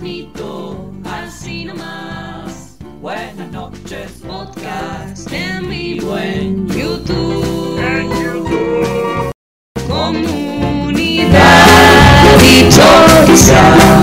transmito así nomás. Buenas noches. Podcast en vivo en YouTube. Comunidad dichosa. Placer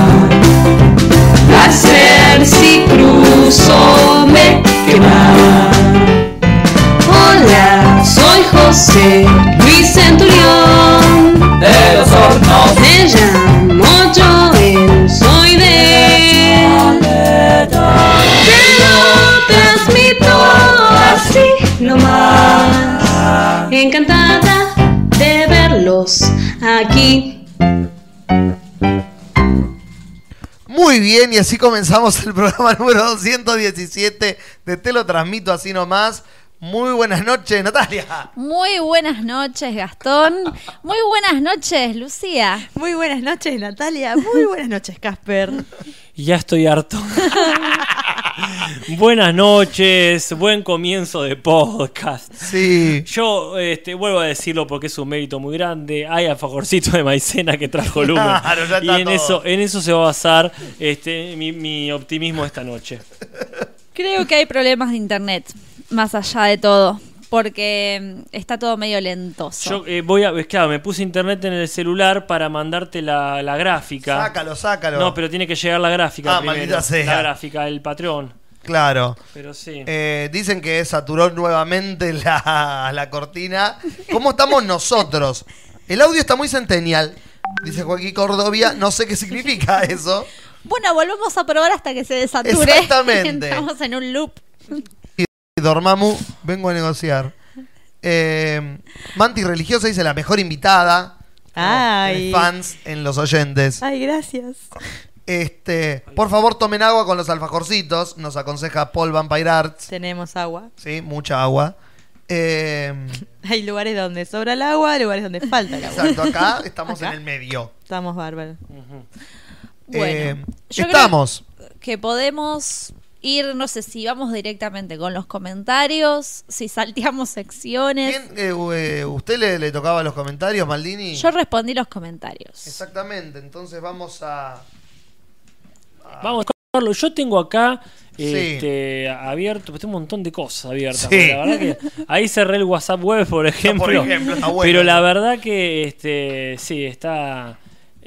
bien, y así comenzamos el programa número 217 de Te lo transmito así nomás. Muy buenas noches, Natalia. Muy buenas noches, Gastón. Muy buenas noches, Lucía. Muy buenas noches, Natalia. Muy buenas noches, Casper. Ya estoy harto. Buenas noches, buen comienzo de podcast. Sí. Yo este, vuelvo a decirlo porque es un mérito muy grande. Hay alfajorcito de maicena que trajo Lumen. Claro, ya y en todo. eso, en eso se va a basar este, mi, mi optimismo esta noche. Creo que hay problemas de internet, más allá de todo, porque mm, está todo medio lentoso. Yo eh, voy a. es Claro, me puse internet en el celular para mandarte la, la gráfica. Sácalo, sácalo. No, pero tiene que llegar la gráfica Ah, primero. maldita sea. La gráfica, el patrón. Claro. Pero sí. Eh, dicen que saturó nuevamente la, la cortina. ¿Cómo estamos nosotros? El audio está muy centennial, dice Joaquín Cordovia. No sé qué significa eso. Bueno, volvemos a probar hasta que se desature. Exactamente. Estamos en un loop. Dormamu, vengo a negociar. Eh, Manti Religiosa dice la mejor invitada. Ay. Fans en los oyentes. Ay, gracias. Este, por favor, tomen agua con los alfajorcitos. Nos aconseja Paul Vampire Arts. Tenemos agua. Sí, mucha agua. Eh, Hay lugares donde sobra el agua, lugares donde falta el agua. exacto, acá estamos Acá. en el medio. Estamos bárbaros. Bueno, Eh, yo creo estamos. que podemos ir, no sé si vamos directamente con los comentarios, si salteamos secciones. ¿Quién, eh, eh, ¿Usted le, le tocaba los comentarios, Maldini? Yo respondí los comentarios. Exactamente, entonces vamos a... Vamos, Carlos, yo tengo acá Sí. este, abierto, pues tengo un montón de cosas abiertas. Sí. La verdad que ahí cerré el WhatsApp web, por ejemplo. ejemplo, está bueno pero la verdad que este, sí, está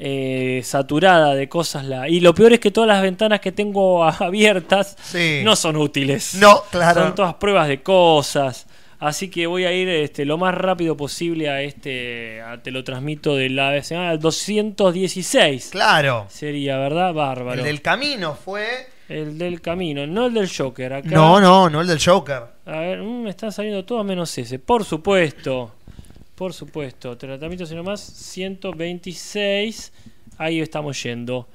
eh, saturada de cosas. La... Y lo peor es que todas las ventanas que tengo abiertas Sí. no son útiles. No, claro. Son todas pruebas de cosas. Así que voy a ir este, lo más rápido posible a este, a- te lo transmito de la al 216. Claro. Sería, ¿verdad? Bárbaro. El del camino fue... El del camino, no el del Joker. Acá, No, no, no el del Joker. A ver, mm, me están saliendo todos menos ese. Por supuesto. Por supuesto. Tratamiento sino más 126. Ahí estamos yendo.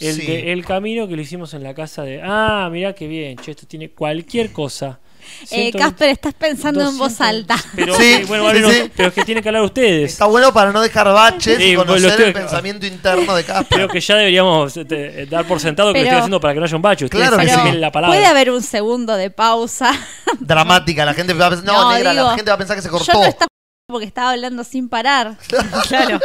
El, Sí. de- el camino que lo hicimos en la casa de. Ah, mirá qué bien. Che, esto tiene cualquier cosa. Eh, 120 Casper, estás pensando en voz 200. alta. Pero, Sí, eh, bueno, sí, bueno, sí. pero es que tienen que hablar ustedes. Está bueno para no dejar baches Sí, y conocer estoy- el pensamiento interno de Casper. Creo que ya deberíamos este, dar por sentado que lo estoy haciendo para que no haya un bache. Ustedes Claro que la palabra. puede haber un segundo de pausa. Dramática, la gente va a pensar... No, No, negra, la gente va a pensar que se cortó. Porque estaba hablando sin parar. Claro.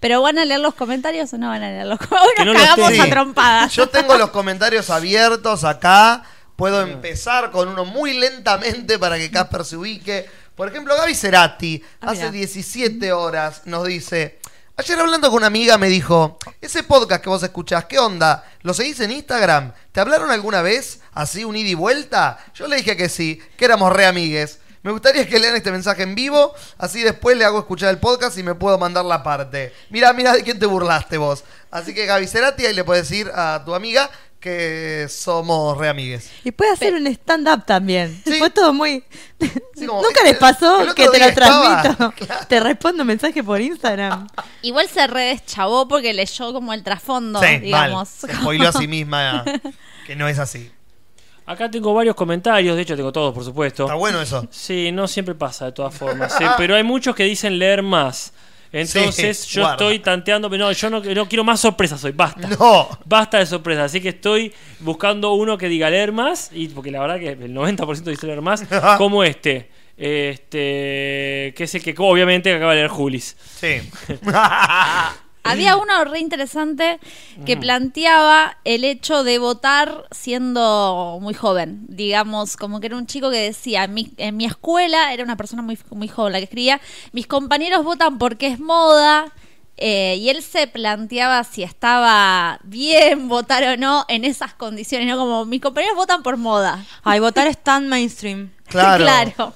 Pero ¿van a leer los comentarios o no van a leer los comentarios? No nos los cagamos a trompadas. Yo tengo los comentarios abiertos acá. Puedo empezar con uno muy lentamente para que Casper se ubique. Por ejemplo, Gaby Cerati, Ah, hace mira. 17 horas, nos dice... Ayer hablando con una amiga me dijo, ese podcast que vos escuchás, ¿qué onda? ¿Lo seguís en Instagram? ¿Te hablaron alguna vez? ¿Así un ida y vuelta? Yo le dije que sí, que éramos re amigues. Me gustaría que lean este mensaje en vivo, así después le hago escuchar el podcast y me puedo mandar la parte. Mira, mira de quién te burlaste vos. Así que Gaby Cerati, ahí le puedes decir a tu amiga que somos re amigues. Y puede hacer un stand-up también. Sí. Fue todo muy. Sí, como- Nunca les pasó el que te lo estaba- transmito. Claro. Te respondo mensaje por Instagram. Igual se redeschavó porque leyó como el trasfondo, Sí, digamos. mal. Se spoileó a sí misma que no es así. Acá tengo varios comentarios, de hecho tengo todos, por supuesto. Está bueno eso. Sí, no siempre pasa de todas formas. pero hay muchos que dicen leer más. Entonces Sí, yo guarda. estoy tanteando, pero no, yo no, no quiero más sorpresas hoy, basta. No. Basta de sorpresas, así que estoy buscando uno que diga leer más, y porque la verdad que el 90% dice leer más, como este. Este, que es el que obviamente acaba de leer Julis. Sí. Había uno re interesante que planteaba el hecho de votar siendo muy joven. Digamos, como que era un chico que decía, en mi, en mi escuela, era una persona muy, muy joven la que escribía, mis compañeros votan porque es moda. eh, y él se planteaba si estaba bien votar o no en esas condiciones, ¿no? Como mis compañeros votan por moda. Ay, votar es tan mainstream. Claro. claro.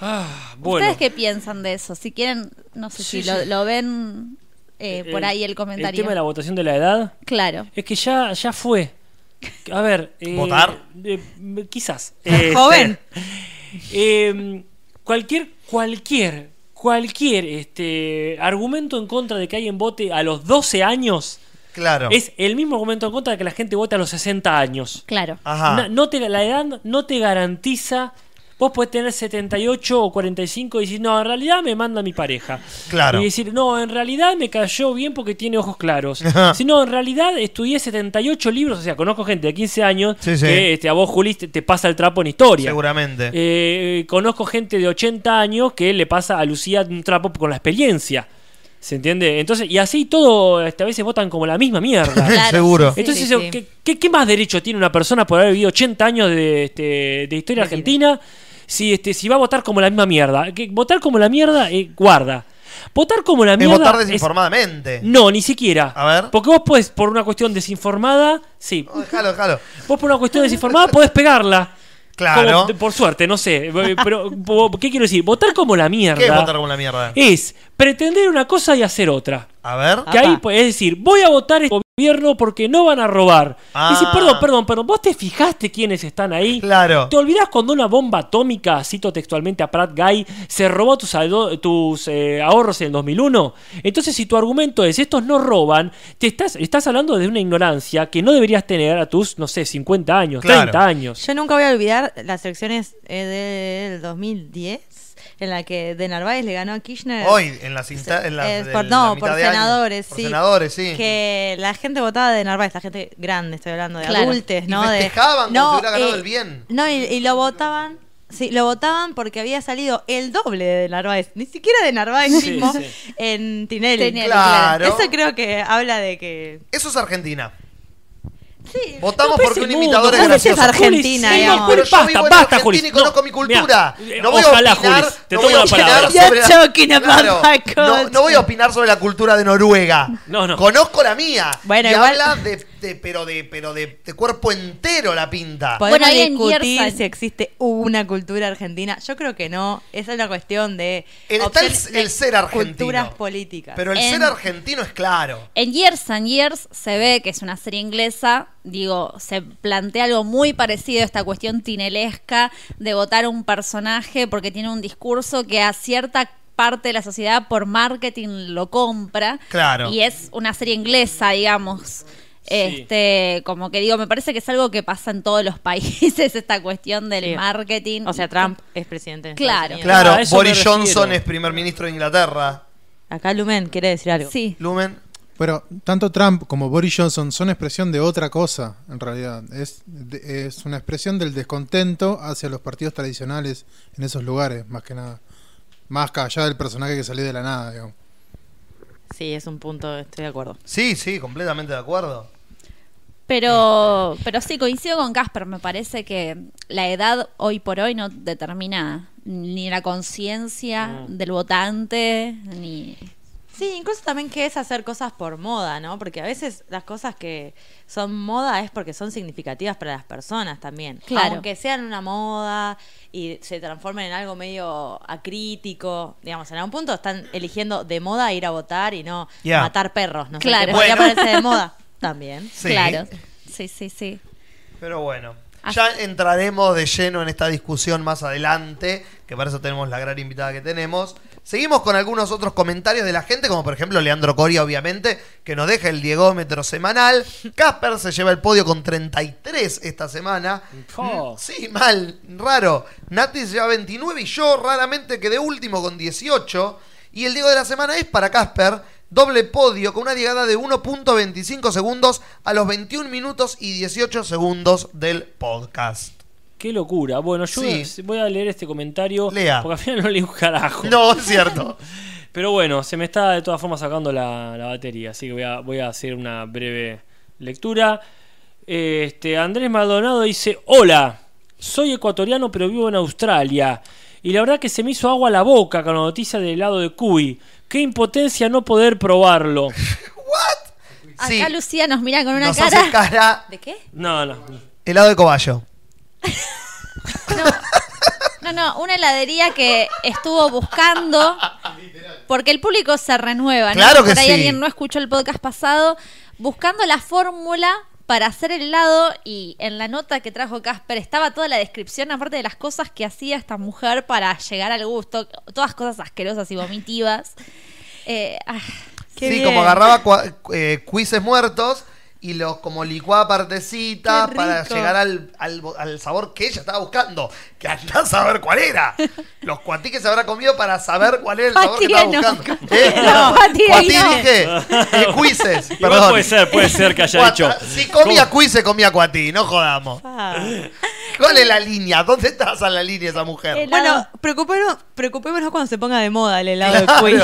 Ah, bueno. ¿Ustedes qué piensan de eso? Si quieren, no sé Sí, si lo ven eh, por ahí el comentario. El tema de la votación de la edad. Claro. Es que ya, ya fue. A ver. eh, ¿Votar? eh, quizás. Eh, Joven. eh, cualquier, cualquier, cualquier este, argumento en contra de que alguien vote a los 12 años Claro. es el mismo argumento en contra de que la gente vote a los 60 años. Claro. Ajá. No, no te, la edad no te garantiza. Vos podés tener 78 o 45 y decir, no, en realidad me manda mi pareja. Claro. Y decir, no, en realidad me cayó bien porque tiene ojos claros. Si no, en realidad estudié 78 libros. O sea, conozco gente de 15 años Sí, sí. que este, a vos, Juli, te, te pasa el trapo en historia. Seguramente. Eh, conozco gente de 80 años que le pasa a Lucía un trapo con la experiencia. ¿Se entiende? Entonces, y así todo, este, a veces votan como la misma mierda. Claro. Seguro. Entonces, sí, sí. ¿qué, qué, qué más derecho tiene una persona por haber vivido 80 años de, este, de historia argentina si, este, si va a votar como la misma mierda? Que votar como la mierda, eh, guarda. Votar como la Es mierda. votar es- desinformadamente. no, ni siquiera. A ver. Porque vos podés, por una cuestión desinformada, sí. No, déjalo, déjalo. Vos por una cuestión desinformada podés pegarla. Claro. Como por suerte, no sé. Pero, ¿qué quiero decir? Votar como la mierda. ¿Qué es votar como la mierda? Es pretender una cosa y hacer otra. A ver. Que Apa. ahí, es decir, voy a votar este gobierno porque no van a robar. Ah. Y decir, perdón, perdón, perdón, ¿vos te fijaste quiénes están ahí? Claro. ¿Te olvidás cuando una bomba atómica, cito textualmente a Pratt Guy, se robó tus eh, ahorros en el 2001? Entonces, si tu argumento es estos no roban, te estás, estás hablando de una ignorancia que no deberías tener a tus, no sé, 50 años, Claro. 30 años. Yo nunca voy a olvidar las elecciones eh, del 2010, en la que de Narváez le ganó a Kirchner. Hoy, en las insta- en las Eh, por- la no, mitad por de año. senadores, Por sí. senadores, sí. Que la gente votaba de Narváez, la gente grande, estoy hablando de Claro. adultos, Y ¿no? De- festejaban como no, si hubiera ganado eh, el bien. No, y, y lo votaban. Sí, lo votaban porque había salido el doble de Narváez, ni siquiera de Narváez Sí, mismo, sí. en Tinelli. Tinelli, Claro. Eso creo que habla de que. Eso es Argentina. Sí, Votamos No, porque un mundo, imitador es gracioso. Argentina, Juli, sí, no, Pero yo basta, vivo en basta, Argentina Juli. y conozco mi cultura. mira, no voy a ojalá, opinar, Juli, te no tomo voy a la opinar palabra. sobre Claro, no, voy a opinar sobre la cultura de Noruega. No, no. Conozco la mía. Bueno, y igual- habla de, de- pero de pero de, de cuerpo entero la pinta. Podemos Bueno, en discutir Yersan- si existe una cultura argentina. Yo creo que no. Esa es una cuestión de, El- está el- ser argentino. culturas políticas. Pero el En- ser argentino es claro. En Years and Years se ve que es una serie inglesa, digo, se plantea algo muy parecido a esta cuestión tinelesca de votar un personaje porque tiene un discurso que a cierta parte de la sociedad por marketing lo compra. Claro. Y es una serie inglesa, digamos. Este, como que digo, me parece que es algo que pasa en todos los países, esta cuestión del Sí. marketing. o sea, Trump es presidente. de Claro. Claro, a Boris Johnson es primer ministro de Inglaterra. Acá Lumen quiere decir algo. Sí. Lumen. Pero tanto Trump como Boris Johnson son expresión de otra cosa, en realidad. Es, de- es una expresión del descontento hacia los partidos tradicionales en esos lugares, más que nada. Más que allá del personaje que salió de la nada, digamos. Sí, es un punto, estoy de acuerdo. Sí, sí, completamente de acuerdo. Pero, pero sí, coincido con Casper. Me parece que la edad hoy por hoy no determina ni la conciencia del votante, ni. Sí, incluso también que es hacer cosas por moda, ¿no? Porque a veces las cosas que son moda es porque son significativas para las personas también. Claro. Aunque sean una moda y se transformen en algo medio acrítico, digamos, en algún punto están eligiendo de moda ir a votar y no matar perros, no sé, Claro. que podría Bueno. parecer de moda también. Sí. Claro. Sí, sí, sí. Pero bueno, ya entraremos de lleno en esta discusión más adelante, que para eso tenemos la gran invitada que tenemos. Seguimos con algunos otros comentarios de la gente, como por ejemplo Leandro Coria, obviamente, que nos deja el diegómetro semanal. Casper se lleva el podio con 33 esta semana. Oh. Sí, mal, raro. Nati se lleva 29 y yo raramente quedé último con 18. Y el Diego de la semana es para Casper, doble podio con una llegada de 1.25 segundos a los 21 minutos y 18 segundos del podcast. Qué locura. Bueno, yo Sí. voy a leer este comentario. Lea. Porque al final no leí un carajo. No, es cierto. Pero bueno, se me está de todas formas sacando la, la batería, así que voy a, voy a hacer una breve lectura. Este, Andrés Maldonado dice, hola, soy ecuatoriano pero vivo en Australia. Y la verdad que se me hizo agua la boca con la noticia del helado de cuy. Qué impotencia no poder probarlo. Acá Sí. Lucía nos mira con una Nos cara. hace cara ¿De qué? No, no. helado de cobayo. No, no, una heladería que estuvo buscando. Porque el público se renueva, ¿no? Claro que Por ahí sí. alguien no escuchó el podcast pasado. Buscando la fórmula para hacer el helado. Y en la nota que trajo Casper estaba toda la descripción, aparte de las cosas que hacía esta mujer para llegar al gusto. Todas cosas asquerosas y vomitivas. Eh, ah, Qué sí, bien. como agarraba eh, cuises muertos y los como licuaba partecitas para llegar al, al, al sabor que ella estaba buscando. Que andá a saber cuál era. Los cuatí que se habrá comido para saber cuál era el sabor que estaba buscando. cuatí ¿Eh? no, cuatí Cuatí no. dije. Eh, cuises, perdón. puede ser, puede ser que haya Cuata- hecho. Si comía cuise, comía cuatí, no jodamos. Ah. ¿Cuál es la línea? ¿Dónde estás a la línea esa mujer? Bueno, preocupémonos, preocupémonos cuando se ponga de moda el helado de cuy.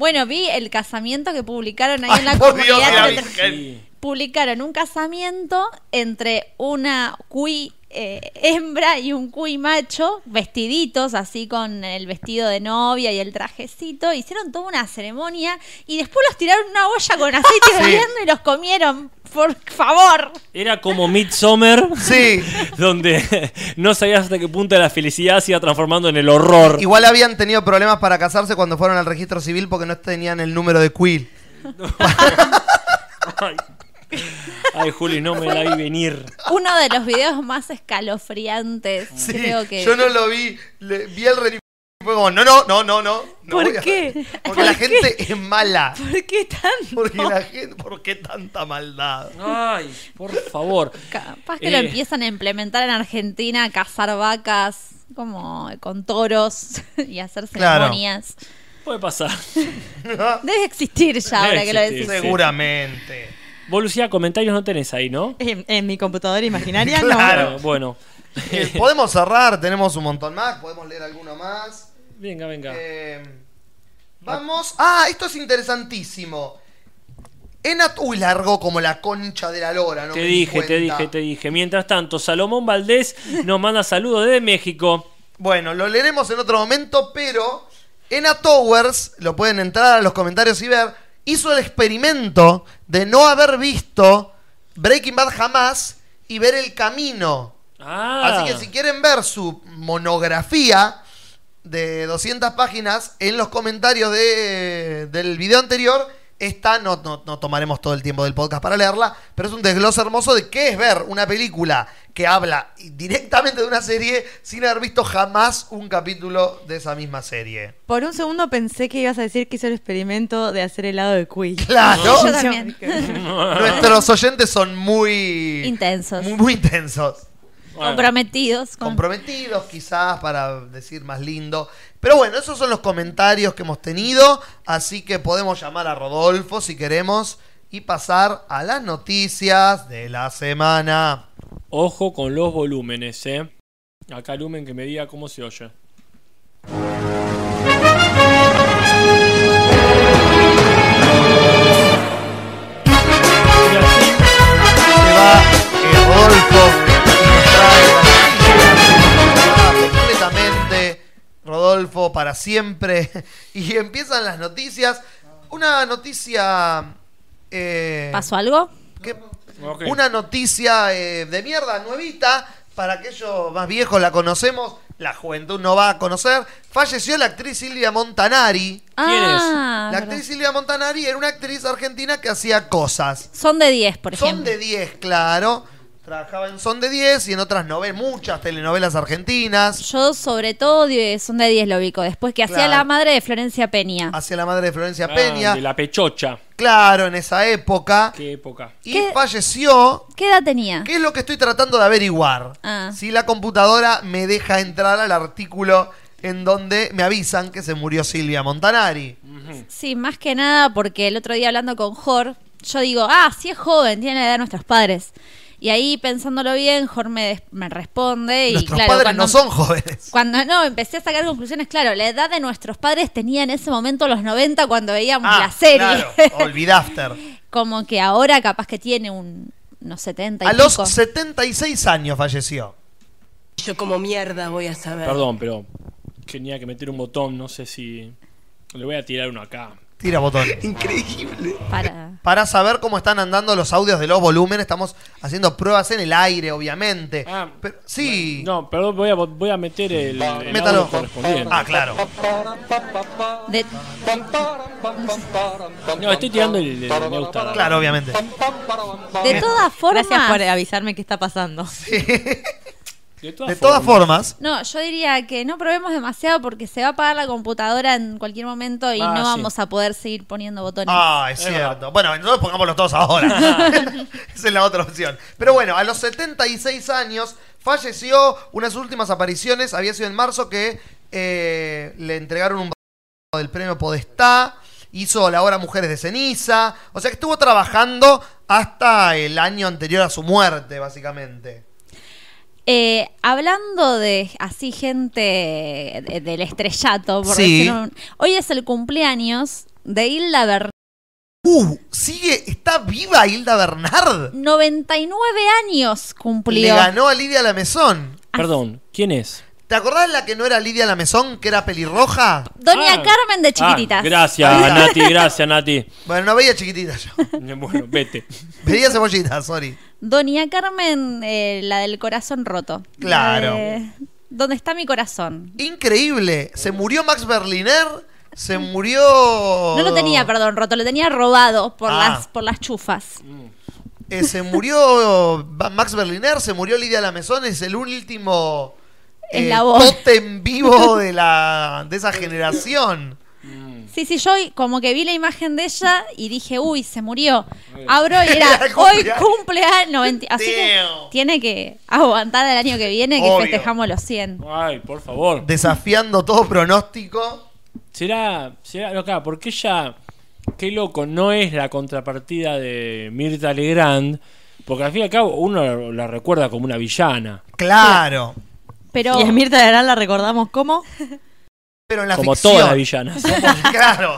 Bueno, vi el casamiento que publicaron ahí Ay, en la por Dios, comunidad. la entre- Virgen. Sí. publicaron un casamiento entre una cuy eh, hembra y un cuy macho, vestiditos así con el vestido de novia y el trajecito. Hicieron toda una ceremonia y después los tiraron en una olla con aceite Sí. hirviendo y los comieron. Por favor. Era como Midsommar, Sí. donde no sabías hasta qué punto la felicidad se iba transformando en el horror. Igual habían tenido problemas para casarse cuando fueron al registro civil porque no tenían el número de Quill. Ay. Ay, Juli, no me la vi venir. Uno de los videos más escalofriantes. Sí, creo que. yo no lo vi, le- vi el fue como, no, no, no, no, no. no ¿Por voy a- qué? Porque la gente es mala. ¿Por qué tanto? Porque la gente, ¿por qué tanta maldad? Ay, por favor. Capaz que lo Eh. empiezan a implementar en Argentina, cazar vacas como con toros y hacer Claro. ceremonias. Puede pasar. Debe existir ya ahora Debe que lo existir, decís. sí. Seguramente. Vos, Lucía, comentarios no tenés ahí, ¿no? En, en mi computadora imaginaria Claro. Bueno. Eh, podemos cerrar, tenemos un montón más, podemos leer alguno más. Venga, venga. Eh, vamos. Ah, esto es interesantísimo. Enat. Uy, largó como la concha de la lora, ¿no? te me dije, te dije, te dije. Mientras tanto, Salomón Valdés nos manda saludos desde México. Bueno, lo leeremos en otro momento, pero Ena Towers, lo pueden entrar a los comentarios y ver, hizo el experimento de no haber visto Breaking Bad jamás y ver el camino. Ah. Así que si quieren ver su monografía de 200 páginas, en los comentarios de- del video anterior está, no, no, no tomaremos todo el tiempo del podcast para leerla, pero es un desglose hermoso de qué es ver una película que habla directamente de una serie sin haber visto jamás un capítulo de esa misma serie. Por un segundo pensé que ibas a decir que hizo el experimento de hacer helado de cuy. Claro, Yo también. nuestros oyentes son muy Intensos. muy, muy intensos. Bueno. Comprometidos con. comprometidos quizás para decir más lindo. Pero bueno, esos son los comentarios que hemos tenido, así que podemos llamar a Rodolfo si queremos y pasar a las noticias de la semana. Ojo con los volúmenes, eh. Acá Lumen que me diga cómo se oye. Y así, Se va Rodolfo para siempre y empiezan las noticias. Una noticia eh, ¿Pasó algo? que. Una noticia eh, de mierda nuevita, para aquellos más viejos la conocemos, la juventud no va a conocer. Falleció la actriz Silvia Montanari. ¿Quién es? Ah, La verdad. actriz Silvia Montanari era una actriz argentina que hacía cosas. Son de 10, por Son ejemplo. de 10, claro. Trabajaba en Son de 10 y en otras novelas, muchas telenovelas argentinas. Yo, sobre todo, de- son de 10 lo ubico. Después que hacía Claro. la madre de Florencia Peña. Hacia la madre de Florencia Ah, Peña. de la pechocha. Claro, en esa época. Qué época. Y ¿Qué? falleció ¿Qué edad tenía? ¿Qué es lo que estoy tratando de averiguar? Ah. Si la computadora me deja entrar al artículo en donde me avisan que se murió Silvia Montanari. Sí, más que nada porque el otro día hablando con Jor, yo digo, ah, sí es joven, tiene la edad de nuestros padres. Y ahí pensándolo bien, Jorge me, responde y Nuestros claro, padres cuando, no son jóvenes. cuando no, empecé a sacar conclusiones, claro, la edad de nuestros padres tenía en ese momento los 90 cuando veíamos la serie. Ah, Claro, olvidafter. Como que ahora capaz que tiene un unos 70 y A los pico. 76 años falleció. Yo como mierda voy a saber. Perdón, pero tenía que meter un botón, no sé si... Le voy a tirar uno acá. Tira botón. Increíble. para Para saber cómo están andando los audios de los volúmenes, estamos haciendo pruebas en el aire, obviamente. Ah, Pero- sí. No, perdón, voy a, voy a meter el, el Métalo. audio correspondiente. Ah, claro. de- No, estoy tirando el, el me gusta. Claro, obviamente. de todas formas Gracias por avisarme qué está pasando. De todas, De todas formas, No, yo diría que no probemos demasiado porque se va a apagar la computadora en cualquier momento y Ah, no sí. vamos a poder seguir poniendo botones. Ah, es, Es cierto. verdad. Bueno, entonces pongámoslos todos ahora. Esa es la otra opción. Pero bueno, a los 76 años falleció. Unas últimas apariciones había sido en marzo que eh, le entregaron un del premio Podestá. Hizo la obra Mujeres de Ceniza. O sea que estuvo trabajando hasta el año anterior a su muerte, básicamente. Eh, hablando de así gente de- del estrellato, por Sí. decirlo un- hoy es el cumpleaños de Hilda Bernard. Uh, sigue, está viva Hilda Bernard. 99 años Le cumplió. ganó a Lidia Lamezón. Perdón, ¿quién es? ¿Te acordás la que no era Lidia Lamezón, que era pelirroja? Doña Ah. Carmen de Ah, Chiquititas. gracias. Nati, gracias, Nati. Bueno, no veía chiquitita yo. Bueno, vete. Veía cebollita, sorry. Doña Carmen, eh, la del corazón roto. Claro. La de- ¿Dónde está mi corazón? Increíble. Se murió Max Berliner. Se murió. No lo tenía, perdón, roto, lo tenía robado por. Ah. las, por las chufas. Eh, se murió Max Berliner. Se murió Lidia Lamezón. Es el último. Es la voz. vivo de, la, de esa generación. Sí, sí, yo como que vi la imagen de ella y dije, uy, se murió. Abro y era, hoy cumpleaños. cumpleaños 90. Así que tiene que aguantar el año que viene que Obvio. festejamos los 100. Ay, por favor. Desafiando todo pronóstico. Será, será, no, claro, porque ella, qué loco, no es la contrapartida de Mirta Legrand, porque al fin y al cabo uno la recuerda como una villana, Claro. Pero Y a Mirta Legrand la recordamos como. Pero en la como ficción. todas las villanas, Claro.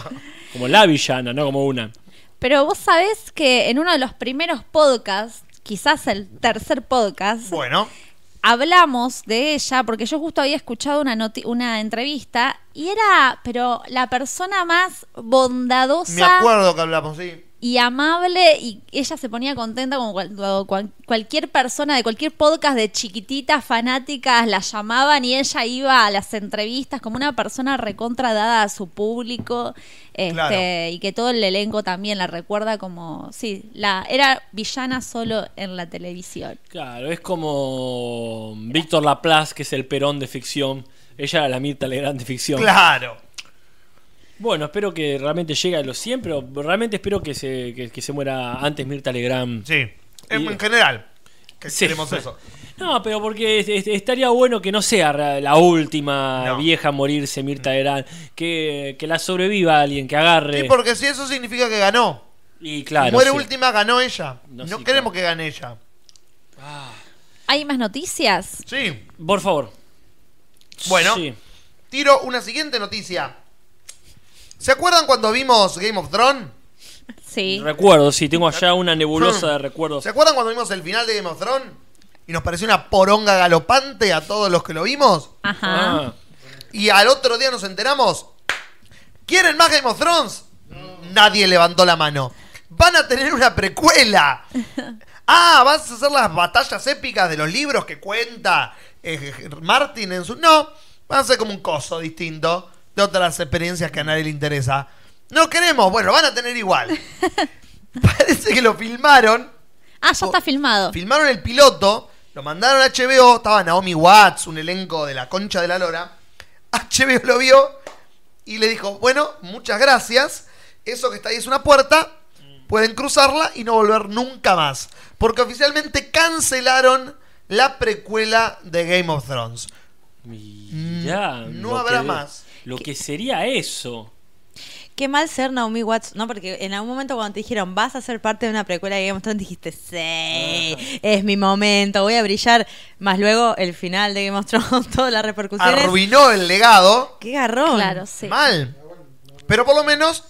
como la villana, no como una. Pero vos sabés que en uno de los primeros podcasts, quizás el tercer podcast, Bueno. hablamos de ella, porque yo justo había escuchado una, noti- una entrevista y era, pero la persona más Me bondadosa acuerdo que hablamos, sí. Y amable y ella se ponía contenta como cuando cual- cualquier persona de cualquier podcast de chiquititas fanáticas la llamaban y ella iba a las entrevistas como una persona recontra dada a su público este, Claro. y que todo el elenco también la recuerda como sí la era villana solo en la televisión Claro, es como Víctor Laplace, que es el Perón de ficción, ella era la Mirta Legrand de ficción. Claro. Bueno, espero que realmente llegue a los 100, pero realmente espero que se, que, que se muera antes Mirta Legrand. Sí. En, Y- en general. Que Sí. queremos eso. No, pero porque es- es- estaría bueno que no sea la última No. vieja a morirse Mirta Legrand, que, que la sobreviva alguien, que agarre. Sí, porque si eso significa que ganó. Y claro. Muere sí. última, ganó ella. No, No, sí, queremos claro. que gane ella. hay más noticias Sí. Por favor. Bueno, Sí. tiro una siguiente noticia. ¿Se acuerdan cuando vimos Game of Thrones? sí Recuerdo, sí, tengo allá una nebulosa de recuerdos. ¿Se acuerdan cuando vimos el final de Game of Thrones? Y nos pareció una poronga galopante a todos los que lo vimos. ajá Ah, Y al otro día nos enteramos. ¿Quieren más Game of Thrones? Nadie levantó la mano. Van a tener una precuela. Ah, vas a hacer las batallas épicas de los libros que cuenta eh, Martin en su. No, van a ser como un coso distinto de otras experiencias que a nadie le interesa. No queremos, bueno, van a tener igual. Parece que lo filmaron. ah ya está filmado Filmaron el piloto, lo mandaron a HBO, estaba Naomi Watts, un elenco de la concha de la lora. HBO lo vio y le dijo, bueno, muchas gracias, eso que está ahí es una puerta, pueden cruzarla y no volver nunca más. Porque oficialmente cancelaron la precuela de Game of Thrones. mirá, Mm, no habrá que- más. Lo que sería eso. Qué mal ser Naomi Watts, ¿no? Porque en algún momento cuando te dijeron vas a ser parte de una precuela de Game of Thrones, dijiste, sí, es mi momento, voy a brillar. Más luego el final de Game of Thrones, todas las repercusiones. Arruinó el legado. Qué garrón. Claro, sí. Mal. Pero por lo menos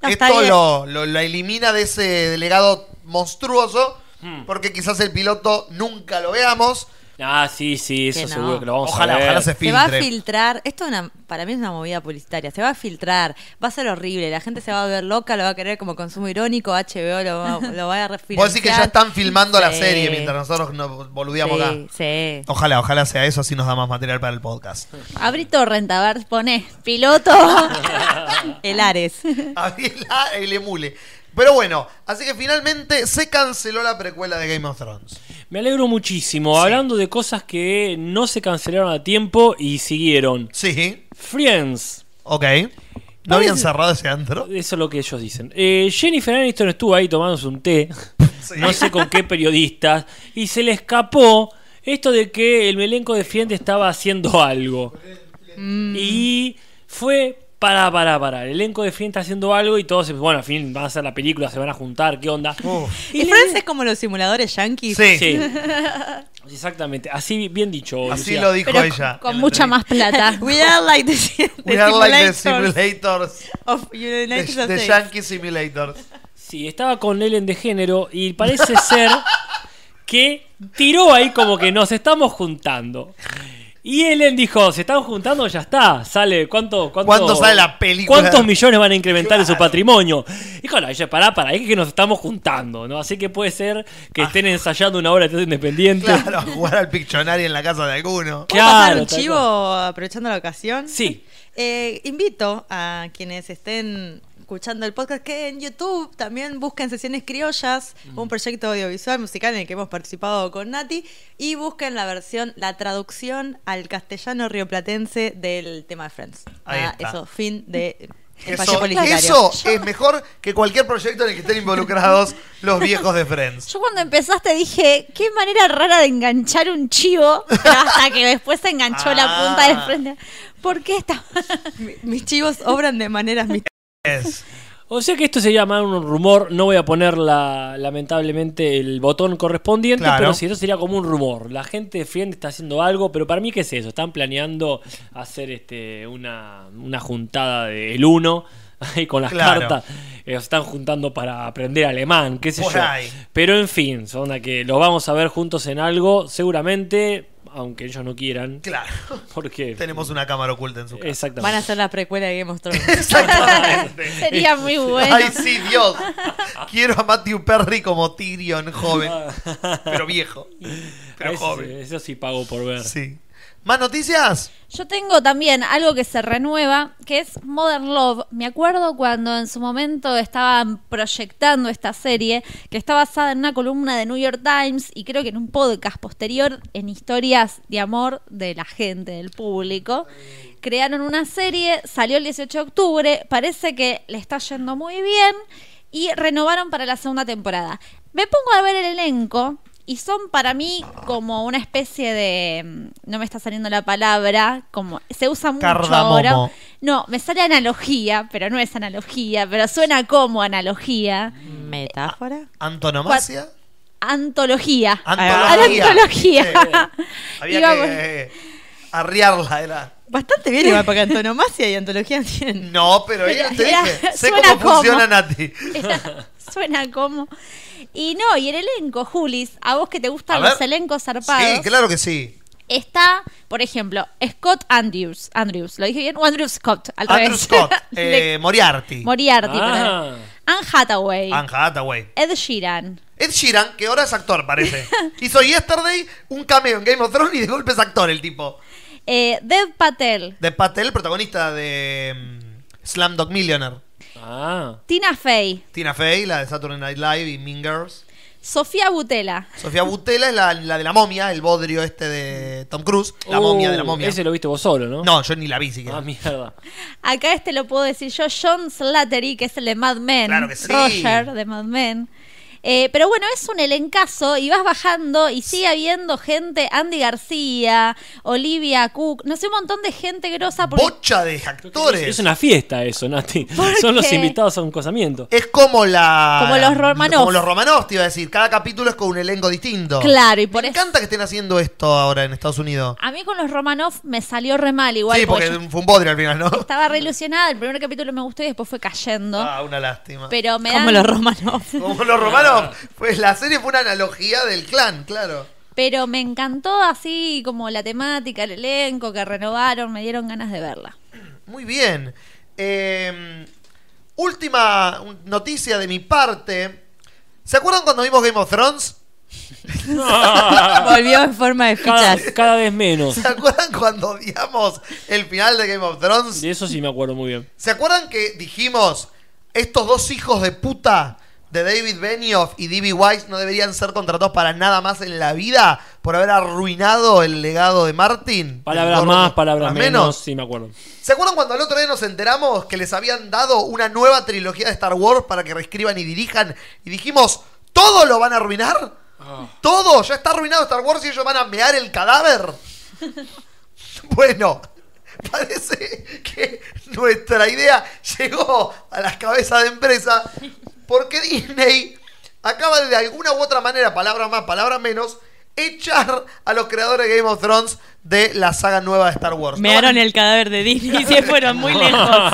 No, esto bien. lo, lo- lo elimina de ese legado monstruoso. Hmm. Porque quizás el piloto nunca lo veamos. Ah, sí, sí, eso Que no. seguro que lo vamos Ojalá, a ver. ojalá se Se va a filtre. filtrar, esto es una- para mí es una movida publicitaria, se va a filtrar, va a ser horrible, la gente se va a ver loca, lo va a querer como consumo irónico, HBO lo va, lo va a refinanciar. Vos decís que ya están filmando la serie mientras nosotros nos boludeamos acá. Sí, sí. Ojalá, ojalá sea eso, así nos da más material para el podcast. Abrí torrent, a ver, pone piloto. El Ares. Abrí el, el emule. Pero bueno, así que finalmente se canceló la precuela de Game of Thrones. Me alegro muchísimo. Hablando de cosas que no se cancelaron a tiempo y siguieron. Sí, Friends. ok. ¿No habían Parece- cerrado ese antro? Eso es lo que ellos dicen. Eh, Jennifer Aniston estuvo ahí tomándose un té. No sé con qué periodistas. Y se le escapó esto de que el elenco de Friends estaba haciendo algo. Y fue para, para, para. El elenco de Friends está haciendo algo y todos, se- bueno, al fin van a hacer la película, se van a juntar, ¿qué onda? ¿Y Friends es como los simuladores yankees? Sí, Sí. Exactamente, así bien dicho. así Lucía. lo dijo Pero ella. con mucha más plata. We are like the, the We are like the simulators simulators. of United The, the States. Yankee Simulators. Sí, estaba con Ellen de género y parece ser que tiró ahí como que nos estamos juntando. Y Ellen dijo, se están juntando, ya está. Sale, ¿cuánto? cuánto ¿Cuánto sale la película? ¿Cuántos millones van a incrementar en su patrimonio? Híjole, ella, pará, pará, es que nos estamos juntando, ¿no? Así que puede ser que estén ensayando una obra de teatro independiente. Ah. Claro, jugar al Pictionary en la casa de alguno. ¿Puedo pasar Claro, un chivo aprovechando la ocasión? Sí. Eh, invito a quienes estén escuchando el podcast que en YouTube también busquen Sesiones Criollas, Mm. un proyecto audiovisual musical en el que hemos participado con Nati, y busquen la versión, la traducción al castellano rioplatense del tema de Friends. Ahí Ah, está. eso, fin de Eso, eso es mejor que cualquier proyecto en el que estén involucrados los viejos de Friends. Yo cuando empezaste dije, qué manera rara de enganchar un chivo, pero hasta que después se enganchó la Ah. punta del frente. ¿Por qué está? Mi- Mis chivos obran de maneras misteriosas. Es. O sea que esto se llama un rumor. No voy a poner la, lamentablemente el botón correspondiente, Claro. pero sí, esto sería como un rumor. La gente de Friends está haciendo algo, pero para mí, ¿qué es eso? Están planeando hacer este una, una juntada del uno ahí con las Claro. cartas. Eh, están juntando para aprender alemán, qué sé Por yo. ahí. Pero en fin, son a que los vamos a ver juntos en algo, seguramente, aunque ellos no quieran. Claro. Porque. Tenemos una cámara oculta en su casa. Exactamente. Van a hacer la precuela de Game of Thrones. Exactamente. Sería muy bueno. Ay, sí, Dios. Quiero a Matthew Perry como Tyrion joven. Pero viejo. Pero Eso, joven. eso sí pago por ver. Sí. ¿Más noticias? Yo tengo también algo que se renueva, que es Modern Love. Me acuerdo cuando en su momento estaban proyectando esta serie, que está basada en una columna de New York Times y creo que en un podcast posterior en historias de amor de la gente, del público. Crearon una serie, salió el 18 de octubre, parece que le está yendo muy bien y renovaron para la segunda temporada. Me pongo a ver el elenco y son para mí como una especie de mm, no me está saliendo la palabra como se usa mucho Cardamomo. ahora no me sale analogía pero no es analogía pero suena como analogía ¿Metáfora? ¿Antonomasia? antología Antología. Antología. Sí. Había que eh, arriarla. Era. Bastante bien igual, porque antonomasia y antología tienen... No, pero ella te Era- dije. Sé cómo funciona. Nati. suena como y no y el elenco Julis a vos que te gustan los elencos zarpados Sí, claro que sí. está por ejemplo Scott Andrews Andrews lo dije bien o Andrew Scott al Andrew revés Scott, De- eh, Moriarty, Moriarty Ah. perdón. Anne Hathaway Anne Hathaway. Ed Sheeran Ed Sheeran, que ahora es actor, parece. Hizo Yesterday un cameo en Game of Thrones y de golpe es actor el tipo. eh, Dev Patel De Patel, protagonista de mm, Slamdog Millionaire. Ah. Tina Fey Tina Fey, la de Saturday Night Live y Mean Girls. Sofía Butela Sofía Butela es la, la de la momia, el bodrio este de Tom Cruise. La Uh, momia de la momia. Ese lo viste vos solo, ¿no? No, yo ni la vi siquiera. Ah, mierda. Acá este lo puedo decir yo, John Slattery, que es el de Mad Men. Claro que sí. Roger, de Mad Men. Eh, pero bueno, es un elencazo y vas bajando y sigue habiendo gente, Andy García, Olivia Cook, no sé, un montón de gente grosa. Porque Bocha de actores. Es una fiesta eso, Nati. Son los invitados a un casamiento. Es como la. Como los Romanov. Como los Romanov, te iba a decir. Cada capítulo es con un elenco distinto. Claro, y por Me eso. encanta que estén haciendo esto ahora en Estados Unidos. A mí con los Romanov me salió re mal igual. sí, porque yo fue un bodrio al final, ¿no? estaba re ilusionada. El primer capítulo me gustó y después fue cayendo. Ah, una lástima. Pero me Como dan- los romanos. Como los pues la serie fue una analogía del clan, claro. Pero me encantó así como la temática, el elenco que renovaron, me dieron ganas de verla. Muy bien. Eh, última noticia de mi parte. ¿Se acuerdan cuando vimos Game of Thrones? Volvió en forma de Cada, fichas. cada vez menos. ¿Se acuerdan cuando odiamos el final de Game of Thrones? De eso sí me acuerdo muy bien. ¿Se acuerdan que dijimos estos dos hijos de puta de David Benioff y D.B. Weiss no deberían ser contratados para nada más en la vida por haber arruinado el legado de Martin? Palabras más, palabras menos. Sí, me acuerdo. ¿Se acuerdan cuando el otro día nos enteramos que les habían dado una nueva trilogía de Star Wars para que reescriban y dirijan? Y dijimos, ¿todo lo van a arruinar? ¿Todo? ¿Ya está arruinado Star Wars y ellos van a mear el cadáver? bueno, parece que nuestra idea llegó a las cabezas de empresa porque Disney acaba de, de alguna u otra manera, palabra más, palabra menos, echar a los creadores de Game of Thrones de la saga nueva de Star Wars. ¿no? Mearon el cadáver de Disney y se fueron muy lejos.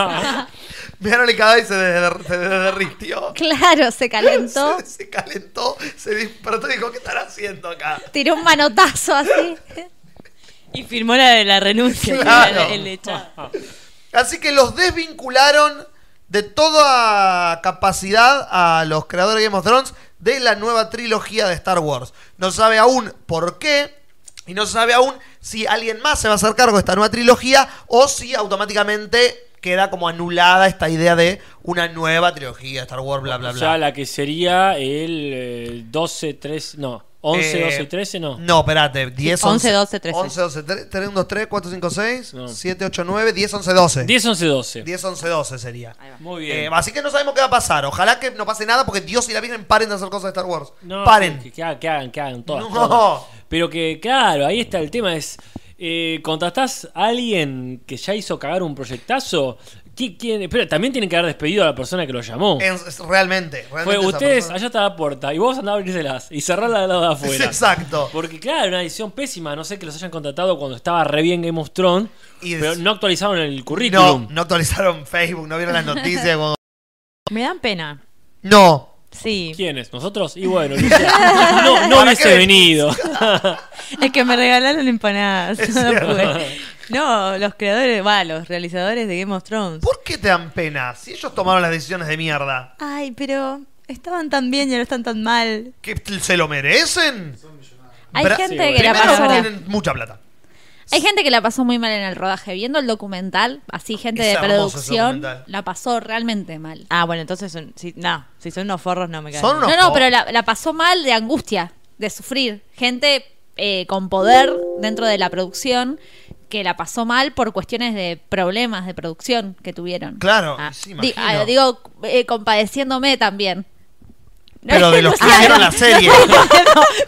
Miraron el cadáver y se, der- se derritió. Claro, se calentó, Se, se calentó, se despertó y dijo, ¿qué están haciendo acá? tiró un manotazo así. Y firmó la de la renuncia. Claro. el- el echado. Así que los desvincularon de toda capacidad a los creadores de Game of Thrones de la nueva trilogía de Star Wars. No sabe aún por qué y no sabe aún si alguien más se va a hacer cargo de esta nueva trilogía o si automáticamente queda como anulada esta idea de una nueva trilogía de Star Wars, bla, bla, O bla. sea, la que sería el eh, 12, 13, no, 11, Eh, 12, 13, no. No, espérate. 10, 11, 11, 12, 13. 11, 12, 3, 3, 1, 2, 3, 4, 5, 6, No. 7, 8, 9, 10, 11, 12. 10, 11, 12. 10, 11, 12 sería. Muy Eh, bien. así que no sabemos qué va a pasar. Ojalá que no pase nada porque Dios y la Virgen paren de hacer cosas de Star Wars. No, paren. Que, que hagan, que hagan, que hagan todas, No. todas. Pero que, claro, ahí está el tema. Es, eh, contratás a alguien que ya hizo cagar un proyectazo. ¿Qui- quién- pero también tienen que haber despedido a la persona que lo llamó. Es- es realmente. realmente Fue ustedes, persona- allá está la puerta, y vos andá a abrirselas y cerrarla del lado de afuera. Exacto. Porque claro, una decisión pésima, no sé que los hayan contratado cuando estaba re bien Game of Thrones, Y pero no actualizaron el No, currículum. no actualizaron Facebook, no vieron las noticias. como- Me dan pena. No. Sí. ¿Quiénes? ¿Nosotros? Y bueno, Lucia, no, no ¿Para hubiese qué? venido. Es que me regalaron empanadas. Es No, pude. No, los creadores, va, los realizadores de Game of Thrones. ¿Por qué te dan pena? Si ellos tomaron las decisiones de mierda. Ay, pero estaban tan bien y ahora están tan mal. ¿Que se lo merecen? Hay Bra- gente Sí, que la Primero pasó. tienen mucha plata. Hay gente que la pasó muy mal en el rodaje. Viendo el documental, así gente Es de hermoso ese producción, documental. la pasó realmente mal. Ah, bueno, entonces son, si, no, si son unos forros no me caen. Son unos- No, no, po- pero la, la pasó mal de angustia, de sufrir. Gente eh, con poder dentro de la producción que la pasó mal por cuestiones de problemas de producción que tuvieron. Claro, Ah, sí, Di- ah, digo, eh, compadeciéndome también. Pero de los que hicieron la serie.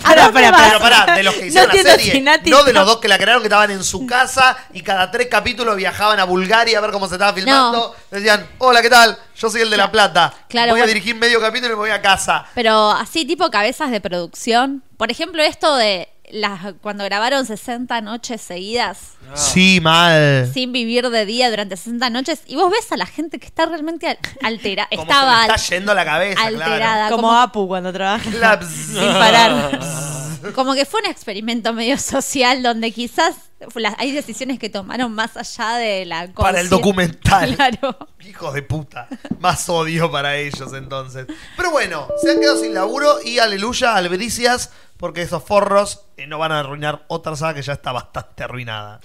Pará, pará, pará. Pero pará, de los que No hicieron la serie. no de los dos que la crearon que estaban en su casa y cada tres capítulos viajaban a Bulgaria a ver cómo se estaba filmando. Decían, hola, ¿qué tal? Yo soy el de La Plata. Claro, voy a dirigir medio capítulo y me voy a casa. Pero así tipo cabezas de producción. Por ejemplo, esto de las cuando grabaron 60 noches seguidas Sí, mal. sin vivir de día durante 60 noches y vos ves a la gente que está realmente al- altera Como estaba se está yendo la cabeza, alterada, Como, como, Apu cuando trabaja La- sin parar. como que fue un experimento medio social donde quizás las- hay decisiones que tomaron más allá de la Para el documental. Claro. Hijos de puta. Más odio para ellos entonces. Pero bueno, se han quedado sin laburo y aleluya, albericias, porque esos forros eh, no van a arruinar otra saga que ya está bastante arruinada.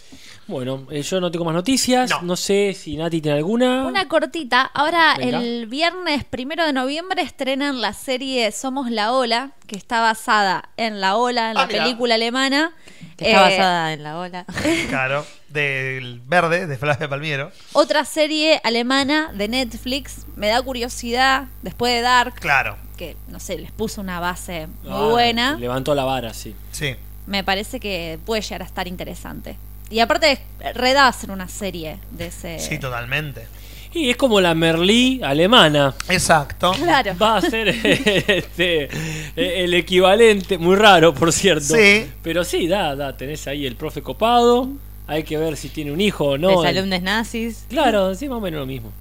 Bueno, eh, yo no tengo más noticias. No. No, sé si Nati tiene alguna. Una cortita. Ahora, Venga. el viernes primero de noviembre estrenan la serie Somos la Ola, que está basada en La Ola, en Ah, la mira. película alemana. Que está Eh, basada en la ola. Claro, del verde, de Flavia Palmiero. Otra serie alemana de Netflix. Me da curiosidad, después de Dark, Claro. Que, no sé, les puso una base muy Ah, buena, Levantó la vara, sí. Sí. me parece que puede llegar a estar interesante. Y aparte, Red va a hacer una serie de ese... Sí, totalmente. Y es como la Merlí alemana. Exacto. Claro. Va a ser este, el equivalente, muy raro por cierto. Sí. Pero sí, da, da, tenés ahí el profe copado, hay que ver si tiene un hijo o no. Los alumnos nazis. Claro, sí, más o menos lo mismo.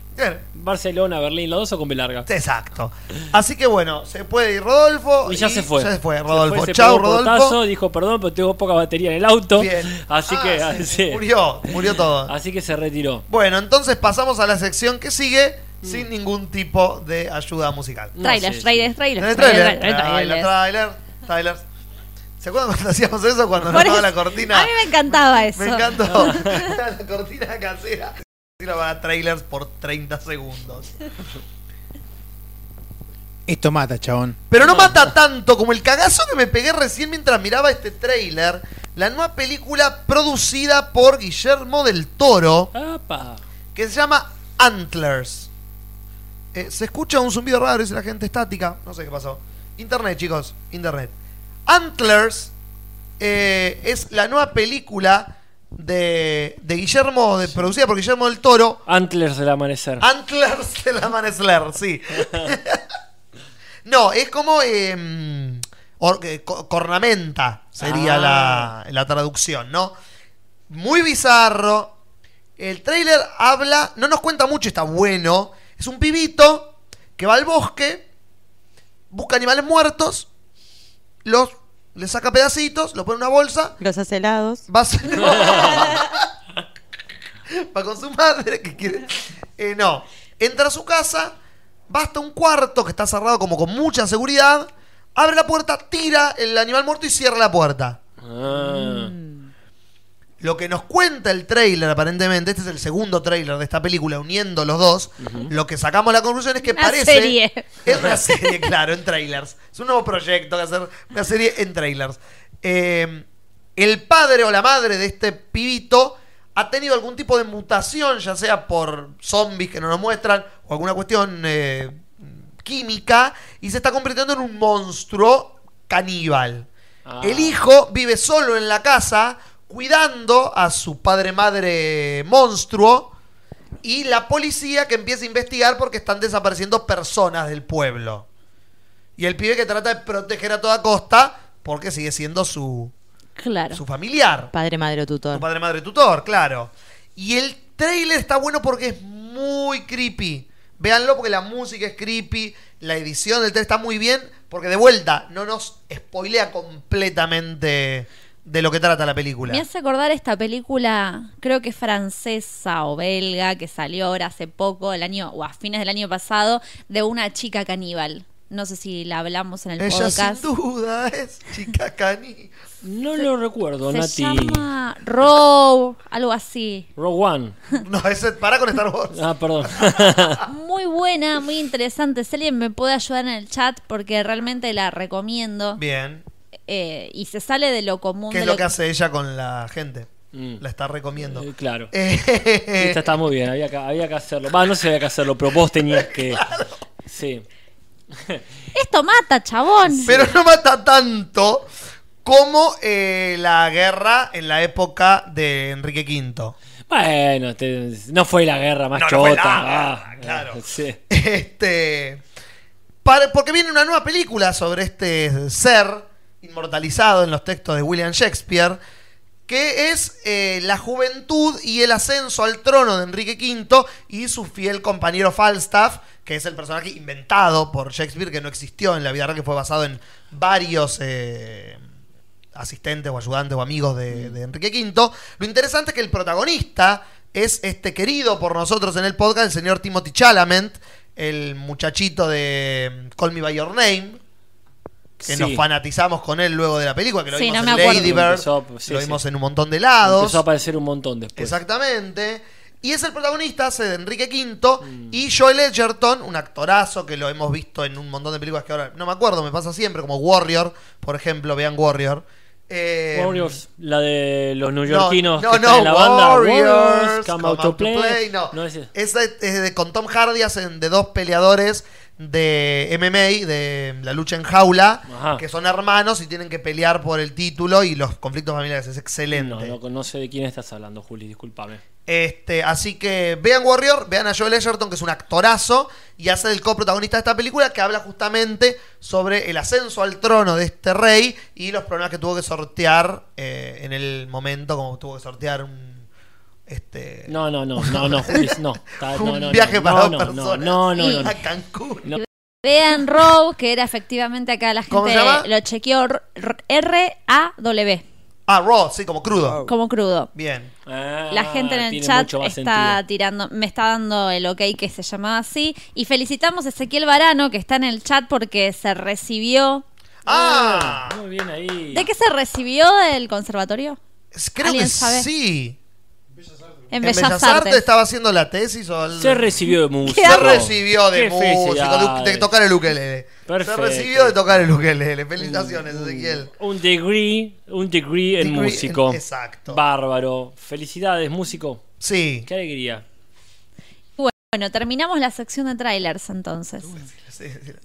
Barcelona, Berlín, los dos o con B larga. Exacto. Así que bueno, se puede ir Rodolfo. Y ya se fue. Ya se fue, Se Rodolfo. fue, se Chau, Rodolfo. portazo, dijo perdón, pero tengo poca batería en el auto. Bien. Así Ah, que sí, sí. murió, murió todo. Así que se retiró. Bueno, entonces pasamos a la sección que sigue sin ningún tipo de ayuda musical. No Trailers, sé, trailers, trailers, ¿Tenés trailers, trailer? trailers, Trailer, trailers. trailer, trailers. ¿Se acuerdan cuando hacíamos eso? Cuando nos daba la cortina. A mí me encantaba eso. Me encantó. la cortina casera. Para trailers por 30 segundos. Esto mata, chabón. Pero no mata tanto como el cagazo que me pegué recién mientras miraba este trailer. La nueva película producida por Guillermo del Toro, Apa. que se llama Antlers. Eh, se escucha un zumbido raro, dice la gente estática. No sé qué pasó. Internet, chicos, internet. Antlers eh, es la nueva película de, de Guillermo, de, producida por Guillermo del Toro. Antlers del amanecer. Antlers del amanecer, sí. no, es como eh, or- eh, co- cornamenta, sería Ah. la, la traducción, ¿no? Muy bizarro. El trailer habla, no nos cuenta mucho, está bueno. Es un pibito que va al bosque, busca animales muertos, los le saca pedacitos, lo pone en una bolsa Los hace helados. Va, a- Va con su madre, que quiere. Eh, no. Entra a su casa, va hasta un cuarto que está cerrado como con mucha seguridad. Abre la puerta, tira el animal muerto y cierra la puerta. Ah. Lo que nos cuenta el trailer, aparentemente, este es el segundo trailer de esta película, uniendo los dos. Lo que sacamos la conclusión es que Una parece. serie. Es una serie, claro, en trailers. Es un nuevo proyecto que hacer una serie en trailers. Eh, el padre o la madre de este pibito ha tenido algún tipo de mutación, ya sea por zombies que no nos muestran o alguna cuestión eh, química, y se está convirtiendo en un monstruo caníbal. Ah. El hijo vive solo en la casa, cuidando a su padre-madre monstruo, y la policía que empieza a investigar porque están desapareciendo personas del pueblo. Y el pibe que trata de proteger a toda costa porque sigue siendo su, Claro. su familiar. Padre, madre o tutor. Tu padre, madre, tutor, claro. Y el trailer está bueno porque es muy creepy. Véanlo porque la música es creepy, la edición del trailer está muy bien, porque de vuelta no nos spoilea completamente de lo que trata la película. Me hace acordar esta película, creo que es francesa o belga, que salió ahora hace poco, el año, o a fines del año pasado, de una chica caníbal. No sé si la hablamos en el Ella podcast. sin duda es chica cani. No lo recuerdo, Se Nati. llama Row, algo así. Rogue One. No, ese para con Star Wars. Ah, perdón. Muy buena, muy interesante. Si alguien me puede ayudar en el chat, porque realmente la recomiendo. Bien. Eh, y se sale de lo común. ¿Qué de es lo que hace ella con la gente? Mm. La está recomiendo. Eh, claro. Eh, Esta está muy bien, había que, había que hacerlo. Va, no se había que hacerlo, pero vos tenías que. Sí. Esto mata, chabón. Pero no mata tanto como eh, la guerra en la época de Enrique V. Bueno, te- no fue la guerra más No, no fue chota. la ah, claro. eh, Sí. Este. para- porque viene una nueva película sobre este ser inmortalizado en los textos de William Shakespeare. Que es eh, la juventud y el ascenso al trono de Enrique V y su fiel compañero Falstaff, que es el personaje inventado por Shakespeare, que no existió en la vida real, que fue basado en varios eh, asistentes o ayudantes o amigos de, de Enrique V. Lo interesante es que el protagonista es este querido por nosotros en el podcast, el señor Timothy Chalamet, el muchachito de mm, Call Me By Your Name, que Sí. nos fanatizamos con él luego de la película, que lo Sí, vimos no en me acuerdo. Lady Bird, Empezó, sí, lo sí. vimos en un montón de lados. Empezó a aparecer un montón después. Exactamente. Y es el protagonista, hace de Enrique V. Y Joel Edgerton, un actorazo que lo hemos visto en un montón de películas que ahora no me acuerdo, me pasa siempre, como Warrior, por ejemplo, vean Warrior. Eh, Warriors, la de los neoyorquinos no, que no, están en la banda. Warriors, come, out to play. No, No, ese- Esa es de, con Tom Hardy hacen de dos peleadores de MMA, de la lucha en jaula, Ajá. que son hermanos y tienen que pelear por el título y los conflictos familiares. Es excelente. No, no, no sé de quién estás hablando, Juli, discúlpame. Este, así que vean Warrior, vean a Joel Edgerton, que es un actorazo, y hace el coprotagonista de esta película, que habla justamente sobre el ascenso al trono de este rey y los problemas que tuvo que sortear eh, en el momento, como tuvo que sortear un. Este, No, no, no, no, no, no. Un no, viaje no, para no, dos no, personas No, no, no, no. a Cancún. No. Vean Row, que era efectivamente acá la ¿Cómo se gente lo chequeó R-A-W, Ah, Raw, sí, como crudo. como crudo. Bien. Ah, La gente en el chat está sentido. tirando, me está dando el ok que se llamaba así. Y felicitamos a Ezequiel Varano, que está en el chat porque se recibió. Ah, Muy bien ahí. ¿De qué se recibió del conservatorio? creo que ¿Alguien sabe? sí. En, En Bellas, Artes. estaba haciendo la tesis o el- Se recibió de música. Se recibió de músico, de, tocar el ukelele. Perfecto. Se recibió de tocar el ukelele. Felicitaciones, Ezequiel. Un degree, un degree en Degree en- músico. exacto. Bárbaro. Felicidades, músico. Sí. Qué alegría. Bueno, terminamos la sección de trailers entonces.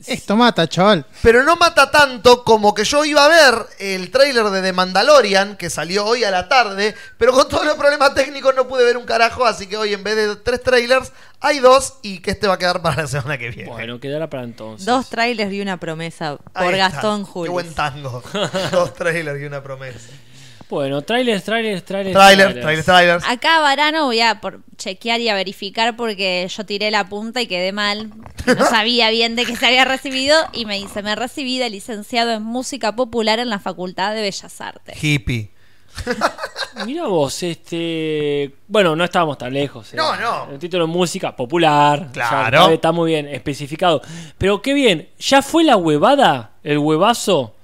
Esto mata, chaval. Pero no mata tanto como que yo iba a ver el tráiler de The Mandalorian, que salió hoy a la tarde, pero con todos los problemas técnicos no pude ver un carajo, así que hoy en vez de tres trailers, hay dos y que este va a quedar para la semana que viene. Bueno, quedará para entonces. Dos trailers y una promesa Ahí por está. Gastón Qué Julis. buen tango. dos trailers y una promesa. Bueno, trailers, trailers, trailers. Trailer, trailers, trailers. Acá Varano voy a por chequear y a verificar porque yo tiré la punta y quedé mal. No sabía bien de qué se había recibido y me dice, me recibí de licenciado en música popular en la Facultad de Bellas Artes. Hippie. Mira vos, este. Bueno, no estábamos tan lejos. eh. No, no. El título música popular. Claro. está muy bien especificado. Pero qué bien, ¿ya fue la huevada? ¿El huevazo?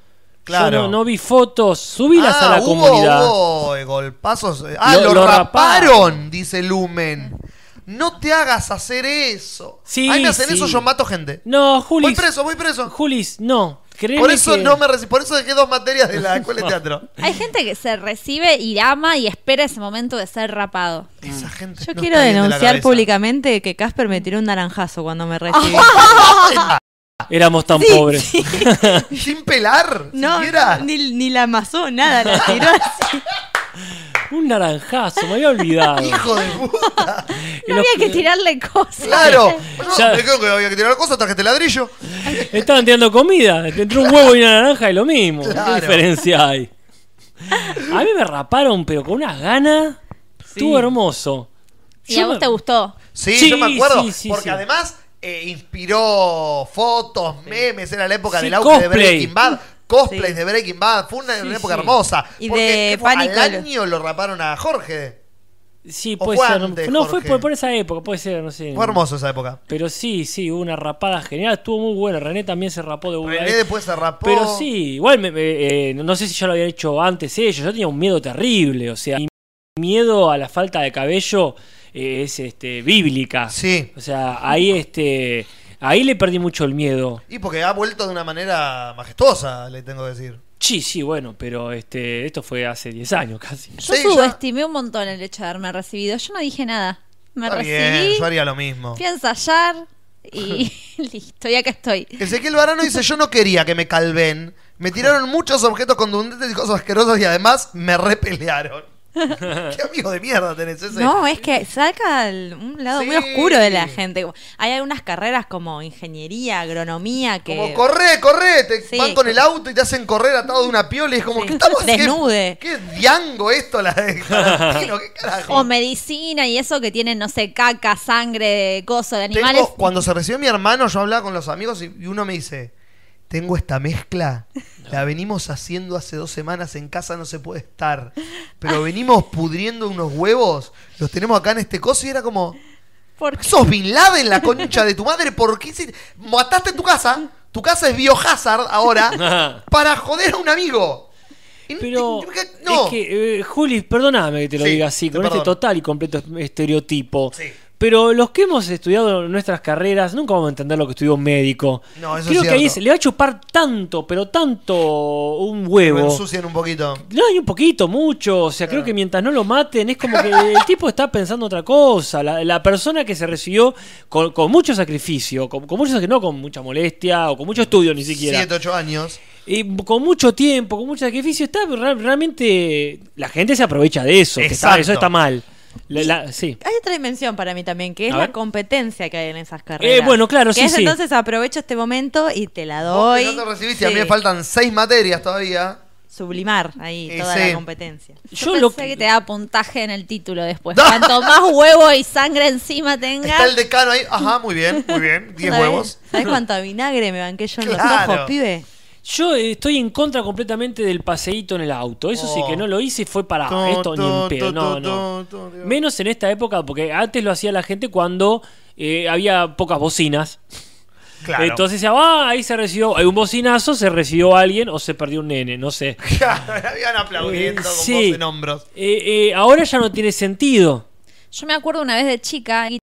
Claro. Yo no, no vi fotos. Subilas Ah, a la hubo, comunidad. hubo, eh, golpazos. Ah, Lo- lo, lo raparon, raparon. dice Lumen. No te hagas hacer eso. Sí, Ahí me hacen sí. eso, yo mato gente. No, Julis. Voy preso, voy preso. Julis, no. Por eso que- no me reci- por eso dejé dos materias de la escuela de teatro. Hay gente que se recibe y ama y espera ese momento de ser rapado. Esa gente Yo no quiero de denunciar públicamente que Casper me tiró un naranjazo cuando me recibí. Éramos tan Sí, pobres. sí. Sin pelar, No, siquiera. ni, ni la amasó, nada, la tiró así. Un naranjazo, me había olvidado. Hijo de puta. No había que tirarle cosas. Claro. Me creo que había que tirar cosas hasta que te ladrillo. Estaban tirando comida. Entre un huevo y una naranja y lo mismo. Claro. ¿Qué diferencia hay? A mí me raparon, pero con unas ganas. Estuvo hermoso. ¿Y Yo a vos me- te gustó? Sí, Sí, yo me acuerdo. sí, sí, porque sí. además eh, inspiró fotos, memes, era la época Sí, del auge de cosplay. Breaking Bad. Cosplays Sí. de Breaking Bad. Fue una, Sí, una época sí. hermosa. Y porque de al año lo raparon a Jorge. Sí, ¿O puede fue ser. antes, no, fue por, por esa época, puede ser, no sé. Fue hermoso esa época. Pero sí, sí, hubo una rapada genial. Estuvo muy buena. René también se rapó de una René después se rapó. Pero sí, igual me- me- eh, no sé si ya lo habían hecho antes ellos. Yo tenía un miedo terrible. O sea, mi miedo a la falta de cabello es este bíblica. Sí. O sea, ahí este ahí le perdí mucho el miedo. Y porque ha vuelto de una manera majestuosa, le tengo que decir. Sí, sí, bueno, pero este esto fue hace 10 años casi. Yo Sí, subestimé un montón el hecho de haberme recibido. Yo no dije nada. Me Está recibí, bien, yo haría lo mismo. fui a ensayar y listo, y acá estoy. Ezequiel Varano dice, yo no quería que me calven. Me tiraron muchos objetos contundentes y cosas asquerosas y además me repelearon. Qué amigo de mierda tenés ese. No, es que saca el- un lado muy oscuro de la gente. Hay algunas carreras como ingeniería, agronomía que... Como corre, corre, te Sí. van con el auto y te hacen correr atado de una piola y es como Sí. que estamos Desnude. ¿Qué, qué diango esto la de Tarantino? ¿Qué carajo? O medicina y eso que tienen, no sé, caca, sangre, coso de Tengo- animales. cuando se recibió mi hermano, yo hablaba con los amigos y uno me dice, tengo esta mezcla, la venimos haciendo hace dos semanas, en casa no se puede estar, pero venimos pudriendo unos huevos, los tenemos acá en este coso y era como, ¿Por qué? sos Bin Laden, la concha de tu madre, ¿por qué hiciste- mataste tu casa? Tu casa es biohazard ahora para joder a un amigo. Pero no. es que, eh, Juli, perdóname que te lo Sí, diga así, con este total y completo estereotipo. Sí. Pero los que hemos estudiado nuestras carreras nunca vamos a entender lo que estudió un médico. No, eso Creo es que ahí se le va a chupar tanto, pero tanto un Lo huevo. ensucian un poquito. No, hay un poquito, mucho. O sea, creo que mientras no lo maten, es como que el tipo está pensando otra cosa. La, la persona que se recibió con, con mucho sacrificio, con, con mucho, no con mucha molestia o con mucho estudio ni siquiera. 7, 8 años. Y con mucho tiempo, con mucho sacrificio, está re- realmente. La gente se aprovecha de eso. que está- eso está mal. La- la- sí. Hay otra dimensión para mí también, que es la competencia que hay en esas carreras. Eh, bueno, claro, que sí, es sí. entonces aprovecho este momento y te la Vos doy. que no te recibiste, a mí me faltan 6 materias todavía. Sublimar ahí toda sí. la competencia. Yo, Yo lo pensé que te da puntaje en el título después. Cuanto más huevo y sangre encima tengas. Está el decano ahí. Ajá, muy bien, muy bien. 10 ¿Sabés- huevos. ¿Sabés cuánto vinagre me banqué yo en Claro. los ojos, pibe? Yo eh, estoy en contra completamente del paseíto en el auto. Eso sí Oh. que no lo hice y fue para Tu, esto ni en tu, pedo. No, no. Menos en esta época, porque antes lo hacía la gente cuando eh, había pocas bocinas. Claro. Entonces decía, ah, ahí se recibió, hay un bocinazo, se recibió alguien o se perdió un nene, no sé. Claro, habían aplaudiendo Eh, con sí. voz en hombros. Eh, eh, ahora ya no tiene sentido. Yo me acuerdo una vez de chica y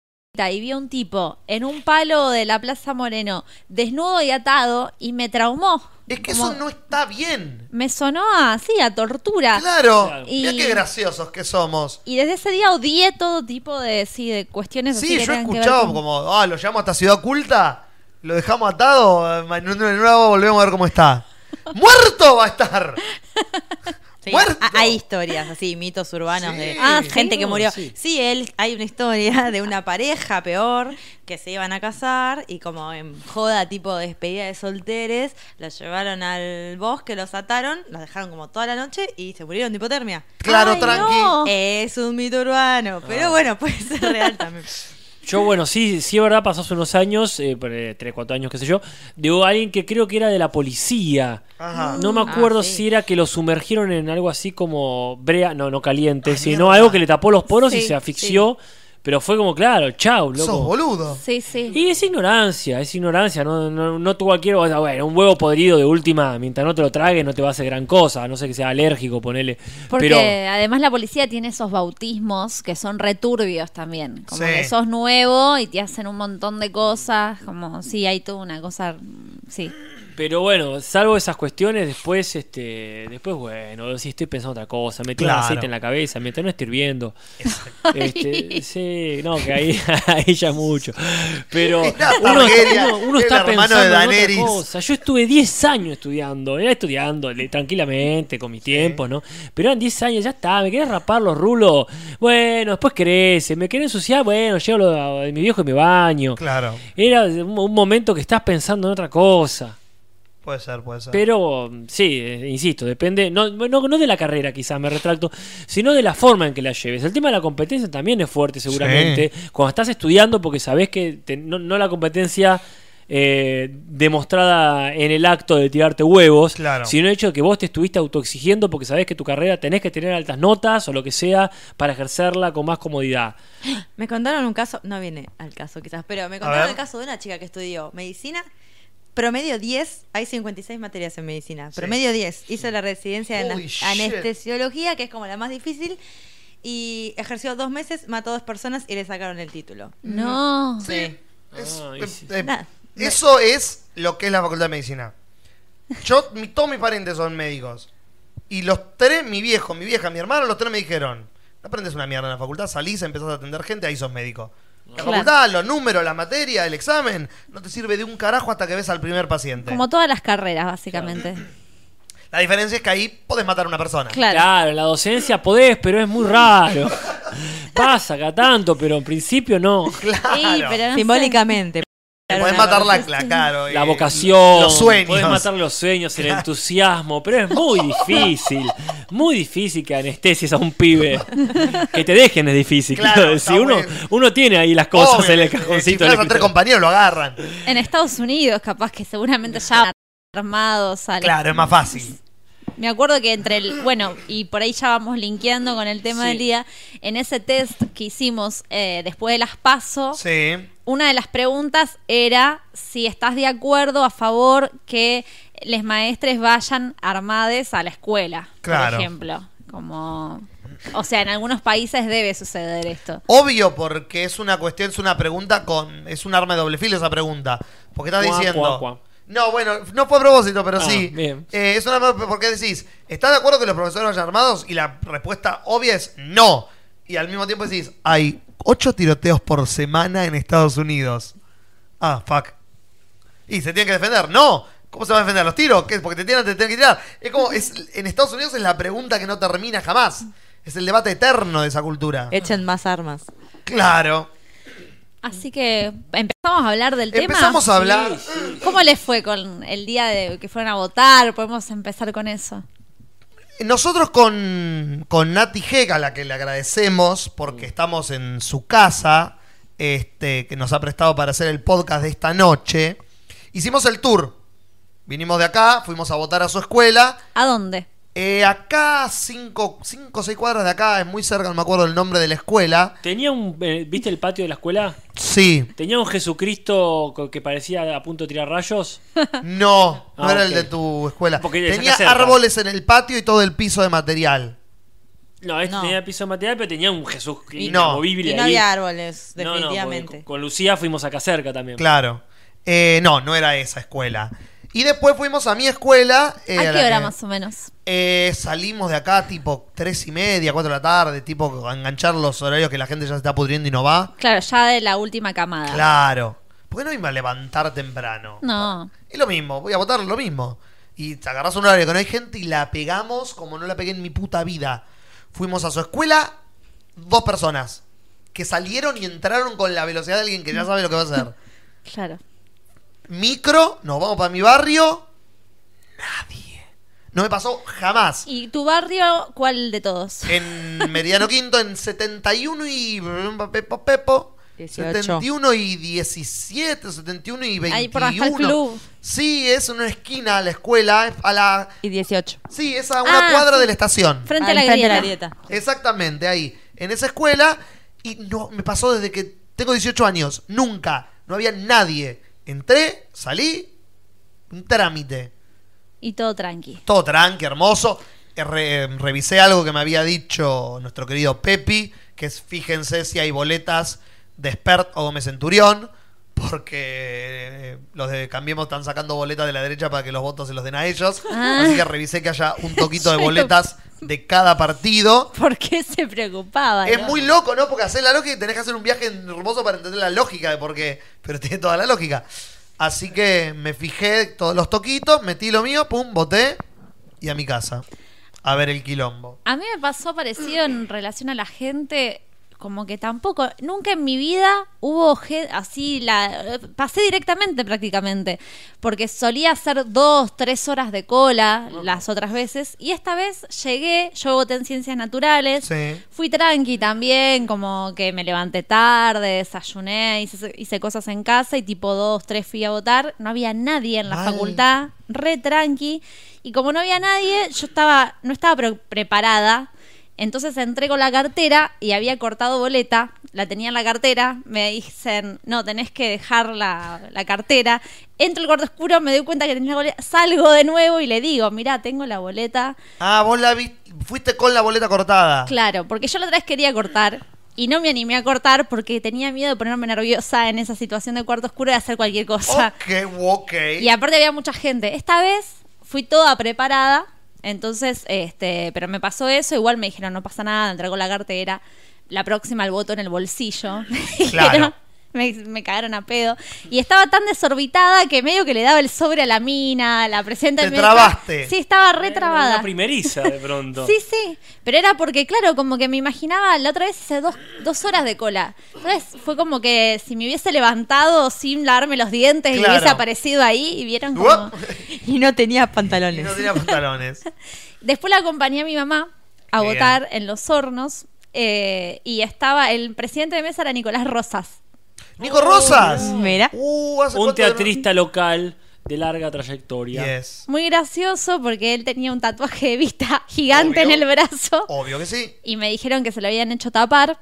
vi a un tipo en un palo de la Plaza Moreno, desnudo y atado, y me traumó. Es que Como- eso no está bien. Me sonó así, a tortura. Claro. Mirá Y- qué graciosos que somos. Y desde ese día odié todo tipo de, sí, de cuestiones así Sí, que yo he tengan que ver escuchado con- como, ah, lo llamo hasta Ciudad Oculta, lo dejamos atado, en una nueva volvemos a ver cómo está. ¡Muerto va a estar! Sí, ¡Muerto! ha- Hay historias así, mitos urbanos Sí. de Ah, gente que murió. Sí. Sí. él, hay una historia de una pareja peor que se iban a casar y como en joda tipo de despedida de solteres, los llevaron al bosque, los ataron, los dejaron como toda la noche y se murieron de hipotermia. Claro, Ay, tranqui. no. Es un mito urbano, pero bueno, puede ser real también. Yo, bueno, sí, sí, es verdad, pasó hace unos años, eh, por, eh, tres, cuatro años, qué sé yo, de alguien que creo que era de la policía. Ajá. No me Ah, acuerdo sí. si era que lo sumergieron en algo así como brea, no, no caliente, Ay, sino mierda. algo que le tapó los poros y se asfixió. Pero fue como, claro, chau, Sos loco. boludo. Sí, sí. Y es ignorancia, es ignorancia, no, no, no tú cualquier, o sea, bueno, un huevo podrido de última, mientras no te lo tragues no te va a hacer gran cosa, no sé que sea alérgico, ponele. Porque Pero además la policía tiene esos bautismos que son returbios también. Como Sí. que sos nuevo y te hacen un montón de cosas. Como, sí, hay toda una cosa. Sí. Pero bueno, salvo esas cuestiones, después, este, después, bueno, si estoy pensando otra cosa, metí Claro. aceite en la cabeza, mientras no esté hirviendo. Este, sí, no, que ahí, ahí ya mucho. Pero uno, está pensando de en otra cosa. Yo estuve 10 años estudiando, era estudiando tranquilamente, con mis tiempos, ¿no? Pero eran 10 años, ya está, me querés rapar los rulos. Bueno, después crece, me querés ensuciar, bueno, llevo lo de mi viejo y me baño. Claro. Era un, un momento que estás pensando en otra cosa. Puede ser, puede ser. Pero sí, eh, insisto, depende, no, no, no de la carrera quizás, me retracto, sino de la forma en que la lleves. El tema de la competencia también es fuerte seguramente. Cuando estás estudiando porque sabés que te- no, no la competencia eh, demostrada en el acto de tirarte huevos, Claro. sino el hecho de que vos te estuviste autoexigiendo porque sabés que tu carrera tenés que tener altas notas o lo que sea para ejercerla con más comodidad. Me contaron un caso, no viene al caso quizás, pero me contaron el caso de una chica que estudió medicina. Promedio 10, hay 56 materias en medicina. Sí. Promedio 10. Hizo la residencia en Holy shit. anestesiología, que es como la más difícil. Y ejerció dos meses, mató a dos personas y le sacaron el título. No. Sí. Es- Ah, eh, eh, eso es lo que es la facultad de medicina. Yo, mi- todos mis parientes son médicos. Y los tres, mi viejo, mi vieja, mi hermano, los tres me dijeron: No aprendes una mierda en la facultad, salís, empezás a atender gente, ahí sos médico. La Claro. facultad, los números, la materia, el examen, no te sirve de un carajo hasta que ves al primer paciente. Como todas las carreras, básicamente. La diferencia es que ahí podés matar a una persona. Claro. Claro, en la docencia podés, pero es muy raro. Pasa acá tanto, pero en principio no. Claro. Sí, pero no. Simbólicamente. Podés matar la, la, claro, La eh, vocación, los sueños. podés matar los sueños, el entusiasmo, pero es muy difícil, muy difícil que anestesies a un pibe. Que te dejen es difícil, Claro, decir. Uno, uno tiene ahí las cosas Obvio, en el eh, cajoncito. Si a tres compañeros, lo agarran. En Estados Unidos, capaz que seguramente ya armados. Claro, es más fácil. Me acuerdo que entre el. Bueno, y por ahí ya vamos linkeando con el tema Sí. del día. En ese test que hicimos eh, después de las PASO, Sí. una de las preguntas era si estás de acuerdo a favor que les maestres vayan armades a la escuela, Claro. por ejemplo. Como. O sea, en algunos países debe suceder esto. Obvio, porque es una cuestión, es una pregunta con. Es un arma de doble filo esa pregunta. Porque estás Cuá, diciendo. cuá, cuá. No, bueno, no fue a propósito, pero Ah, sí. bien. Eh, es una porque decís, ¿estás de acuerdo que los profesores vayan armados? Y la respuesta obvia es no. Y al mismo tiempo decís, hay ocho tiroteos por semana en Estados Unidos. Ah, fuck. Y se tienen que defender. No. ¿Cómo se van a defender los tiros? ¿Qué? Porque te tiran, te tienen que tirar. Es como, es, en Estados Unidos es la pregunta que no termina jamás. Es el debate eterno de esa cultura. Echen más armas. Claro. Así que empezamos a hablar del tema. Empezamos a hablar. ¿Cómo les fue con el día de que fueron a votar? Podemos empezar con eso. Nosotros con, con Nati Gek, a la que le agradecemos porque estamos en su casa, este, que nos ha prestado para hacer el podcast de esta noche, hicimos el tour. Vinimos de acá, fuimos a votar a su escuela. ¿A dónde? Eh, acá, cinco, cinco o seis cuadras de acá, es muy cerca, no me acuerdo el nombre de la escuela. Tenía un. eh, ¿Viste el patio de la escuela? Sí, Tenía un Jesucristo que parecía a punto de tirar rayos. no, no Ah, era el de tu escuela. Porque Tenía árboles en el patio y todo el piso de material. No, este No. tenía piso de material, pero tenía un Jesús Y no. inamovible Y no ahí. había árboles, No, no, definitivamente. con, con Lucía fuimos acá cerca también. Claro. Eh, no, no era esa escuela. Y después fuimos a mi escuela. eh, ¿A qué hora que- más o menos? Eh, salimos de acá tipo tres y media, cuatro de la tarde, tipo a enganchar los horarios que la gente ya se está pudriendo y no va. Claro, ya de la última camada. Claro. ¿Por qué no iba a levantar temprano? No. Es lo mismo, voy a votar lo mismo. Y te agarras un horario que no hay gente y la pegamos como no la pegué en mi puta vida. Fuimos a su escuela, dos personas. Que salieron y entraron con la velocidad de alguien que ya sabe lo que va a hacer. Claro. Micro, nos vamos para mi barrio. Nadie. No me pasó jamás. ¿Y tu barrio cuál de todos? En Meridiano Quinto, en 71 y. Pepo, Pepo. 18. 71 y 17, 71 y 21. Ahí por el club. Sí, es una esquina a la escuela, es a la. Y 18. Sí, es a una Ah, cuadra sí. de la estación. Frente Ah, a la enfrente de la grieta. Exactamente, ahí. En esa escuela. Y no, me pasó desde que tengo 18 años. Nunca. No había nadie. Entré, salí. Un trámite. Y todo tranqui. Todo tranqui, hermoso. Eh, re- revisé algo que me había dicho nuestro querido Pepi, que es fíjense si hay boletas de Spert o Gómez Centurión, porque eh, los de Cambiemos están sacando boletas de la derecha para que los votos se los den a ellos. Ah. Así que revisé que haya un toquito de boletas de cada partido. ¿Por qué se preocupaba? Es no? muy loco, ¿no? Porque hacer la lógica y tenés que hacer un viaje hermoso para entender la lógica de por qué. Pero tiene toda la lógica. Así que me fijé todos los toquitos, metí lo mío, pum, voté y a mi casa. A ver el quilombo. A mí me pasó parecido en relación a la gente, como que tampoco, nunca en mi vida hubo así, la pasé directamente prácticamente, porque solía hacer dos, tres horas de cola las otras veces, y esta vez llegué, yo voté en ciencias naturales, Sí. fui tranqui también, como que me levanté tarde, desayuné, hice, hice cosas en casa y tipo dos, tres fui a votar, no había nadie en la Mal. facultad, re tranqui, y como no había nadie, yo estaba, no estaba pre- preparada, entonces entré con la cartera y había cortado boleta, la tenía en la cartera, me dicen, no, tenés que dejar la, la cartera, entro al cuarto oscuro, me doy cuenta que tenía la boleta, salgo de nuevo y le digo, mirá, tengo la boleta, Ah, vos la vi, fuiste con la boleta cortada. Claro, porque yo la otra vez quería cortar y no me animé a cortar porque tenía miedo de ponerme nerviosa en esa situación de cuarto oscuro y hacer cualquier cosa. Ok, ok. Y aparte había mucha gente. Esta vez fui toda preparada, entonces, este, pero me pasó eso, igual me dijeron, no pasa nada, entregó la cartera, la próxima el voto en el bolsillo. Me Claro. dijeron, Me, me cagaron a pedo. Y estaba tan desorbitada que medio que le daba el sobre a la mina, la presidenta Te trabaste. Sí, estaba re trabada. Una primeriza de pronto. Sí, sí, pero era porque, claro, como que me imaginaba, la otra vez hice dos, dos horas de cola. Entonces fue como que si me hubiese levantado sin lavarme los dientes y hubiese aparecido ahí y vieron como... Y no tenía Y pantalones. no tenía pantalones. Después la acompañé a mi mamá a Bien. votar en los hornos eh, y estaba, el presidente de mesa era Nicolás Rosas. Nico Rosas. Mira. Uh, ¿hace Un cuánto que no- teatrista local de larga trayectoria. Yes. Muy gracioso porque él tenía un tatuaje de vista gigante Obvio. en el brazo Obvio que sí. y me dijeron que se lo habían hecho tapar.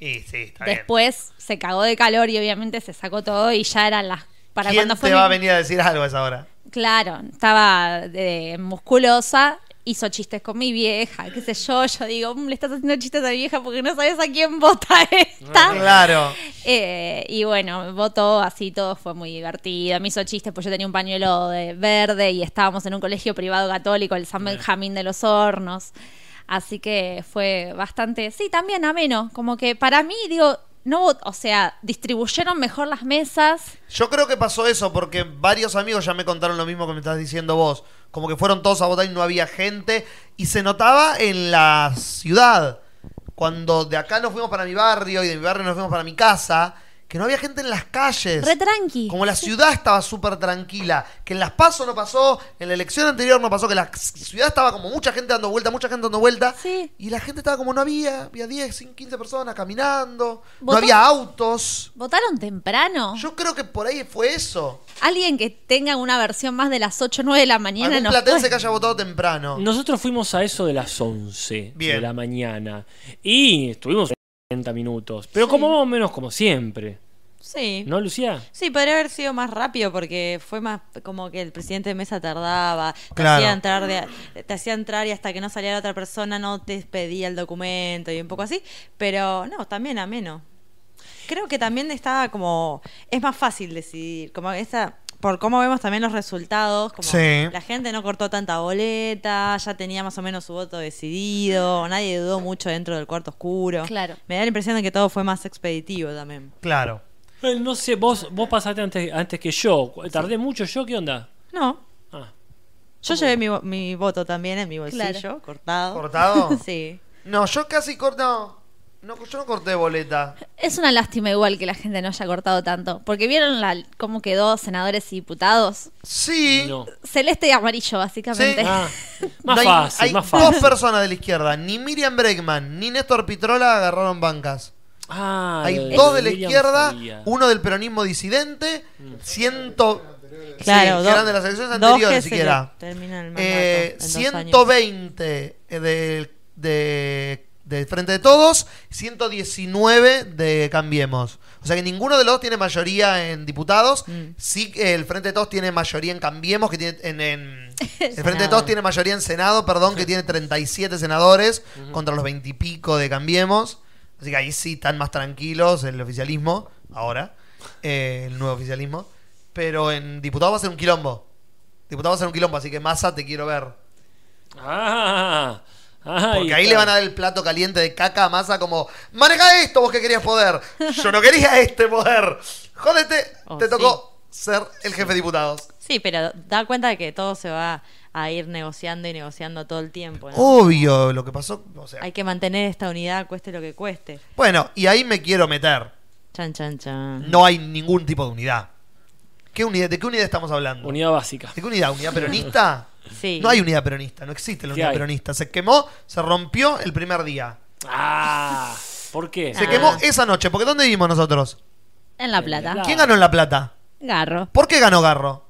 Y sí, está bien. Después se cagó de calor y obviamente se sacó todo y ya eran las... Para ¿Quién cuando te fue va mi- a venir a decir algo a esa hora? Claro, estaba de- musculosa hizo chistes con mi vieja, qué sé yo. Yo digo, "Mm, le estás haciendo chistes a mi vieja porque no sabes a quién vota esta. Claro. Eh, y bueno, votó así, todo fue muy divertido. Me hizo chistes, pues yo tenía un pañuelo de verde y estábamos en un colegio privado católico, el San Benjamín de los Hornos. Así que fue bastante, sí, también ameno. Como que para mí, digo, no, o sea, distribuyeron mejor las mesas. Yo creo que pasó eso porque varios amigos ya me contaron lo mismo que me estás diciendo vos. Como que fueron todos a votar y no había gente. Y se notaba en la ciudad. Cuando de acá nos fuimos para mi barrio y de mi barrio nos fuimos para mi casa, que no había gente en las calles. Re tranqui. Como la ciudad estaba súper tranquila, que en las PASO no pasó, en la elección anterior no pasó, que la ciudad estaba como mucha gente dando vuelta, mucha gente dando vuelta, Sí. y la gente estaba como no había, había 10, 15 personas caminando, no había autos. ¿Votaron temprano? Yo creo que por ahí fue eso. Alguien que tenga una versión más de las 8 o 9 de la mañana Algún no platense que haya votado temprano. Nosotros fuimos a eso de las 11 Bien. de la mañana y estuvimos 30 minutos, pero como más o menos como siempre. Sí. ¿No, Lucía? Sí, podría haber sido más rápido porque fue más como que el presidente de mesa tardaba, te Claro. hacía entrar de- te hacía entrar y hasta que no saliera otra persona no te pedía el documento y un poco así, pero no, también ameno. Creo que también estaba como es más fácil decidir, como esa por cómo vemos también los resultados, como Sí. la gente no cortó tanta boleta, ya tenía más o menos su voto decidido, nadie dudó mucho dentro del cuarto oscuro. Claro. Me da la impresión de que todo fue más expeditivo también. Claro. No sé, vos, vos pasaste antes, antes que yo. ¿Tardé mucho yo? ¿Qué onda? No, Ah. Yo llevé mi, mi voto también en mi bolsillo, Claro. cortado. ¿Cortado? sí. No, yo casi corté. No, yo no corté boleta. Es una lástima igual que la gente no haya cortado tanto. Porque vieron la, cómo quedó senadores y diputados. Sí. No. Celeste y amarillo, básicamente. Sí. Ah, más No hay- fácil, hay más dos fácil. personas de la izquierda. Ni Miriam Bregman ni Néstor Pitrola agarraron bancas. Ah, Hay dos de la izquierda, uno del peronismo disidente, ciento... Claro, sí, que eran de las elecciones dos anteriores se siquiera. le terminan el mandato Eh, en dos 120 de, de, de Frente de Todos, 119 de Cambiemos. O sea que ninguno de los dos tiene mayoría en diputados. Mm. Sí que el Frente de Todos tiene mayoría en Cambiemos, que tiene en, en- el Frente de. Todos tiene mayoría en Senado, perdón, que tiene 37 senadores contra los 20 y pico de Cambiemos. Así que ahí sí están más tranquilos el oficialismo, ahora, eh, el nuevo oficialismo. Pero en diputados va a ser un quilombo. Diputado va a ser un quilombo, así que Massa te quiero ver. Ah, Porque ahí le van a dar el plato caliente de caca a Massa como, maneja esto vos que querías poder. Yo no quería este poder. Jódete, Oh, te sí. tocó ser el jefe de diputados. Sí, pero da cuenta de que todo se va a ir negociando y negociando todo el tiempo. ¿no? Obvio, lo que pasó, o sea. Hay que mantener esta unidad, cueste lo que cueste. Bueno, y ahí me quiero meter. Chan, chan, chan. No hay ningún tipo de unidad. ¿Qué unidad ¿De qué unidad estamos hablando? Unidad básica. ¿De qué unidad? ¿Unidad peronista? Sí. No hay unidad peronista, no existe la ¿Qué unidad hay? peronista. Se quemó, se rompió el primer día. Ah, ¿por qué? Se Ah. quemó esa noche, porque ¿dónde vivimos nosotros? En La Plata. La- ¿Quién ganó en La Plata? Garro. ¿Por qué ganó Garro?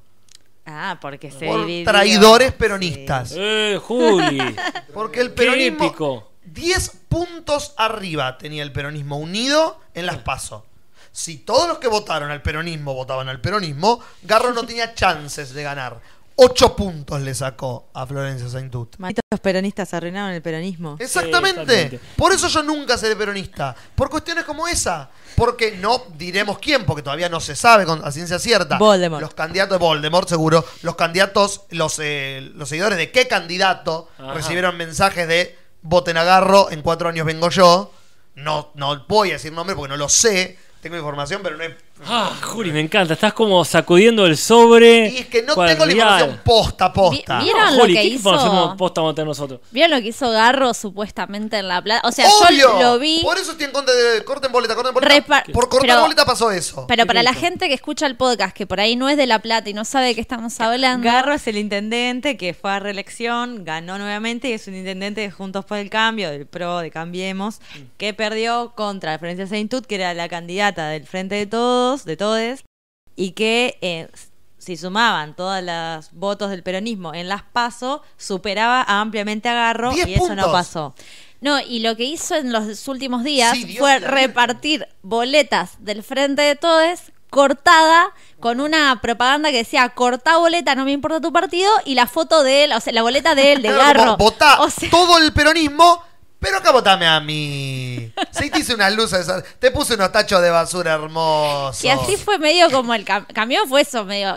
Ah, porque se Por dividió. traidores peronistas. Eh, Juli. Porque el peronismo. épico. 10 puntos arriba tenía el peronismo unido en las PASO. Si todos los que votaron al peronismo votaban al peronismo, Garro no tenía chances de ganar. 8 puntos le sacó a Florencia Saintut. Malditos peronistas arruinaron el peronismo. Exactamente. exactamente. Por eso yo nunca seré peronista. Por cuestiones como esa. Porque no diremos quién, porque todavía no se sabe con, a ciencia cierta. Voldemort. Los candidatos de Voldemort, seguro. Los candidatos, los, eh, los seguidores de qué candidato Ajá. recibieron mensajes de voten a Garro, en cuatro años vengo yo. No, no voy a decir nombre porque no lo sé. Tengo información, pero no es. Ah, Juli, me encanta. Estás como sacudiendo el sobre. Y es que no cual tengo la información posta a posta. Vi- ¿Vieron No, lo Juli, que ¿qué hizo? información posta vamos a tener nosotros? ¿Vieron lo que hizo Garro supuestamente en La Plata? O sea, ¡Obvio! yo lo vi. Por eso estoy en contra de corten boleta, corten boleta. Repa- por cortar pero- boleta pasó eso. Pero ¿Qué para la gente que escucha el podcast, que por ahí no es de La Plata y no sabe de qué estamos hablando. Garro es el intendente que fue a reelección, ganó nuevamente y es un intendente de Juntos por el Cambio, del PRO, de Cambiemos, que perdió contra Florencia Saintut, que era la candidata del Frente de Todos, de Todes, y que eh, si sumaban todos los votos del peronismo en las PASO, superaba ampliamente a Garro y eso puntos. no pasó. No, y lo que hizo en los últimos días Sí, Dios fue repartir boletas del Frente de Todes cortada con una propaganda que decía cortá boleta, no me importa tu partido, y la foto de él, o sea, la boleta de él, de Garro. Votá O sea, todo el peronismo, pero acá votame a mí. Sí, te hice unas luces, te puse unos tachos de basura hermosos. y así fue medio como el cam- cambio, fue eso, medio.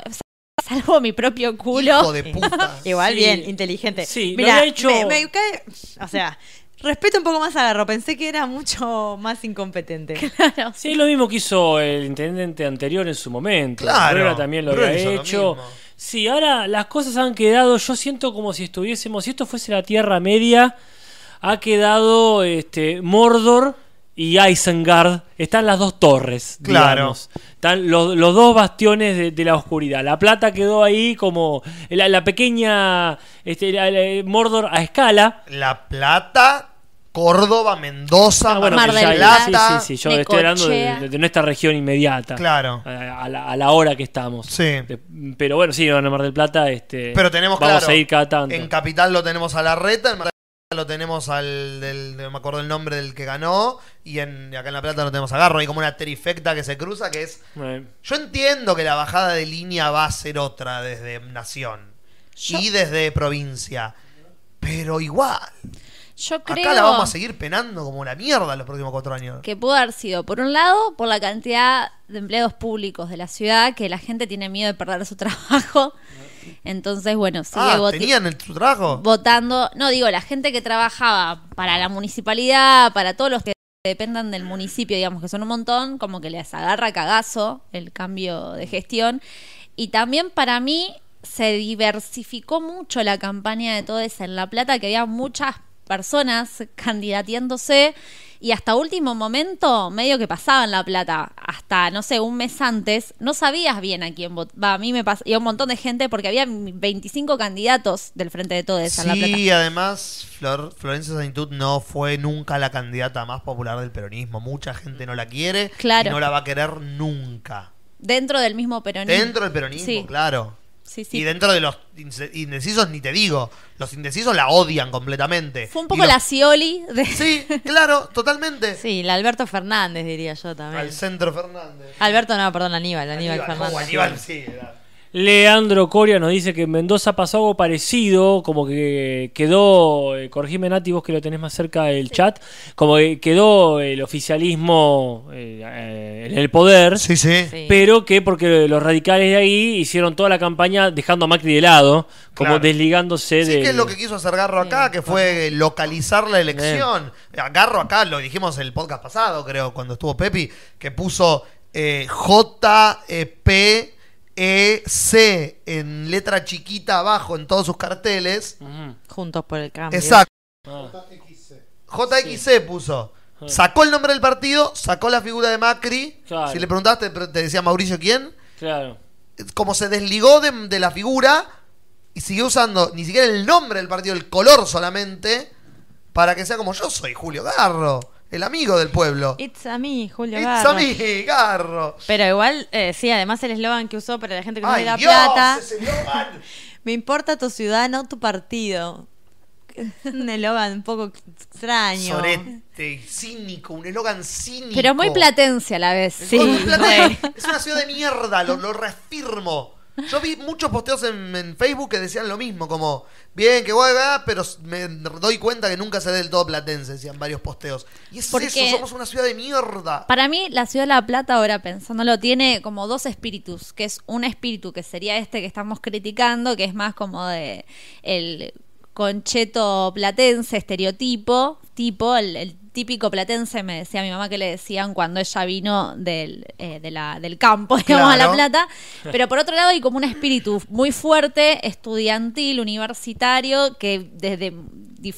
Salvo mi propio culo. Hijo de puta. Igual Sí. bien, inteligente. Sí, lo Mira, había hecho- me- me cae- o sea, respeto un poco más a Garro. Pensé que era mucho más incompetente. Claro. Sí, es lo mismo que hizo el intendente anterior en su momento. Claro, Bruera también lo Bruera había lo hecho. sí, ahora las cosas han quedado. Yo siento como si estuviésemos. Si esto fuese la Tierra Media, ha quedado este, Mordor y Isengard. Están las dos torres. Claro. digamos. Están los, los dos bastiones de, de la oscuridad. La plata quedó ahí como la, la pequeña este, la- la- Mordor a escala. La Plata, Córdoba, Mendoza, Ah, bueno, Mar del Plata. sí, sí, sí, yo estoy hablando de, de- de nuestra región inmediata. Claro. A, a la, a la hora que estamos. Sí. De- pero bueno, sí, en Mar del Plata, este, Pero tenemos, vamos claro, a ir cada tanto. En Capital lo tenemos a la reta, en Mar del Plata lo tenemos al, del, no me acuerdo el nombre del que ganó, y en, acá en La Plata lo tenemos a Garro. Hay como una trifecta que se cruza, que es... Yo entiendo que la bajada de línea va a ser otra desde Nación Yo- y desde provincia, pero igual, Yo creo acá la vamos a seguir penando como una mierda los próximos cuatro años. que pudo haber sido, por un lado, por la cantidad de empleados públicos de la ciudad, que la gente tiene miedo de perder su trabajo. Entonces, bueno, sigue ah, voti- ¿tenían el, su trabajo? votando. No, digo, la gente que trabajaba para la municipalidad, para todos los que dependan del municipio, digamos que son un montón, como que les agarra cagazo el cambio de gestión. Y también para mí se diversificó mucho la campaña de Todes en La Plata, que había muchas personas candidateándose y hasta último momento medio que pasaban La Plata, hasta no sé, un mes antes, no sabías bien a quién votar. A mí me pasó, y a un montón de gente porque había 25 candidatos del Frente de Todes en La Plata. Sí, además Flor, Florencia Saintud no fue nunca la candidata más popular del peronismo. Mucha gente no la quiere Claro. y no la va a querer nunca. Dentro del mismo peronismo. Dentro del peronismo, Sí. claro. Sí, sí. Y dentro de los indecisos ni te digo. Los indecisos la odian completamente. Fue un poco los- la Scioli de... Sí, claro, totalmente. Sí, la Alberto Fernández, diría yo también. Al centro Fernández. Alberto, no, perdón, Aníbal, Aníbal, Aníbal, Fernández. Aníbal, sí. era. Leandro Coria nos dice que en Mendoza pasó algo parecido, como que quedó, eh, corregime Nati, vos que lo tenés más cerca del chat, como que quedó el oficialismo eh, eh, en el poder, Sí, sí. Sí. pero que porque los radicales de ahí hicieron toda la campaña dejando a Macri de lado, como Claro. desligándose Sí, de... que es lo que quiso hacer Garro acá, que fue localizar la elección. A Garro acá, lo dijimos el podcast pasado, creo, cuando estuvo Pepi, que puso eh, J-P-E-C en letra chiquita abajo en todos sus carteles. Juntos por el cambio. Exacto. Ah. JXC puso. Sacó el nombre del partido, sacó la figura de Macri. Claro. Si le preguntaste, te te decía Mauricio quién. Claro. Como se desligó de, de la figura y siguió usando ni siquiera el nombre del partido, el color solamente, para que sea como yo soy Julio Garro, el amigo del pueblo. It's a me, Julio It's Garro. a me, Garro. Pero igual, eh, sí, además el eslogan que usó para la gente que no es La Dios, Plata. ese. Me importa tu ciudad, no tu partido. Un eslogan un poco extraño. Sorete, cínico, un eslogan cínico. Pero muy platense a la vez. Sí. Muy platense. re. Es una ciudad de mierda, lo, lo reafirmo. Yo vi muchos posteos en, en Facebook que decían lo mismo, como, bien, que guay, pero me doy cuenta que nunca se ve del todo platense, decían varios posteos. Y es Porque- eso, somos una ciudad de mierda. Para mí, la ciudad de La Plata, ahora pensándolo, tiene como dos espíritus, que es un espíritu que sería este que estamos criticando, que es más como de el concheto platense, estereotipo, tipo, el, el típico platense, me decía mi mamá que le decían cuando ella vino del, eh, de la- del campo, digamos, a La. Plata. Pero por otro lado hay como un espíritu muy fuerte, estudiantil, universitario, que desde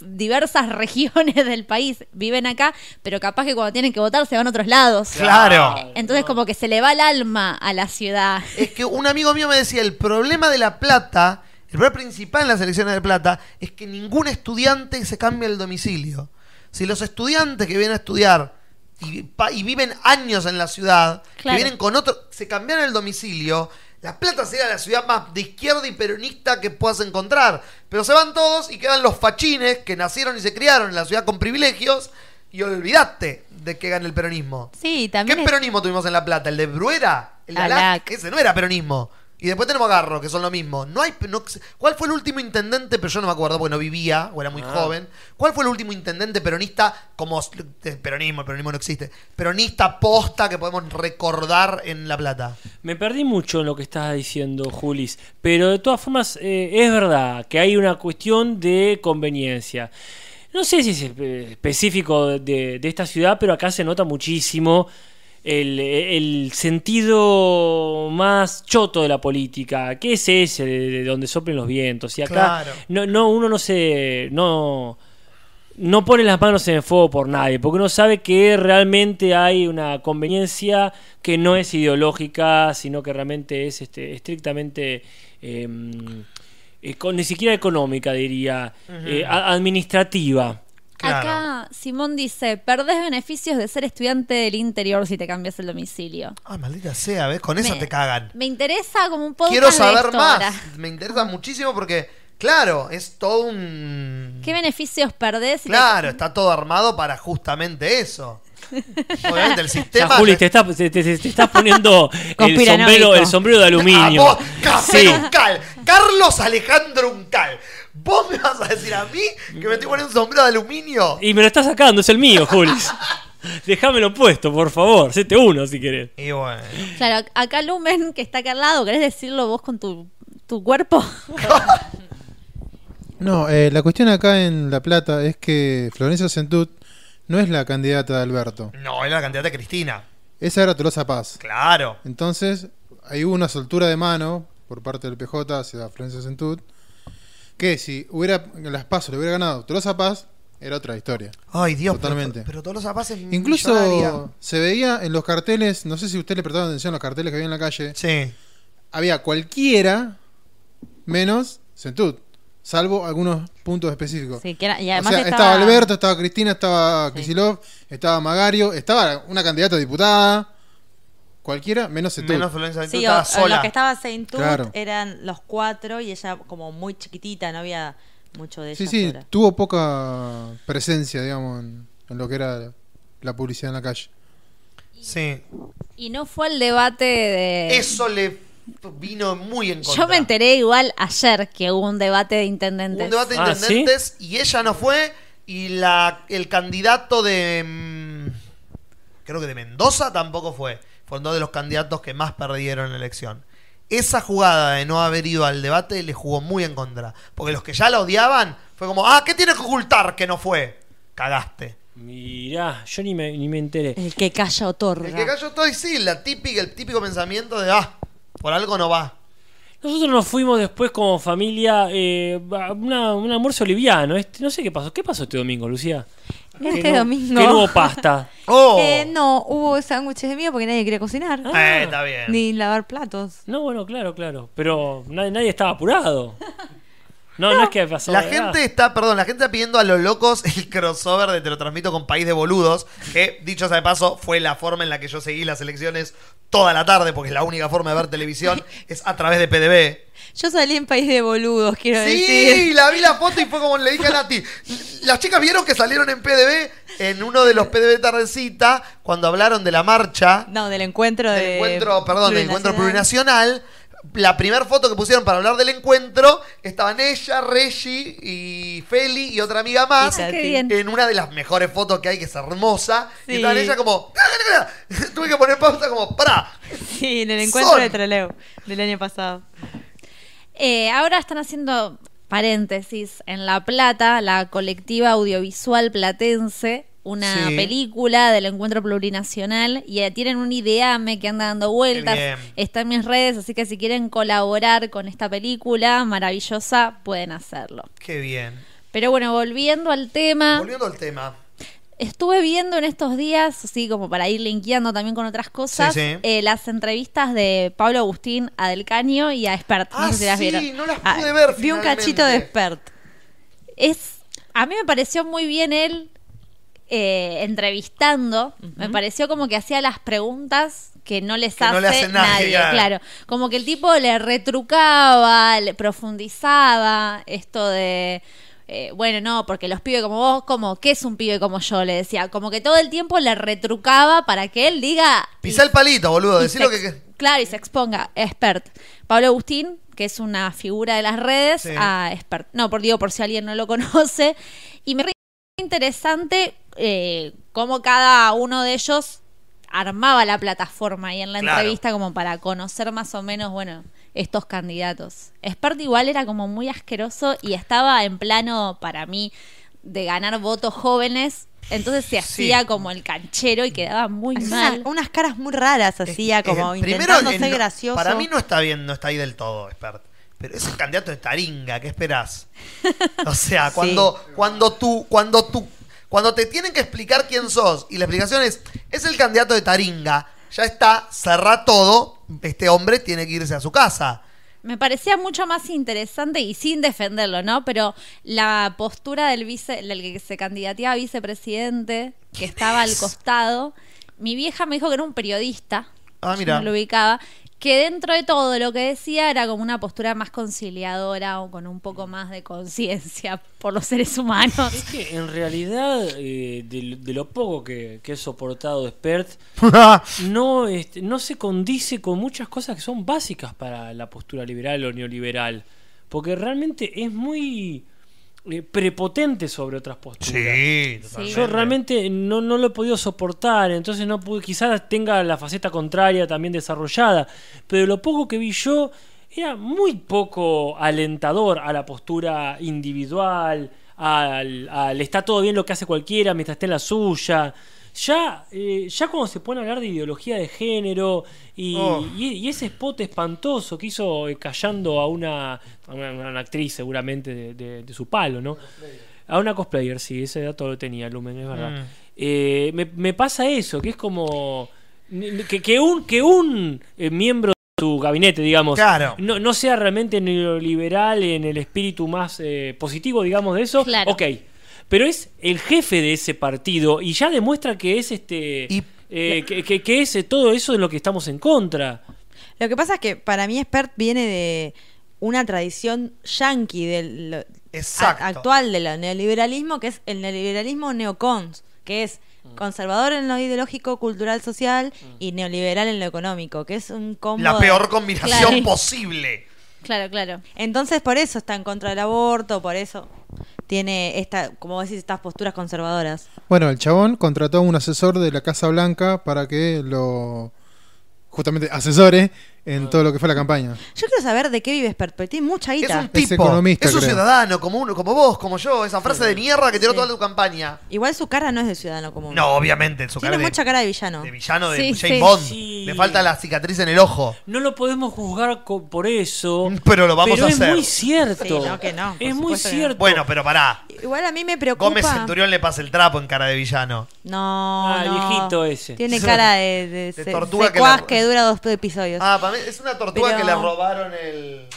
diversas regiones del país viven acá, pero capaz que cuando tienen que votar se van a otros lados. Claro. Entonces como que se le va el alma a la ciudad. Es que un amigo mío me decía, el problema de La Plata, el problema principal en las elecciones de Plata, es que ningún estudiante se cambia el domicilio. Si los estudiantes que vienen a estudiar y, viven años en la ciudad, Claro. que vienen con otro, se cambiaran el domicilio, La Plata sería la ciudad más de izquierda y peronista que puedas encontrar. Pero se van todos y quedan los fachines que nacieron y se criaron en la ciudad con privilegios. y olvidaste de que gane el peronismo. Sí, ¿Qué también. es- peronismo tuvimos en La Plata? ¿El de Bruera? ¿El de Alac. Alac? Ese no era peronismo. Y después tenemos Garro, que son lo mismo. No hay, no- ¿Cuál fue el último intendente? Pero yo no me acuerdo porque no vivía o era muy Ah. joven. ¿Cuál fue el último intendente peronista como el peronismo? El peronismo no existe. Peronista posta que podemos recordar en La Plata. Me perdí mucho en lo que estabas diciendo, Julis, pero de todas formas eh, es verdad que hay una cuestión de conveniencia. No sé si es espe- específico de, de esta ciudad, pero acá se nota muchísimo el, el sentido más choto de la política, que es ese de, de donde soplen los vientos. Y acá Claro. no, no, uno no se... No, no pone las manos en el fuego por nadie, porque uno sabe que realmente hay una conveniencia que no es ideológica, sino que realmente es este, estrictamente, eh, eco- ni siquiera económica, diría, eh, administrativa. Claro. Acá Simón dice, perdés beneficios de ser estudiante del interior si te cambias el domicilio. Ay, maldita sea, ¿ves? Con esa Me- te cagan. Me interesa como un podcast Quiero de saber esto más. ahora. Me interesa muchísimo porque, claro, es todo un... ¿Qué beneficios perdés? si te- Claro, está todo armado para justamente eso. Obviamente el O sea, sistema... Juli, te estás, te, te- te estás poniendo el sombrero, el sombrero de aluminio. Ah, vos, Café Sí. Uncal, Carlos Alejandro Uncal. ¿Vos me vas a decir a mí que me estoy poniendo un sombrero de aluminio? Y me lo estás sacando, es el mío, Julis. Déjamelo puesto, por favor. Sete uno si querés. Y bueno. Claro, acá Lumen, que está acá al lado, ¿querés decirlo vos con tu, tu cuerpo? No, eh, la cuestión acá en La Plata es que Florencia Centut no es la candidata de Alberto. No, era la candidata de Cristina. Esa era Tolosa Paz. Claro. Entonces, ahí hubo una soltura de mano por parte del PJ hacia Florencia Centut. Que si hubiera las pasos le hubiera ganado Tolosa Paz, era otra historia. Ay, Dios. Totalmente. Pero, pero todos los zapatos Incluso se veía en los carteles, no sé si usted le prestaba atención a los carteles que había en la calle, Sí. había cualquiera menos Centut, salvo algunos puntos específicos. Sí, que era- y O además sea, estaba, estaba Alberto, estaba Cristina, estaba Sí. Kicillof, estaba Magario, estaba una candidata a diputada, cualquiera menos Centut. Menos Florencia Ventura Sí, estaba sola. los que estaba Saint Tut Claro. eran los cuatro y ella como muy chiquitita, no había mucho de ella Sí, sí, tuvo poca presencia, digamos, en, en lo que era la publicidad en la calle. Sí. Y no fue el debate de... Eso le vino muy en contra. Yo me enteré igual ayer que hubo un debate de intendentes. Un debate de Ah, intendentes y ella no fue. Y la, el candidato de. mm, Creo que de Mendoza tampoco fue. Fueron dos de los candidatos que más perdieron en la elección. Esa jugada de no haber ido al debate le jugó muy en contra. Porque los que ya la odiaban fue como, ah, ¿qué tiene que ocultar que no fue? Cagaste. Mirá, yo ni me, ni me enteré. El que calla otorga. El que todo y sí, la típica, el típico pensamiento de, ah, por algo no va. Nosotros nos fuimos después como familia eh, a una, un almuerzo liviano. Este, no sé qué pasó. ¿Qué pasó este domingo, Lucía? Este no- domingo. Que no hubo pasta. ¡Oh! Eh, no, hubo sándwiches de mío porque nadie quería cocinar. Eh, está bien. Ni lavar platos. No, bueno, claro, claro. Pero nadie, nadie estaba apurado. No, no, es que pasó. La gente está, perdón, la gente está pidiendo a los locos el crossover de Te lo transmito con País de Boludos, que dicho sea de paso fue la forma en la que yo seguí las elecciones toda la tarde, porque es la única forma de ver televisión, es a través de PDB. Yo salí en país de boludos, quiero Sí, decir. la vi la foto y fue como le dije a Nati. Las chicas vieron que salieron en PDB en uno de los PDB tardecita cuando hablaron de la marcha. No, del encuentro del de. encuentro, perdón, del encuentro plurinacional. La primera foto que pusieron para hablar del encuentro estaban ella, Reggie y Feli y otra amiga más. Bien. En una de las mejores fotos que hay, que es hermosa. Sí. Y estaban ella como. Tuve que poner pausa como. ¡Para! Sí, en el encuentro Son. de Treleu del año pasado. Eh, ahora están haciendo paréntesis en La Plata, la colectiva audiovisual platense, una Sí. película del encuentro plurinacional y eh, tienen un ideame que anda dando vueltas. Está en mis redes, así que si quieren colaborar con esta película maravillosa, pueden hacerlo. Qué bien. Pero bueno, volviendo al tema, Volviendo al tema. estuve viendo en estos días, así como para ir linkeando también con otras cosas, Sí, sí. eh, las entrevistas de Pablo Agustín a Del Caño y a Expert. No Ah, sé si las sí, vieron. no las Ah, pude ver. Vi un cachito de expert. es a mí me pareció muy bien él eh, entrevistando me pareció como que hacía las preguntas que no les Que no hace, le hace nadie, nadie claro. como que el tipo le retrucaba le profundizaba esto de eh, bueno, no, porque los pibes como vos, como, ¿qué es un pibe como yo? Le decía, como que todo el tiempo le retrucaba para que él diga... Pisá el palito, boludo. Decí lo que. Claro, y se exponga. Expert. Pablo Agustín, que es una figura de las redes, Sí. a Expert. No, por digo, por si alguien no lo conoce. Y me interesante eh, cómo cada uno de ellos armaba la plataforma y en la Claro. entrevista como para conocer más o menos, bueno, estos candidatos. Expert igual era como muy asqueroso y estaba en plano para mí de ganar votos jóvenes. Entonces se Sí. hacía como el canchero y quedaba muy mal. unas, unas caras muy raras hacía, como Eh, intentando eh, ser no- gracioso. Para mí no está bien, no está ahí del todo, expert. Pero es el candidato de Taringa, ¿qué esperás? O sea, cuando, cuando tú, cuando tú, cuando te tienen que explicar quién sos y la explicación es, es el candidato de Taringa, ya está, cerrá todo, este hombre tiene que irse a su casa. Me parecía mucho más interesante y sin defenderlo, ¿no? Pero la postura del vice, del que se candidateaba a vicepresidente, que estaba al costado, mi vieja me dijo que era un periodista. Ah, yo mira. No lo ubicaba. Que dentro de todo lo que decía era como una postura más conciliadora o con un poco más de conciencia por los seres humanos. Es que en realidad, eh, de, de lo poco que, que he soportado Expert, no, este, no se condice con muchas cosas que son básicas para la postura liberal o neoliberal. Porque realmente es muy eh, prepotente sobre otras posturas. Sí, totalmente. Yo realmente no, no lo he podido soportar, entonces no pude, quizás tenga la faceta contraria también desarrollada, pero lo poco que vi yo era muy poco alentador a la postura individual, al, al está todo bien lo que hace cualquiera mientras esté en la suya. Ya, eh, ya cuando se pone a hablar de ideología de género y, Oh. y- y ese spot espantoso que hizo eh, callando a una, a una, una actriz seguramente de, de- de su palo, ¿no? A una cosplayer, sí, ese dato lo tenía Lumen, es verdad. Mm. Eh, me, me pasa eso, que es como que, que un, que un eh, miembro de su gabinete, digamos, Claro. no, no sea realmente neoliberal en el espíritu más eh, positivo, digamos, de eso, Claro. ok. Pero es el jefe de ese partido y ya demuestra que es este. Y- eh, que, que- que es eh, todo eso de lo que estamos en contra. Lo que pasa es que para mí Expert viene de una tradición yanqui del lo- Exacto. a- actual del neoliberalismo, que es el neoliberalismo neocons, que es conservador en lo ideológico, cultural, social y neoliberal en lo económico, que es un combo. La de- peor combinación Claro. posible. Claro, claro. Entonces por eso está en contra del aborto, por eso tiene esta, como decís, estas posturas conservadoras. Bueno, el chabón contrató a un asesor de la Casa Blanca para que lo justamente asesore en todo lo que fue la campaña. Yo quiero saber de qué vive porque tiene mucha Es guita. un Es tipo, economista, es un creo. ciudadano como uno, como vos, como yo, esa frase de mierda que tiró Sí. toda tu campaña. Igual su cara no es de ciudadano común. No, obviamente, su Tiene cara de, mucha cara de villano. de villano de Sí, James sí. Bond. Sí. Le falta la cicatriz en el ojo. No lo podemos juzgar co- por eso. Pero lo vamos pero a es hacer. muy cierto. Sí, no, que no, por Es muy supuesto que no. cierto. Bueno, pero pará. Igual a mí me preocupa. Gómez Centurión le pasa el trapo en cara de villano. No, Ah, no. viejito ese. Tiene cara de, de, De se- tortuga que secuaz la- que dura dos episodios. Ah, para mí es una tortuga Pero- que le robaron el,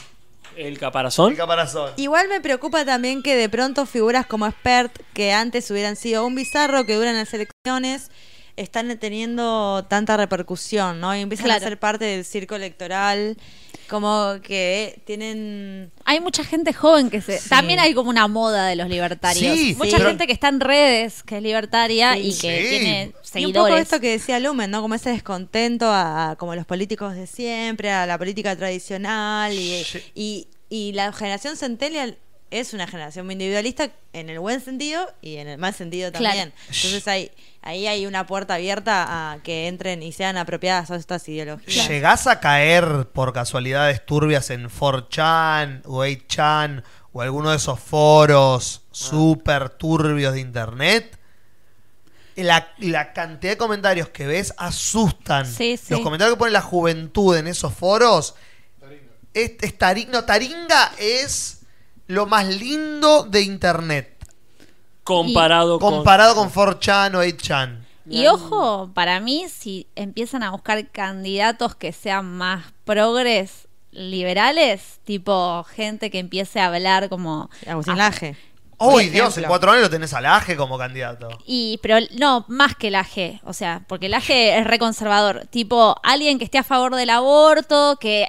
El caparazón. el caparazón. Igual me preocupa también que de pronto figuras como Expert, que antes hubieran sido un bizarro que duran las elecciones, están teniendo tanta repercusión, ¿no? Y empiezan Claro. a ser parte del circo electoral, como que tienen... Hay mucha gente joven que se... También hay como una moda de los libertarios. Sí, mucha gente que está en redes, que es libertaria Sí. y que Sí. tiene Y un poco seguidores. esto que decía Lumen, ¿no? Como ese descontento a, a como los políticos de siempre, a la política tradicional y, Sí. y, y la generación Centennial es una generación muy individualista en el buen sentido y en el mal sentido Claro. también. Entonces hay, ahí hay una puerta abierta a que entren y sean apropiadas todas estas ideologías. ¿Llegás a caer por casualidades turbias en 4chan o 8chan o alguno de esos foros súper turbios de internet? La, la cantidad de comentarios que ves asustan. Sí, sí. Los comentarios que pone la juventud en esos foros. Es, es tari- no, Taringa es lo más lindo de internet. Comparado con. Comparado con 4chan o 8chan. Y ojo, para mí, si empiezan a buscar candidatos que sean más progres liberales, tipo gente que empiece a hablar como... Agustín Laje. Uy, Dios, en cuatro años lo tenés al Aje como candidato. Y, pero no, más que el AG, o sea, porque el AG es reconservador, tipo alguien que esté a favor del aborto, que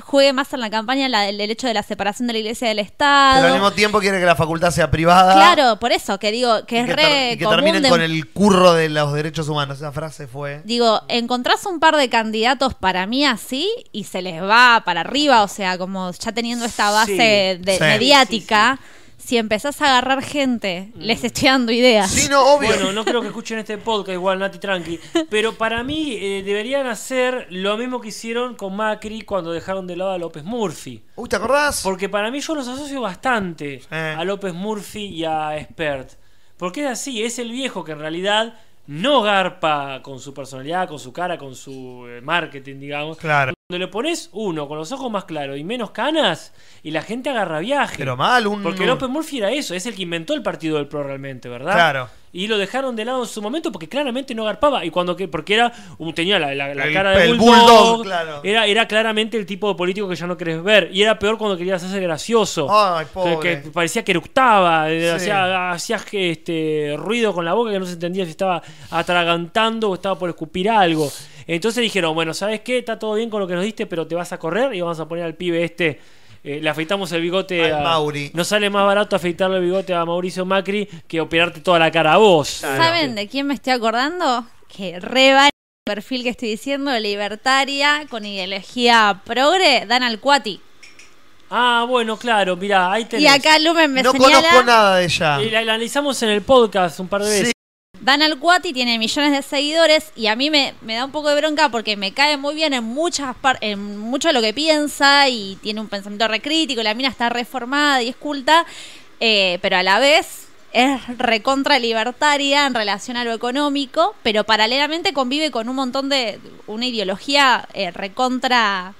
juegue más en la campaña la del el hecho de la separación de la iglesia del Estado. Pero al mismo tiempo quiere que la facultad sea privada. Claro, por eso, que digo, que y es que, re y que común terminen de- con el curro de los derechos humanos. Esa frase fue. Digo, encontrás un par de candidatos para mí así y se les va para arriba, o sea, como ya teniendo esta base Sí, de, sí. mediática, si empezás a agarrar gente, les estoy dando ideas. Sí, no, obvio. Bueno, no creo que escuchen este podcast igual, Nati Tranqui. Pero para mí eh, deberían hacer lo mismo que hicieron con Macri cuando dejaron de lado a López Murphy. Uy, ¿te acordás? Porque para mí yo los asocio bastante Eh. a López Murphy y a Expert. Porque es así, es el viejo que en realidad no garpa con su personalidad, con su cara, con su eh, marketing, digamos. Claro. Cuando le pones uno con los ojos más claros y menos canas, y la gente agarra viaje. Pero mal, un. Porque López Murphy era eso, es el que inventó el partido del PRO realmente, ¿verdad? Claro. Y lo dejaron de lado en su momento porque claramente no garpaba. Y cuando que, porque era tenía la, la- la El- cara de el bulldog, bulldog, claro. era, era claramente el tipo de político que ya no querés ver. Y era peor cuando querías hacerse gracioso. Ay, pobre. que parecía que eructaba, eh, Sí. hacía, hacía que, este, ruido con la boca que no se entendía si estaba atragantando o estaba por escupir algo. Entonces dijeron, bueno, ¿sabes qué? Está todo bien con lo que nos diste, pero te vas a correr y vamos a poner al pibe este. eh, le afeitamos el bigote Al a Mauri. No sale más barato afeitarle el bigote a Mauricio Macri que operarte toda la cara a vos. ¿Saben de quién me estoy acordando? Que reba el perfil que estoy diciendo, libertaria, con ideología progre, Dan Alcuati. Ah, bueno, claro, mirá, ahí tenés. Y acá Lumen me no señala... conozco nada de ella. Y la, la analizamos en el podcast un par de Sí. veces. Dan Alcuati tiene millones de seguidores y a mí me, me da un poco de bronca porque me cae muy bien en muchas en mucho de lo que piensa y tiene un pensamiento recrítico, la mina está reformada y es culta, eh, pero a la vez es recontra libertaria en relación a lo económico, pero paralelamente convive con un montón de una ideología eh, recontra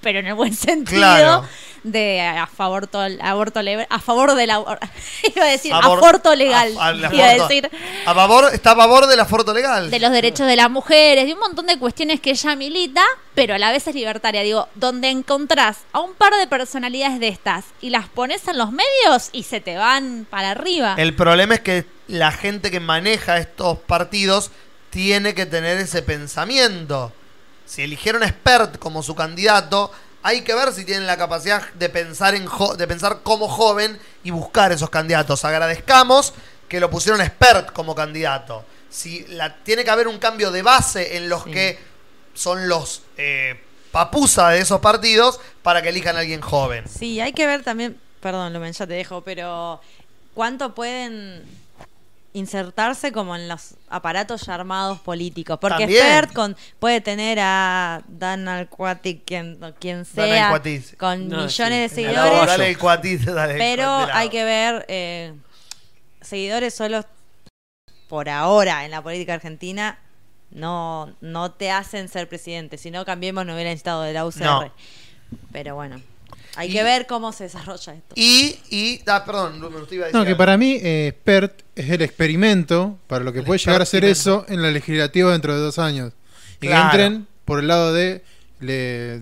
pero en el buen sentido Claro. de a favor tol- aborto legal, a favor del iba a decir Abor- aborto legal, a- iba a decir A favor, está a favor del aborto legal. de los derechos de las mujeres, de un montón de cuestiones que ella milita, pero a la vez es libertaria. Digo, donde encontrás a un par de personalidades de estas y las pones en los medios y se te van para arriba. El problema es que la gente que maneja estos partidos tiene que tener ese pensamiento. Si eligieron a Expert como su candidato, hay que ver si tienen la capacidad de pensar en de pensar como joven y buscar esos candidatos. Agradezcamos que lo pusieron a Expert como candidato. Si la, tiene que haber un cambio de base en los que son los eh, papusa de esos partidos para que elijan a alguien joven. Sí, hay que ver también, perdón, Lumen, ya te dejo, pero cuánto pueden insertarse como en los aparatos ya armados políticos. Porque con, puede tener a Dan Alcuati, quien, quien Dan sea, con No, millones sí, de seguidores. caballo. Dale el cuatito, dale el Pero hay que ver eh, seguidores solo por ahora en la política argentina no no te hacen ser presidente. Si no cambiemos no hubiera necesitado de la UCR. No. Pero bueno, hay Y- que ver cómo se desarrolla esto. Y, y, ah, perdón, me usted iba a decir No, que para mí eh, PERT es el experimento para lo que puede llegar a ser eso en la legislativa dentro de dos años. Y Claro. que entren por el lado de le-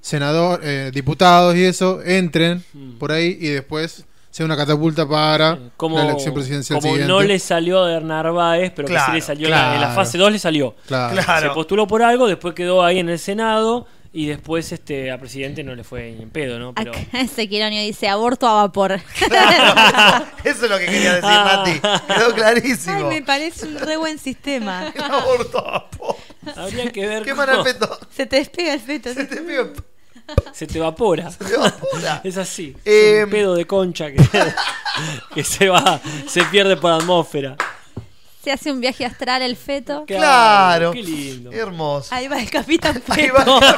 senador, eh, diputados y eso, entren Mm. por ahí y después sea una catapulta para Como, la elección presidencial como siguiente. no le salió a Narváez, pero que Claro, sí le salió en la- en la claro. fase 2 le salió. Claro. Claro. Se postuló por algo, después quedó ahí en el Senado y después este a presidente no le fue ni en pedo, ¿no? Pero Ezequielonio dice aborto a vapor. Claro, eso, eso es lo que quería decir, Nati. Quedó clarísimo. Ay, me parece un re buen sistema. Aborto a vapor. habría que ver Qué cómo mal feto. Se te despega el feto. Se te pega- se te evapora. se te evapora. Es así. Eh, un pedo de concha que, que se va, se pierde por atmósfera. Se hace un viaje astral el feto. Claro. Qué lindo. Hermoso. Ahí va el capitán Ahí Feto. va.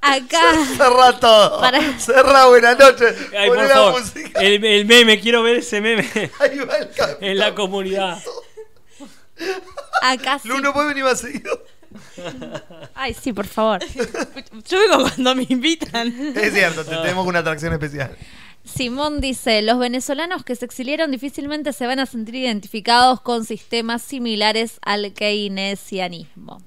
Acá. Cerra todo. Para- Cerra, buenas noches. Ay, Poné por la favor. música. El, el meme, quiero ver ese meme Ahí va el capitán. en la comunidad. Acá sí. Lu, ¿no puede venir más seguido? Ay, sí, por favor. Yo vengo cuando me invitan. Es cierto, te tenemos una atracción especial. Simón dice, los venezolanos que se exiliaron difícilmente se van a sentir identificados con sistemas similares al keynesianismo.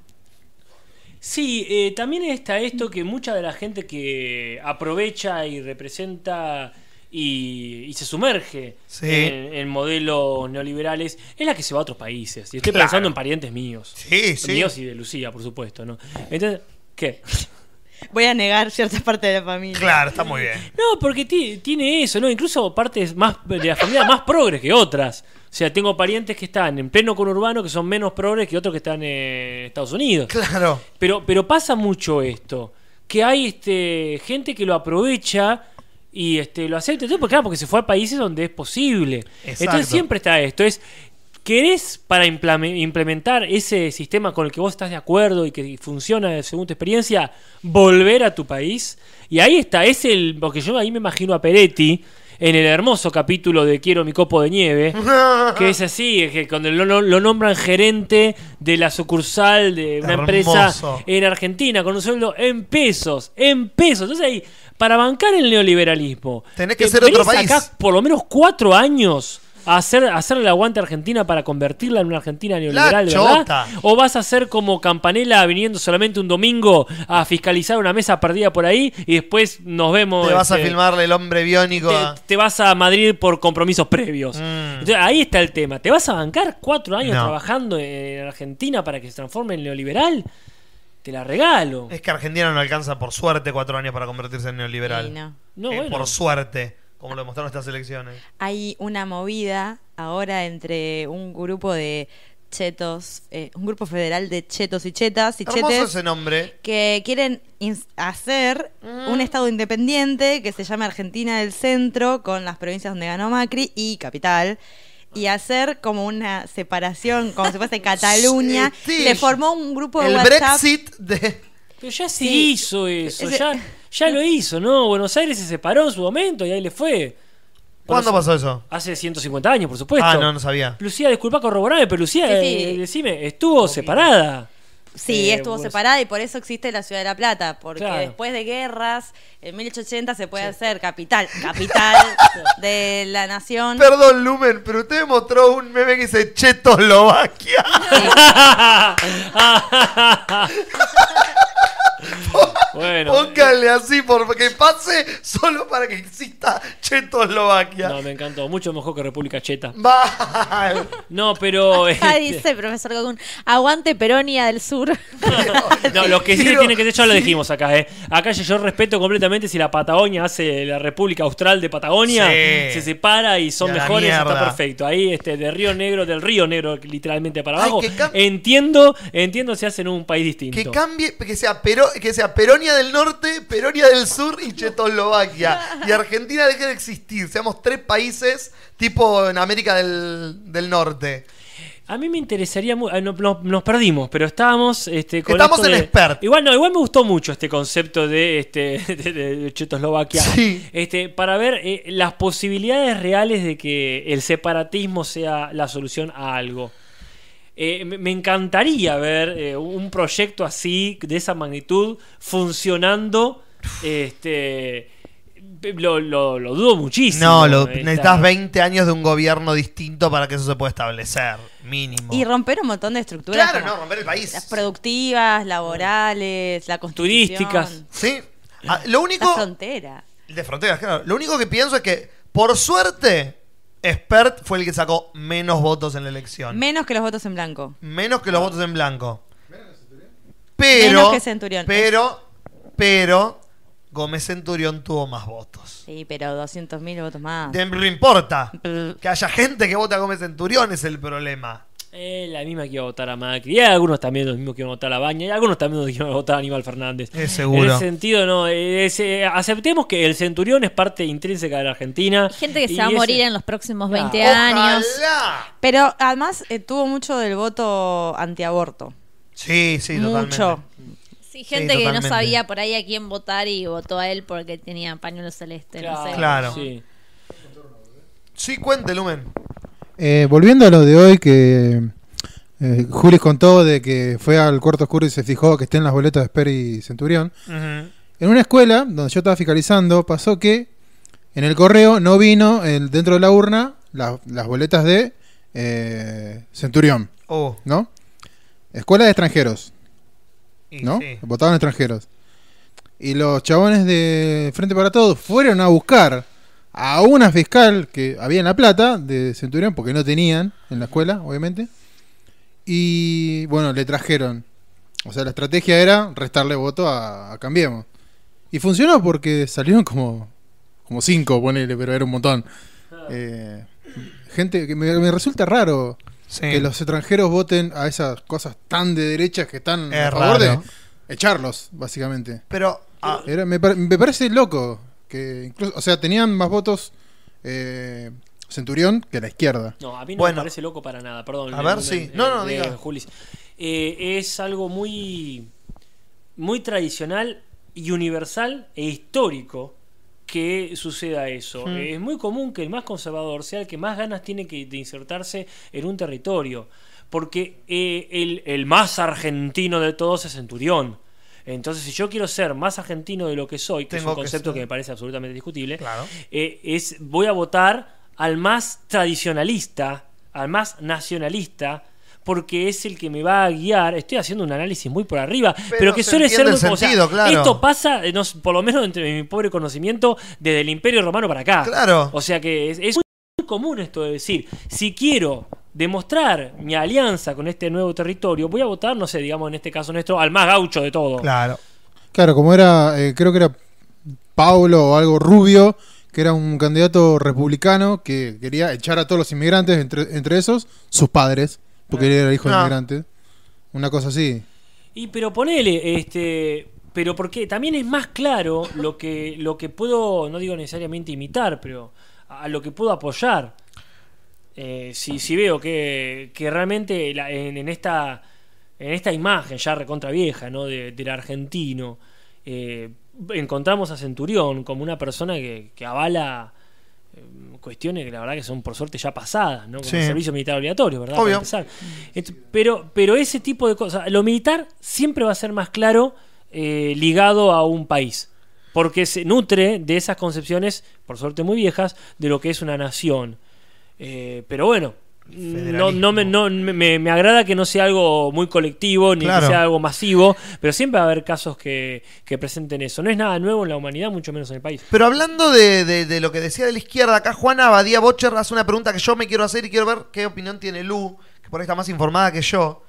Sí, eh, también está esto que mucha de la gente que aprovecha y representa y, y se sumerge Sí. en, en modelos neoliberales, es la que se va a otros países. Y estoy Claro. pensando en parientes míos. Sí, sí. Míos y de Lucía, por supuesto, ¿no? Entonces, ¿qué? Voy a negar ciertas partes de la familia. Claro, está muy bien. No, porque ti- tiene eso, ¿no? Incluso partes más de la familia más progres que otras. O sea, tengo parientes que están en pleno conurbano que son menos progres que otros que están en Estados Unidos. Claro. Pero, pero pasa mucho esto. Que hay este, gente que lo aprovecha y este, lo acepta. Entonces, porque, claro, porque se fue a países donde es posible. Exacto. Entonces siempre está esto. Es, ¿querés para implementar ese sistema con el que vos estás de acuerdo y que funciona según tu experiencia, volver a tu país? Y ahí está, es el. Porque yo ahí me imagino a Peretti. En el hermoso capítulo de Quiero mi copo de nieve, que es así, es que cuando lo, lo- nombran gerente de la sucursal de una empresa en Argentina con un sueldo en pesos, en pesos. Entonces ahí, para bancar el neoliberalismo, Tenés que te ser otro país. acá por lo menos cuatro años a hacer, a hacerle el aguante a Argentina para convertirla en una Argentina neoliberal, La ¿verdad? chota. ¿O vas a ser como Campanella viniendo solamente un domingo a fiscalizar una mesa perdida por ahí y después nos vemos? Te vas a este, filmarle el hombre biónico. a- te, te vas a Madrid por compromisos previos. Mm. Entonces, ahí está el tema. ¿Te vas a bancar cuatro años No. trabajando en Argentina para que se transforme en neoliberal? Te la regalo. Es que Argentina no alcanza por suerte cuatro años para convertirse en neoliberal. Sí, no. No, Eh, bueno. Por suerte, como lo demostraron estas elecciones. Hay una movida ahora entre un grupo de chetos, eh, un grupo federal de chetos y chetas y Hermoso chetes ese nombre. que quieren hacer un estado independiente que se llame Argentina del Centro con las provincias donde ganó Macri y Capital y hacer como una separación como si fuese Cataluña. Sí, Le formó un grupo de El WhatsApp. Brexit de. Pero ya se Sí. hizo eso. Ese- Ya, ya lo hizo, ¿no? Buenos Aires se separó en su momento y ahí le fue. ¿Cuándo pasó eso? Hace 150 años, por supuesto. Ah, no, no sabía. Lucía, disculpa corroborarme, pero Lucía, Sí, sí. eh, decime, estuvo separada. Sí, Eh, estuvo pues- separada y por eso existe la ciudad de La Plata, porque Claro. después de guerras, en 1880 se puede hacer capital, capital de la nación. Perdón, Lumen, pero usted mostró un meme que dice Chetoslovaquia. bueno. Póngale así porque pase solo para que exista Chetoslovaquia. No, me encantó. Mucho mejor que República Cheta. Mal. No, pero. Acá este, dice el profesor Gogún, aguante Peronia del Sur. No, lo que sí Quiero- tiene que ser, ya lo dijimos acá, ¿eh? Acá yo, yo respeto completamente si la Patagonia hace la República Austral de Patagonia, Sí. se separa y son Y mejores, está perfecto. Ahí, este, de Río Negro, del Río Negro, literalmente para abajo. Ay, entiendo, entiendo si hacen un país distinto. Que cambie, que sea, Pero- que sea Peronia del Norte, Peronia del Sur y Chetoslovaquia. Y Argentina deje de existir. Seamos tres países tipo en América del, del Norte. A mí me interesaría mu- ah, no- no- nos perdimos, pero estábamos este, con Estamos en de- expert. Igual no, igual me gustó mucho este concepto de este de, de- de Checoslovaquia. Sí. Este, para ver eh, las posibilidades reales de que el separatismo sea la solución a algo. Eh, me, encantaría ver eh, un proyecto así, de esa magnitud, funcionando. Este. Lo, lo- lo dudo muchísimo. No, lo- Esta- necesitas 20 años de un gobierno distinto para que eso se pueda establecer. Mínimo. Y romper un montón de estructuras. Claro, no, romper el país. Las productivas, laborales, la. Turísticas. Sí. Ah, lo La único. frontera. De fronteras, claro. Lo único que pienso es que, por suerte, Expert fue el que sacó menos votos en la elección. Menos que los votos en blanco. menos que los votos en blanco. Pero. Menos que Centurión. Pero. Pero. Gómez Centurión tuvo más votos. Sí, pero 200.000 votos más. De- No importa. Que haya gente que vota a Gómez Centurión es el problema. Eh, la misma que iba a votar a Macri. Y algunos también los mismos que iban a votar a Baña. Y algunos también los que iban a votar a Aníbal Fernández. Es seguro. En ese sentido, no. es, eh, aceptemos que el Centurión es parte intrínseca de la Argentina. Hay gente que se va a morir en los próximos 20 Ojalá. años. Pero además eh, tuvo mucho del voto antiaborto. Sí, sí, Mucho. totalmente. Sí, gente que no sabía por ahí a quién votar y votó a él porque tenía pañuelo celeste. no sé. Claro. Sí. Sí, cuente, Lumen. Eh, volviendo a lo de hoy que eh, Juli contó de que fue al cuarto oscuro y se fijó que estén las boletas de Esper y Centurión. En una escuela donde yo estaba fiscalizando pasó que en el correo no vino el- dentro de la urna la- las boletas de eh, Centurión, Oh, ¿no? Escuela de extranjeros, y ¿no? sí. Votaban extranjeros. Y los chabones de Frente para Todos fueron a buscar a una fiscal que había en La Plata de Centurión, porque no tenían en la escuela, obviamente. Y bueno, le trajeron. O sea, la estrategia era restarle voto a, a Cambiemos. Y funcionó porque salieron como, como cinco, ponele, pero era un montón. Eh, gente que me, me resulta raro Sí. que los extranjeros voten a esas cosas tan de derechas que están Es a favor raro. de echarlos, básicamente. Pero, ah, Era- me parece loco que incluso, o sea, tenían más votos eh, Centurión que la izquierda. No, a mí no Bueno. me parece loco para nada, perdón. A ver, eh, sí. No, no, diga. Julis. Eh, es algo muy, muy tradicional y universal e histórico que suceda eso. Hmm. Es muy común que el más conservador sea el que más ganas tiene que, de insertarse en un territorio. Porque eh, el, el más argentino de todos es Centurión. Entonces, si yo quiero ser más argentino de lo que soy, que Tengo es un concepto que me parece absolutamente discutible, Claro. eh, es voy a votar al más tradicionalista, al más nacionalista, porque es el que me va a guiar. Estoy haciendo un análisis muy por arriba, pero, Pero que se suele ser muy o sea, claro. Esto pasa, eh, no por lo menos entre mi pobre conocimiento, desde el Imperio Romano para acá. Claro. O sea que es, es muy común esto de decir, si quiero demostrar mi alianza con este nuevo territorio, voy a votar, no sé, digamos en este caso nuestro, al más gaucho de todo. claro. Claro, como era, eh, creo que era Paulo o algo rubio, que era un candidato republicano que quería echar a todos los inmigrantes, entre, entre esos sus padres, porque él era hijo de Ah. inmigrante. Una cosa así. Y pero ponele, este, pero porque también es más claro lo que lo que puedo, no digo necesariamente imitar, pero a lo que puedo apoyar. Eh, si, si veo que, que realmente la- en, en esta en esta imagen ya recontra vieja, ¿no? De- del argentino, eh, encontramos a Centurión como una persona que, que avala eh, cuestiones que la verdad que son por suerte ya pasadas, ¿no? Como Sí. el servicio militar obligatorio, ¿verdad? Obvio. Pero, pero ese tipo de cosas, lo militar siempre va a ser más claro eh, ligado a un país, porque se nutre de esas concepciones, por suerte muy viejas, de lo que es una nación. Eh, pero bueno, no, no, me, no me, me agrada que no sea algo muy colectivo ni Claro. que sea algo masivo, pero siempre va a haber casos que, que presenten eso. No es nada nuevo en la humanidad, mucho menos en el país. Pero hablando de, de- de lo que decía de la izquierda, acá Juana Badía Bocher hace una pregunta que yo me quiero hacer y quiero ver qué opinión tiene Lu, que por ahí está más informada que yo.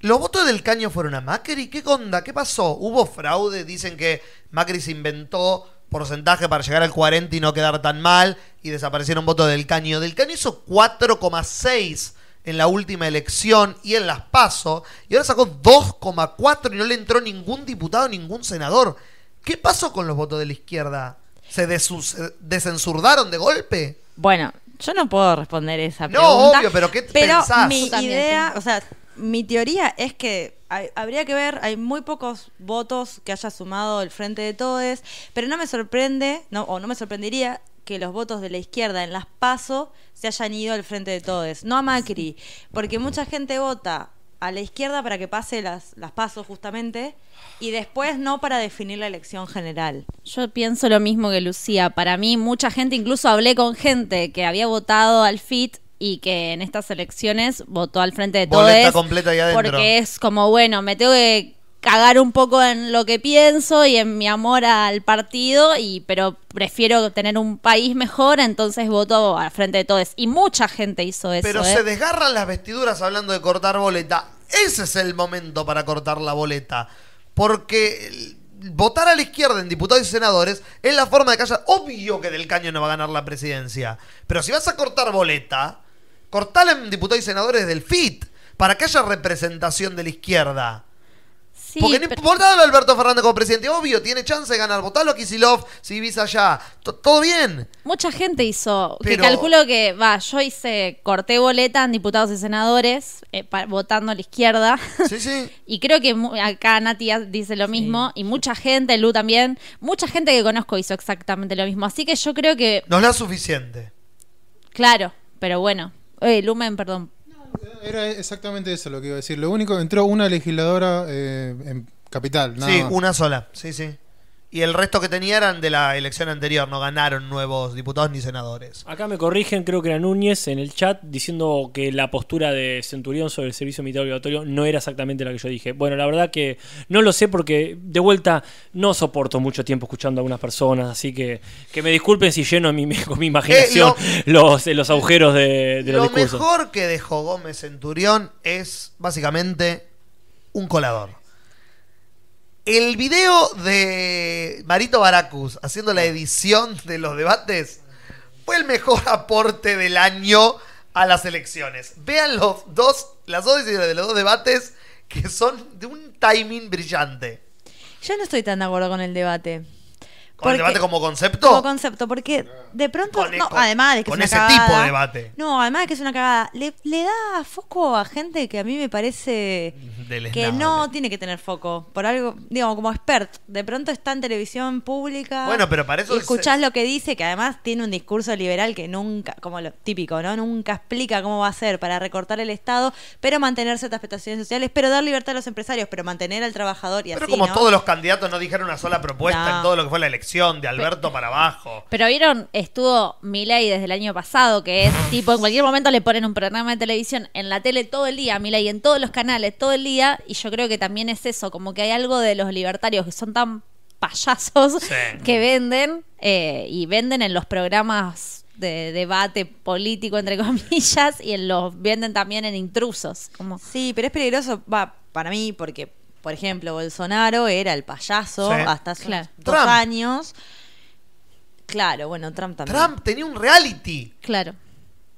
¿Los votos del caño fueron a Macri? ¿Qué onda? ¿Qué pasó? ¿Hubo fraude? Dicen que Macri se inventó porcentaje para llegar al 40 y no quedar tan mal y desaparecieron votos del caño. Del caño hizo 4,6 en la última elección y en las PASO y ahora sacó 2,4 y no le entró ningún diputado, ningún senador. ¿Qué pasó con los votos de la izquierda? ¿Se desu- se desensurdaron de golpe? Bueno, yo no puedo responder esa No, pregunta. obvio, pero ¿qué Pero pensás? mi idea, o sea, mi teoría es que habría que ver, hay muy pocos votos que haya sumado el Frente de Todes, pero no me sorprende, no, o no me sorprendería que los votos de la izquierda en las PASO se hayan ido al Frente de Todes, no a Macri, porque mucha gente vota a la izquierda para que pase las, las PASO justamente y después no para definir la elección general. Yo pienso lo mismo que Lucía. Para mí, mucha gente, incluso hablé con gente que había votado al FIT y que en estas elecciones votó al frente de Boleta todos. completa ahí adentro. Porque es como, bueno, me tengo que cagar un poco en lo que pienso y en mi amor al partido, y pero prefiero tener un país mejor, entonces voto al frente de todos. Y mucha gente hizo eso. Pero ¿eh? se desgarran las vestiduras hablando de cortar boleta. Ese es el momento para cortar la boleta. Porque votar a la izquierda en diputados y senadores es la forma de que haya. Obvio que Del Caño no va a ganar la presidencia. Pero si vas a cortar boleta, cortala en diputados y senadores del FIT. Para que haya representación de la izquierda. Sí, Porque no pero- votalo a Alberto Fernández como presidente, obvio, tiene chance de ganar. Votalo a Kisilov si vivís allá. To- Todo bien. Mucha gente hizo, Pero- que calculo que, va, yo hice, corté boleta en diputados y senadores, eh, votando a la izquierda. Sí, sí. y creo que acá Nati dice lo mismo, y mucha gente, Lu también, mucha gente que conozco hizo exactamente lo mismo. Así que yo creo que, No es la suficiente. claro, pero bueno. Eh, Lumen, perdón. Era exactamente eso lo que iba a decir. Lo único, entró una legisladora eh, en Capital. nada Sí, más. una sola. Sí, sí. Y el resto que tenía eran de la elección anterior, no ganaron nuevos diputados ni senadores. Acá me corrigen, creo que era Núñez en el chat, diciendo que la postura de Centurión sobre el servicio militar obligatorio no era exactamente la que yo dije. Bueno, la verdad que no lo sé porque de vuelta no soporto mucho tiempo escuchando a algunas personas, así que que me disculpen si lleno mi, con mi imaginación los, los agujeros de, de los Lo discursos. mejor que dejó Gómez Centurión es básicamente un colador. El video de Marito Baracus haciendo la edición de los debates fue el mejor aporte del año a las elecciones. Vean los dos, las dos de los dos debates que son de un timing brillante. Yo no estoy tan de acuerdo con el debate. ¿Con el debate como concepto? Como concepto, porque de pronto, Con- no, con- además de que con es ese una tipo cagada, de debate. No, además de que es una cagada, le, le da foco a gente que a mí me parece que no tiene que tener foco. Por algo, digamos, como expert. De pronto está en televisión pública. Bueno, pero para eso y es- escuchás lo que dice, que además tiene un discurso liberal que nunca, como lo típico, ¿no? Nunca explica cómo va a ser para recortar el Estado, pero mantener ciertas prestaciones sociales, pero dar libertad a los empresarios, pero mantener al trabajador y Pero así. como ¿no? todos los candidatos no dijeron una sola propuesta No. en todo lo que fue la elección, de Alberto para abajo. Pero vieron, estuvo Milei desde el año pasado, que es tipo, en cualquier momento le ponen un programa de televisión en la tele todo el día, Milei en todos los canales todo el día, y yo creo que también es eso, como que hay algo de los libertarios que son tan payasos Sí. que venden eh, y venden en los programas de debate político entre comillas y en los venden también en intrusos como Sí, pero es peligroso, va, para mí, porque, por ejemplo, Bolsonaro era el payaso Sí. hasta hace Claro. dos Trump. años. Claro, bueno, Trump también. Trump tenía un reality. claro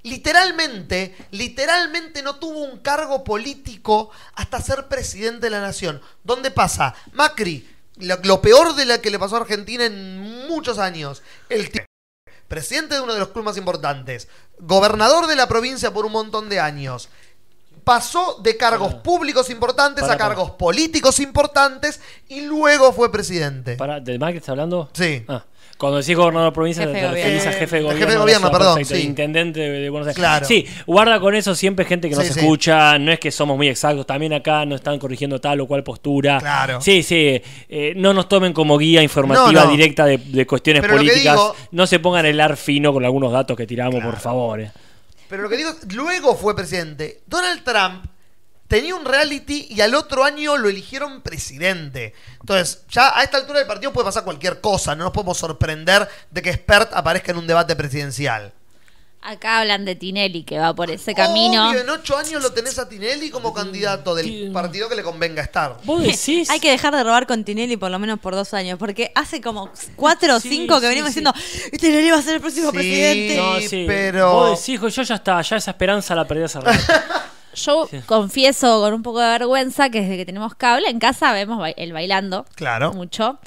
Literalmente, literalmente no tuvo un cargo político hasta ser presidente de la nación. ¿Dónde pasa? Macri, lo, lo peor de la que le pasó a Argentina en muchos años. El tipo, presidente de uno de los clubes más importantes, gobernador de la provincia por un montón de años. Pasó de cargos públicos importantes Pará, a pará. cargos políticos importantes y luego fue presidente. Para, ¿De Macri estás hablando? Sí. Ah, cuando decís gobernador de provincia, Jefe te referís gobierno. a jefe de gobierno. jefe de gobierno, perdón, sí. Intendente de de Buenos Aires. Claro. Sí, guarda con eso siempre gente que no Sí, escucha, no es que somos muy exactos, también acá nos están corrigiendo tal o cual postura. Claro. Sí, sí, eh, no nos tomen como guía informativa No, no. directa de, de cuestiones Pero lo que políticas. digo- no se pongan el ar fino con algunos datos que tiramos, Claro. por favor. eh. Pero lo que digo luego fue presidente. Donald Trump tenía un reality y al otro año lo eligieron presidente. Entonces, ya a esta altura del partido puede pasar cualquier cosa. No nos podemos sorprender de que Expert aparezca en un debate presidencial. Acá hablan de Tinelli que va por ese camino Obvio, en ocho años lo tenés a Tinelli como candidato del partido que le convenga estar. Vos decís. Hay que dejar de robar con Tinelli por lo menos por dos años, porque hace como cuatro o Sí, cinco que sí, venimos sí. diciendo, Tinelli va a ser el próximo Sí. presidente. No, pero- Vos decís, yo ya está, ya esa esperanza la perdí hace rato. Yo confieso con un poco de vergüenza que desde que tenemos cable en casa vemos el bailando Claro. mucho.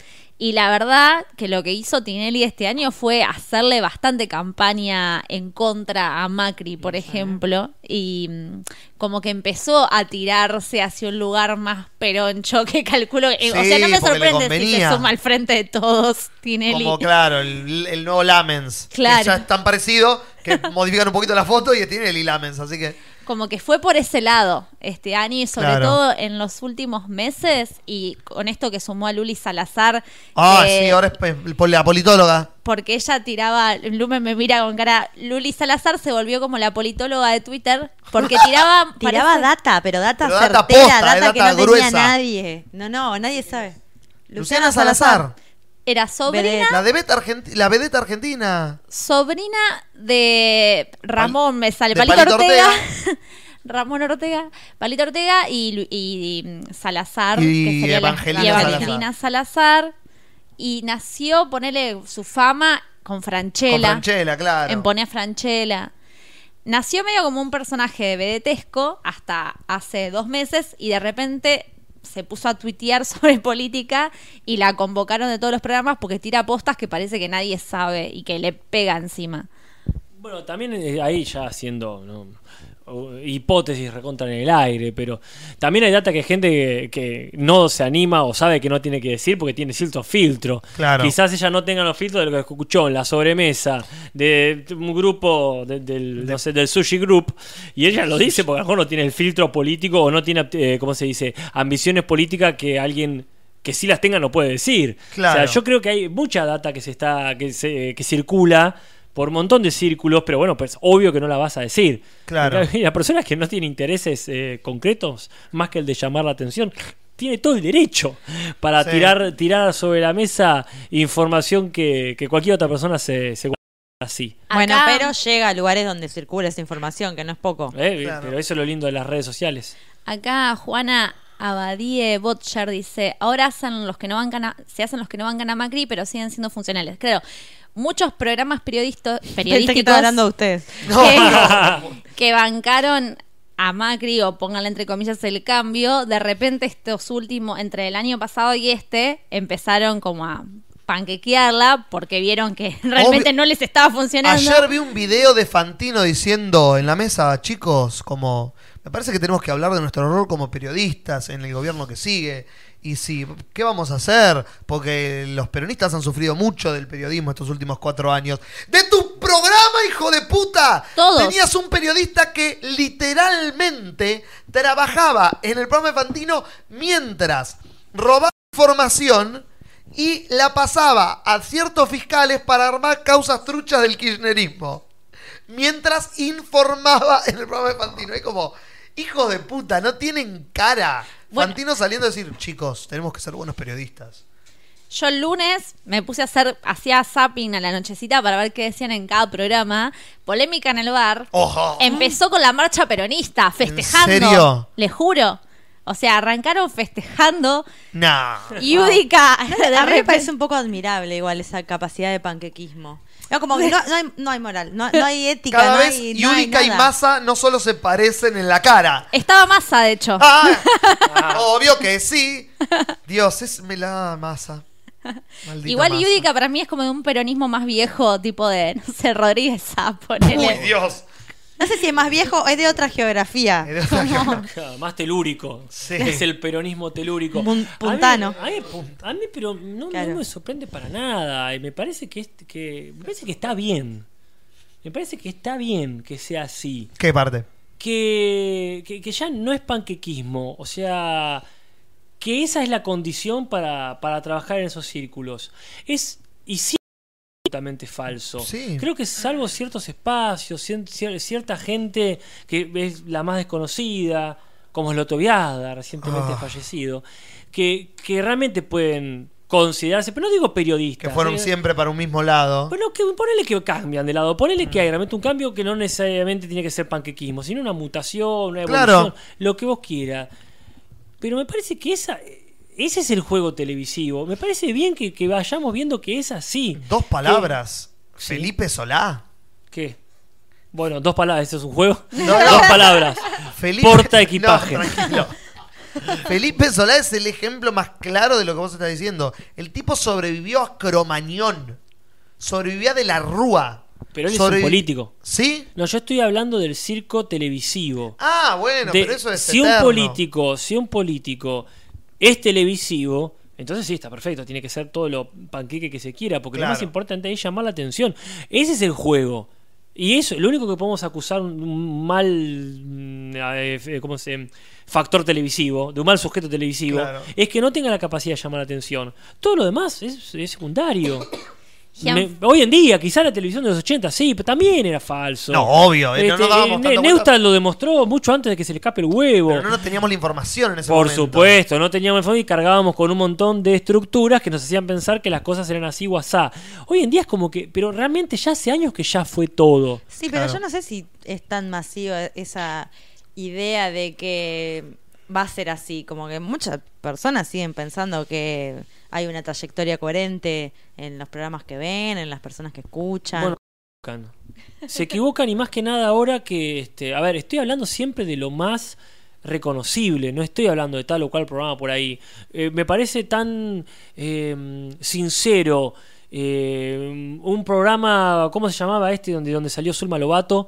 Y la verdad que lo que hizo Tinelli este año fue hacerle bastante campaña en contra a Macri, por ejemplo. Y mm, como que empezó a tirarse hacia un lugar más peroncho que calculo. que- o sea, no me sorprende si se suma al frente de todos Tinelli. Como claro, el, el nuevo Lamens. que Claro. ya es tan parecido que modifican un poquito la foto y es Tinelli Lamens. Así que. Como que fue por ese lado este año y sobre Claro. todo en los últimos meses y con esto que sumó a Luli Salazar Ah, que- sí, ahora es la politóloga. porque ella tiraba Lumen me mira con cara Luli Salazar se volvió como la politóloga de Twitter porque tiraba Tiraba parece- data, pero data Pero data certera, posta, data, eh, que data no gruesa. tenía nadie. No, no, nadie sabe. Luciana Salazar. Era sobrina La Argenti- la vedeta argentina. sobrina de Ramón me sale. De Palito, Palito Ortega. Ramón Ortega. Palito Ortega y, Lu- y, mm, Salazar Y que sería la- Evangelina y Evangelina Salazar. Y nació ponerle su fama con Franchella. Con Franchella, claro. en Pone a Franchella. Nació medio como un personaje de vedetesco hasta hace dos meses y de repente se puso a tuitear sobre política y la convocaron de todos los programas porque tira postas que parece que nadie sabe y que le pega encima. Bueno, también eh, ahí ya haciendo ¿no? Hipótesis recontra en el aire, pero también hay data que hay gente que, que no se anima o sabe que no tiene que decir porque tiene cierto filtro. Claro. Quizás ella no tenga los filtros de lo que escuchó en la sobremesa de un grupo de- del, no sé, del sushi group y ella lo dice porque a lo mejor no tiene el filtro político o no tiene, eh, ¿cómo se dice?, ambiciones políticas que alguien que sí las tenga no puede decir. Claro. O sea, yo creo que hay mucha data que se está que se que circula por un montón de círculos, pero bueno, pues obvio que no la vas a decir. Claro. Porque Las personas que no tienen intereses eh, concretos, más que el de llamar la atención, tiene todo el derecho para Sí. tirar, tirar sobre la mesa información que, que cualquier otra persona se, se guarda así. Bueno, Acá- pero llega a lugares donde circula esa información, que no es poco. ¿eh? Claro. Pero eso es lo lindo de las redes sociales. Acá Juana Abadie Botcher dice, ahora hacen los que no bancan a- se hacen los que no bancan a Macri, pero siguen siendo funcionales. Claro, muchos programas periodistas, Pensé que periodísticos estaba hablando de ustedes. que, que bancaron a Macri o pónganle entre comillas el cambio, de repente estos últimos, entre el año pasado y este, empezaron como a panquequearla porque vieron que realmente Obvio- no les estaba funcionando. Ayer vi un video de Fantino diciendo en la mesa, chicos, como me parece que tenemos que hablar de nuestro rol como periodistas en el gobierno que sigue. Y si, ¿qué vamos a hacer? Porque los peronistas han sufrido mucho del periodismo estos últimos cuatro años. ¡De tu programa, hijo de puta! Todos. Tenías un periodista que literalmente trabajaba en el programa de Fantino mientras robaba información y la pasaba a ciertos fiscales para armar causas truchas del kirchnerismo. Mientras informaba en el programa de Fantino. Es como, hijos de puta, no tienen cara. Bueno. Fantino saliendo a decir, chicos, tenemos que ser buenos periodistas. Yo el lunes me puse a hacer, hacía zapping a la nochecita para ver qué decían en cada programa. Polémica en el bar. ¡Ojo! Empezó con la marcha peronista, festejando. serio? Le juro. O sea, arrancaron festejando. Nah. Y Udica, A mí me parece un poco admirable igual esa capacidad de panquequismo. No, como que no, no hay, no hay moral, no, no hay ética, Cada no vez hay, y. Massa no solo se parecen en la cara. Estaba masa, de hecho. Ah, obvio que sí. Dios, es me la masa. Maldita Igual masa. Yudica para mí es como de un peronismo más viejo, tipo de, no sé, Rodríguez Sá, ponele. Uy, Dios. No sé si es más viejo o es de otra geografía. Claro, Más telúrico. Sí. Es el peronismo telúrico. Mun- A mí- puntano. A mí, pun- a mí, pero no, me sorprende para nada. Y me parece que, es- que me parece que está bien. Me parece que está bien que sea así. ¿Qué parte? Que, que, que ya no es panquequismo. O sea, que esa es la condición para, para trabajar en esos círculos. Es y sí absolutamente falso. Sí. Creo que salvo ciertos espacios, cier- cier- cierta gente que es la más desconocida, como es Loto Viada, recientemente Ah. fallecido, que, que realmente pueden considerarse, pero no digo periodistas. Que fueron eh, siempre para un mismo lado. Bueno, que ponele que cambian de lado, ponele que hay realmente un cambio que no necesariamente tiene que ser panquequismo, sino una mutación, una Claro. evolución, lo que vos quieras. Pero me parece que esa, ese es el juego televisivo. Me parece bien que, que vayamos viendo que es así. Dos palabras. Felipe Solá. ¿Qué? Bueno, dos palabras, ¿eso es un juego? No, no. Dos palabras. Felipe... Porta equipaje. No, tranquilo. Felipe Solá es el ejemplo más claro de lo que vos estás diciendo. El tipo sobrevivió a Cromañón. Sobrevivió a de la Rúa. Pero él es un político. ¿Sí? No, yo estoy hablando del circo televisivo. Ah, bueno, De- pero eso es si un eterno. político, si un político es televisivo, entonces sí está perfecto, tiene que ser todo lo panqueque que se quiera, porque Claro. lo más importante es llamar la atención. Ese es el juego. Y eso, lo único que podemos acusar un- un mal mm, eh, ¿cómo se factor televisivo, de un mal sujeto televisivo, Claro. es que no tenga la capacidad de llamar la atención. Todo lo demás es, es secundario. Me- hoy en día, quizá la televisión de los 80, sí, pero también era falso. No, obvio, eh, no Ne- tanta vuelta. Neustadt lo demostró mucho antes de que se le escape el huevo. Pero no teníamos la información en ese Por momento. supuesto, no teníamos el fondo y cargábamos con un montón de estructuras que nos hacían pensar que las cosas eran así o asá. Hoy en día es como que, pero realmente ya hace años que ya fue todo. Sí, pero Claro. yo no sé si es tan masiva esa idea de que va a ser así. Como que muchas personas siguen pensando que hay una trayectoria coherente en los programas que ven, en las personas que escuchan. Bueno, se equivocan. Y más que nada ahora que, este, a ver, estoy hablando siempre de lo más reconocible, no estoy hablando de tal o cual programa por ahí. Eh, me parece tan eh, sincero eh, un programa, ¿cómo se llamaba este? Donde, donde salió Zulma Lobato.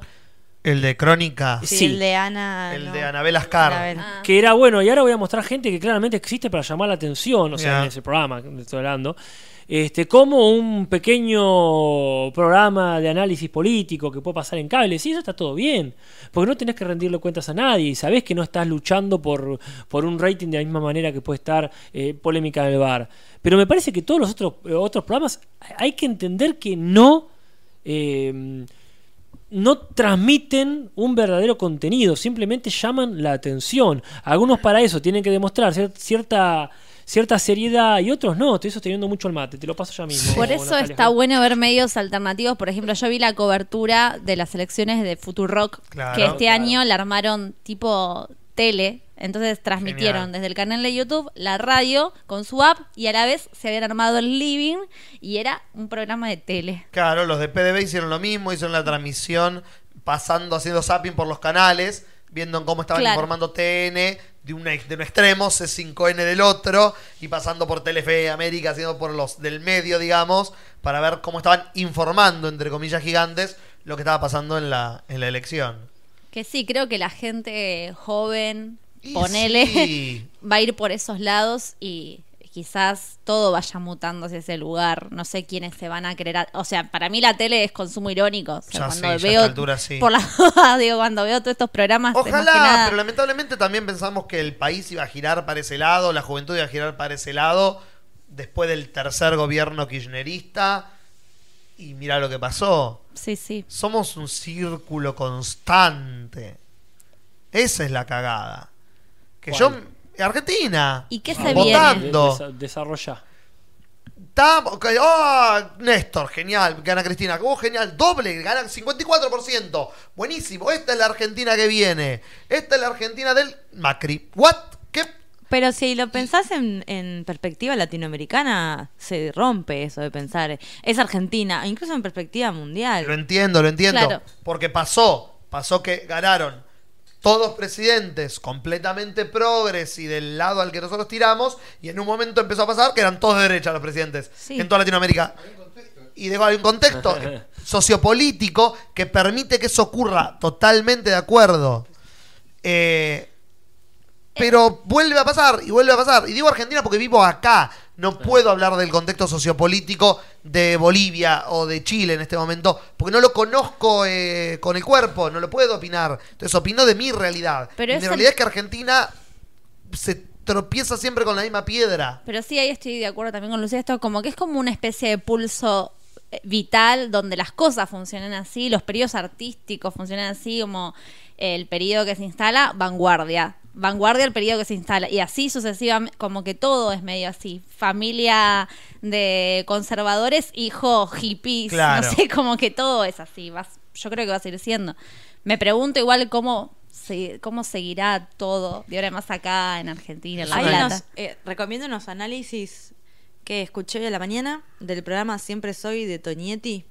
El de Crónica. Sí, Sí. el de Ana. El no. de Anabel Ascar. Anabel. Ah. Que era bueno, y ahora voy a mostrar gente que claramente existe para llamar la atención, o sea, en ese programa que estoy hablando. Este, como un pequeño programa de análisis político que puede pasar en cable, sí, eso está todo bien, porque no tenés que rendirle cuentas a nadie y sabés que no estás luchando por, por un rating de la misma manera que puede estar eh, polémica en el bar. Pero me parece que todos los otros, eh, otros programas hay que entender que no... eh, no transmiten un verdadero contenido, simplemente llaman la atención. Algunos para eso tienen que demostrar cier- cierta cierta seriedad y otros no. Estoy sosteniendo mucho el mate, te lo paso ya mismo. Por eso Natalia. está bueno ver medios alternativos. Por ejemplo, yo vi la cobertura de las elecciones de Futurock, Claro, que este claro. año la armaron tipo tele. Entonces transmitieron Genial. desde el canal de YouTube la radio con su app y a la vez se habían armado el living y era un programa de tele. Claro, los de PDB hicieron lo mismo, hicieron la transmisión pasando, haciendo zapping por los canales, viendo cómo estaban Claro. informando TN de un, ex- de un extremo, C5N del otro, y pasando por Telefe América, haciendo por los del medio, digamos, para ver cómo estaban informando, entre comillas gigantes, lo que estaba pasando en la, en la elección. Que sí, creo que la gente joven, ponele, sí. va a ir por esos lados y quizás todo vaya mutando hacia ese lugar. No sé quiénes se van a querer. a- O sea, para mí la tele es consumo irónico. O sea, Ya cuando sí, veo. altura sí. Por la digo, cuando veo todos estos programas. Ojalá, nada- pero lamentablemente también pensamos que el país iba a girar para ese lado, la juventud iba a girar para ese lado, después del tercer gobierno kirchnerista, y mira lo que pasó. Sí, sí. Somos un círculo constante. Esa es la cagada. Que ¿Cuál? yo... Argentina. ¿Y qué se viene? Votando. desa- desarrollá. Está, ok, oh, Néstor, genial, gana Cristina. Oh, genial, doble, gana 54%. Buenísimo, esta es la Argentina que viene. Esta es la Argentina del Macri. ¿What? Pero si lo pensás en, en perspectiva latinoamericana, se rompe eso de pensar. Es Argentina, incluso en perspectiva mundial. Lo entiendo, lo entiendo. Claro. Porque pasó, pasó que ganaron todos presidentes completamente progres y del lado al que nosotros tiramos, y en un momento empezó a pasar que eran todos de derecha los presidentes Sí. en toda Latinoamérica. Y dejo hay un contexto sociopolítico que permite que eso ocurra totalmente de acuerdo. Eh, pero vuelve a pasar y vuelve a pasar. Y digo Argentina porque vivo acá. No puedo hablar del contexto sociopolítico de Bolivia o de Chile en este momento porque no lo conozco eh, con el cuerpo, no lo puedo opinar. Entonces opino de mi realidad. Pero es mi el- realidad es que Argentina se tropieza siempre con la misma piedra. Pero sí, ahí estoy de acuerdo también con Lucía. Esto como que es como una especie de pulso eh, vital donde las cosas funcionan así, los periodos artísticos funcionan así, como el periodo que se instala, vanguardia. Vanguardia el periodo que se instala. Y así sucesivamente, como que todo es medio así. Familia de conservadores, hijo hippies. Claro. No sé, como que todo es así. Vas- yo creo que va a seguir siendo. Me pregunto igual cómo, se- cómo seguirá todo de ahora en más acá en Argentina, en La Plata. unos, eh, recomiendo unos análisis que escuché hoy a la mañana del programa Siempre Soy de Tonietti,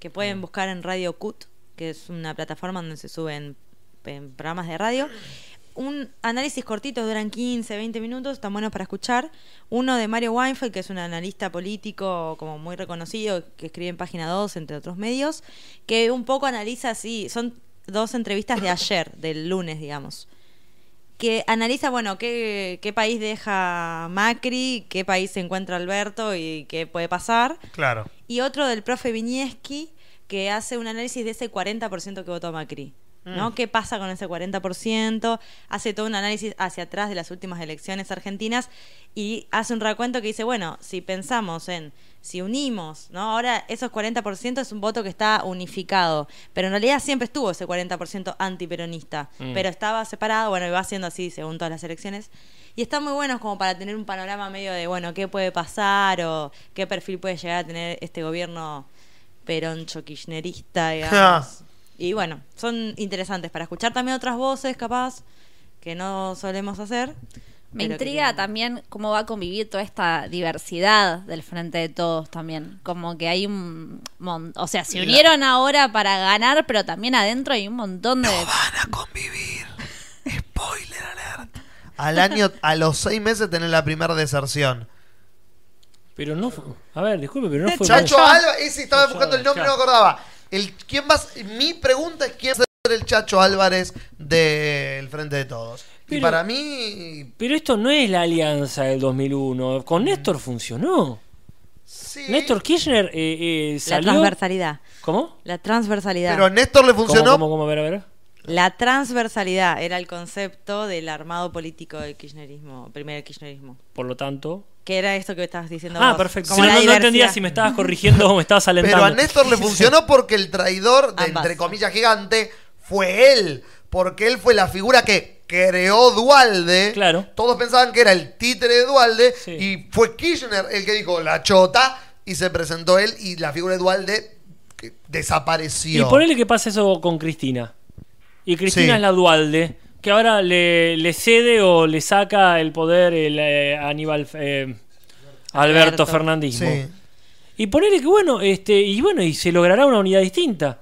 que pueden buscar en Radio Cut, que es una plataforma donde se suben en programas de radio. Un análisis cortito, duran 15, 20 minutos, están buenos para escuchar. Uno de Mario Weinfeld, que es un analista político como muy reconocido, que escribe en Página 2, entre otros medios, que un poco analiza así, son dos entrevistas de ayer, del lunes, digamos que analiza, bueno, qué, qué país deja Macri, qué país se encuentra Alberto y qué puede pasar. Claro. Y otro del profe Vinieski, que hace un análisis de ese 40% que votó Macri. ¿No? Mm. ¿Qué pasa con ese 40%? Hace todo un análisis hacia atrás de las últimas elecciones argentinas y hace un recuento que dice, bueno, si pensamos en, si unimos, ¿no? Ahora esos 40% es un voto que está unificado, pero en realidad siempre estuvo ese 40% antiperonista, Mm. pero estaba separado, bueno, y va siendo así según todas las elecciones. Y están muy buenos como para tener un panorama medio de, bueno, qué puede pasar o qué perfil puede llegar a tener este gobierno peroncho kirchnerista, digamos. y bueno, son interesantes para escuchar también otras voces, capaz, que no solemos hacer. Me que intriga también cómo va a convivir toda esta diversidad del frente de todos también. Como que hay un montón. O sea, se la- unieron ahora para ganar, pero también adentro hay un montón de. Van a convivir. Spoiler alert. Al año, a los seis meses tenés la primera deserción. Pero no fue- A ver, disculpe, pero no fue. Chacho. Alba, ese estaba buscando el nombre, no me acordaba. El, ¿quién va, a- mi pregunta es quién va a ser el Chacho Álvarez del Frente de Todos. y para mí, Pero esto no es la alianza del 2001. Con Néstor funcionó. sí. Néstor Kirchner eh, eh, La salió. transversalidad. ¿Cómo? La transversalidad. Pero a Néstor le ¿Cómo, funcionó. cómo, cómo? A ver, a ver. La transversalidad era el concepto del armado político del kirchnerismo, primer kirchnerismo. Por lo tanto. Que era esto que estabas diciendo Ah, vos, perfecto. como Sí, la no, no entendía si me estabas corrigiendo o me estabas alentando. Pero a Néstor le funcionó porque el traidor, de, Ambas. entre comillas, gigante, fue él. Porque él fue la figura que creó Dualde. Claro. Todos pensaban que era el títere de Dualde. Sí. Y fue Kirchner el que dijo la chota. Y se presentó él. Y la figura de Dualde desapareció. Y ponele que pasa eso con Cristina. Y Cristina Sí. es la Dualde, que ahora le, le cede o le saca el poder el, eh, Aníbal eh, Alberto, Alberto. Fernandismo. Sí. Y ponele que bueno, este, y bueno, y se logrará una unidad distinta.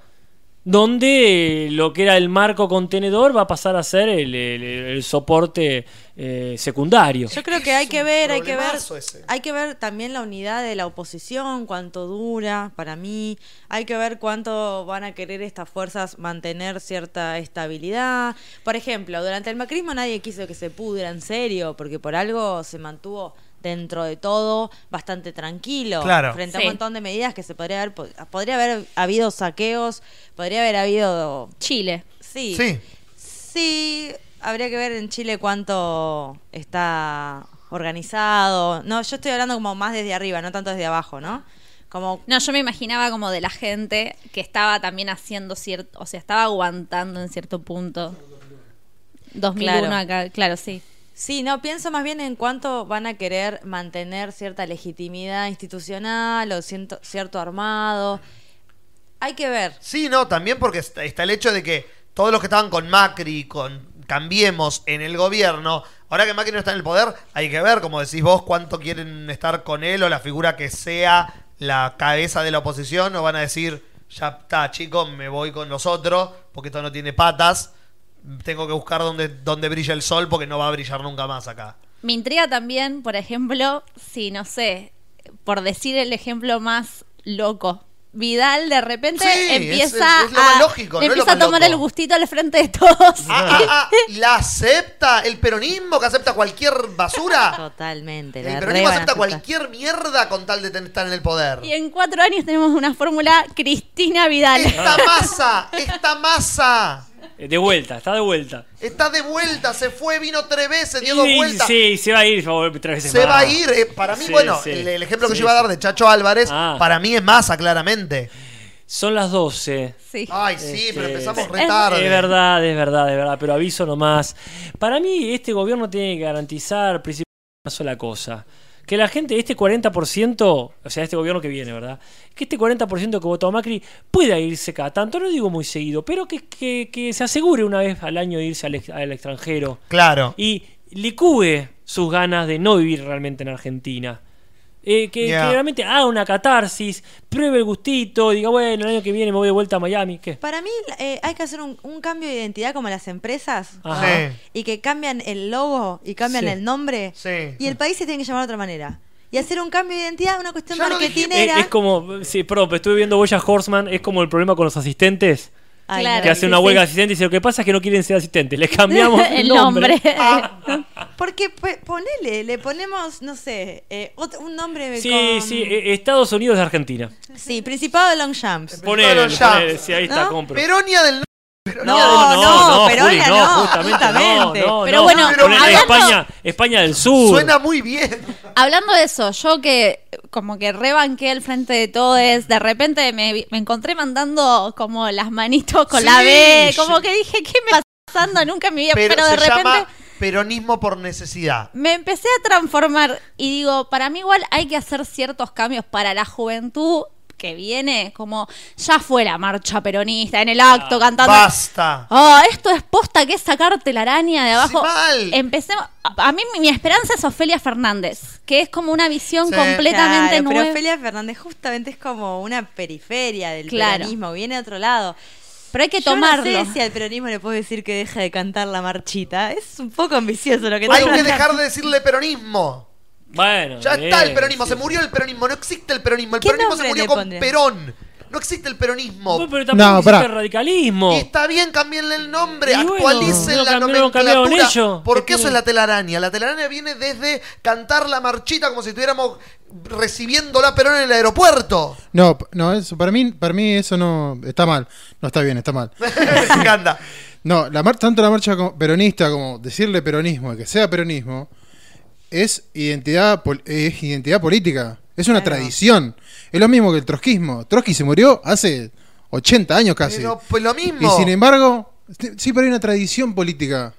Donde lo que era el marco contenedor va a pasar a ser el, el- el soporte eh, secundario. Yo creo que hay que ver, hay que ver, ese. hay que ver también la unidad de la oposición, cuánto dura, para mí, hay que ver cuánto van a querer estas fuerzas mantener cierta estabilidad. Por ejemplo, durante el macrismo nadie quiso que se pudra en serio, porque por algo se mantuvo dentro de todo bastante tranquilo Claro. frente a Sí. un montón de medidas que se podría haber po- podría haber habido saqueos, podría haber habido Chile. sí. Sí. Sí, habría que ver en Chile cuánto está organizado. No, yo estoy hablando como más desde arriba, no tanto desde abajo, ¿no? Como No, yo me imaginaba como de la gente que estaba también haciendo cierto, o sea, estaba aguantando en cierto punto. 2001 Claro. acá, claro, sí. Sí, no, pienso más bien en cuánto van a querer mantener cierta legitimidad institucional o ciento- cierto armado. Hay que ver. Sí, no, también porque está, el hecho de que todos los que estaban con Macri, con Cambiemos en el gobierno, ahora que Macri no está en el poder, hay que ver, como decís vos, cuánto quieren estar con él o la figura que sea la cabeza de la oposición, o van a decir, ya está, chicos, me voy con los otros, porque esto no tiene patas, tengo que buscar dónde, dónde brilla el sol, porque no va a brillar nunca más acá. Me intriga también, por ejemplo, si, no sé, por decir el ejemplo más loco, Vidal de repente Sí, es- empieza, es lo más a, lógico, le no es lo empieza a tomar loco. el gustito al frente de todos. Ah, ah, ah, ¿La acepta el peronismo que acepta cualquier basura? Totalmente. El la peronismo acepta cualquier mierda con tal de estar en el poder. Y en cuatro años tenemos una fórmula Cristina Vidal. Esta masa, esta masa De vuelta, está de vuelta. está de vuelta, se fue, vino tres veces, dio dos vueltas. Sí, se va a ir volver tres veces Se más. va a ir. eh, para mí, Sí, bueno, sí. el, el ejemplo que yo iba a dar de Chacho Álvarez, Ah. para mí es masa, claramente. Son las 12. Sí. Ay, sí, Este, pero empezamos es- re tarde. Es verdad, es verdad, es verdad, pero aviso nomás. Para mí, este gobierno tiene que garantizar principalmente una sola cosa. Que la gente, este 40%, o sea, este gobierno que viene, ¿verdad? Que este 40% que votó a Macri pueda irse cada tanto, no digo muy seguido, pero que, que- que se asegure una vez al año de irse al, al extranjero. Claro. Y licúe sus ganas de no vivir realmente en Argentina. Eh, que, que realmente haga una catarsis, pruebe el gustito, diga, bueno, el año que viene me voy de vuelta a Miami. ¿Qué? Para mí eh, hay que hacer un, un cambio de identidad como las empresas Ajá. Sí. y que cambian el logo y cambian Sí. el nombre Sí. y el país se tiene que llamar de otra manera. Y hacer un cambio de identidad, una cuestión Ya lo marketinera. Es, es como, sí, perdón, pero estuve viendo Boya Horseman, es como el problema con los asistentes, Ay, Claro. que hace sí, una sí. huelga de asistentes y dice, lo que pasa es que no quieren ser asistentes, les cambiamos el, nombre. nombre. Porque pues, ponele, le ponemos, no sé, eh, otro- un nombre Sí, con- sí, eh, Estados Unidos de Argentina. Sí, Principado de Longchamps. Ponele, ponele, sí, ahí está, compro. Peronia del No, no, no, justamente. no, Pero no, bueno, ponele hablando- España, España del Sur. Suena muy bien. Hablando de eso, yo que como que rebanqué el frente de todos, de repente me, encontré mandando como las manitos con la B, como que dije, ¿qué me está pasando? Nunca me había, Pero, pero, de se repente llama peronismo por necesidad. me empecé a transformar y digo, para mí igual hay que hacer ciertos cambios para la juventud que viene, como ya fue la marcha peronista en el acto cantando. Basta. Oh, esto es posta que es sacarte la araña de abajo. Sí, mal. Empecemos. A, a mí mi, mi esperanza es Ofelia Fernández, que es como una visión Sí. completamente Claro, nueva. Pero Ofelia Fernández justamente es como una periferia del Claro. peronismo, viene de otro lado. Pero hay que Yo tomarlo. no sé si al peronismo le puedo decir que deja de cantar la marchita. Es un poco ambicioso lo que Hay que dejar de decirle peronismo. Bueno, Ya bien, está el peronismo, sí, se murió el peronismo, no existe el peronismo. El ¿Qué peronismo se murió con? Perón. No existe el peronismo. No, pero tampoco No, existe el radicalismo. Y está bien, cambienle el nombre, Y bueno, actualicen no la nomenclatura. ellos. Porque ¿Qué eso es la telaraña. La telaraña viene desde cantar la marchita como si estuviéramos recibiendo la Perón en el aeropuerto. No, no, eso, para mí, para mí eso no está mal. No está bien, está mal. Me encanta. No, la mar- tanto la marcha como- peronista como decirle peronismo y que sea peronismo es identidad, pol- es identidad política. Es una tradición. Es lo mismo que el trotskismo. Trotsky se murió hace 80 años casi. Pero pues lo y mismo. sin embargo, sí, pero hay una tradición política.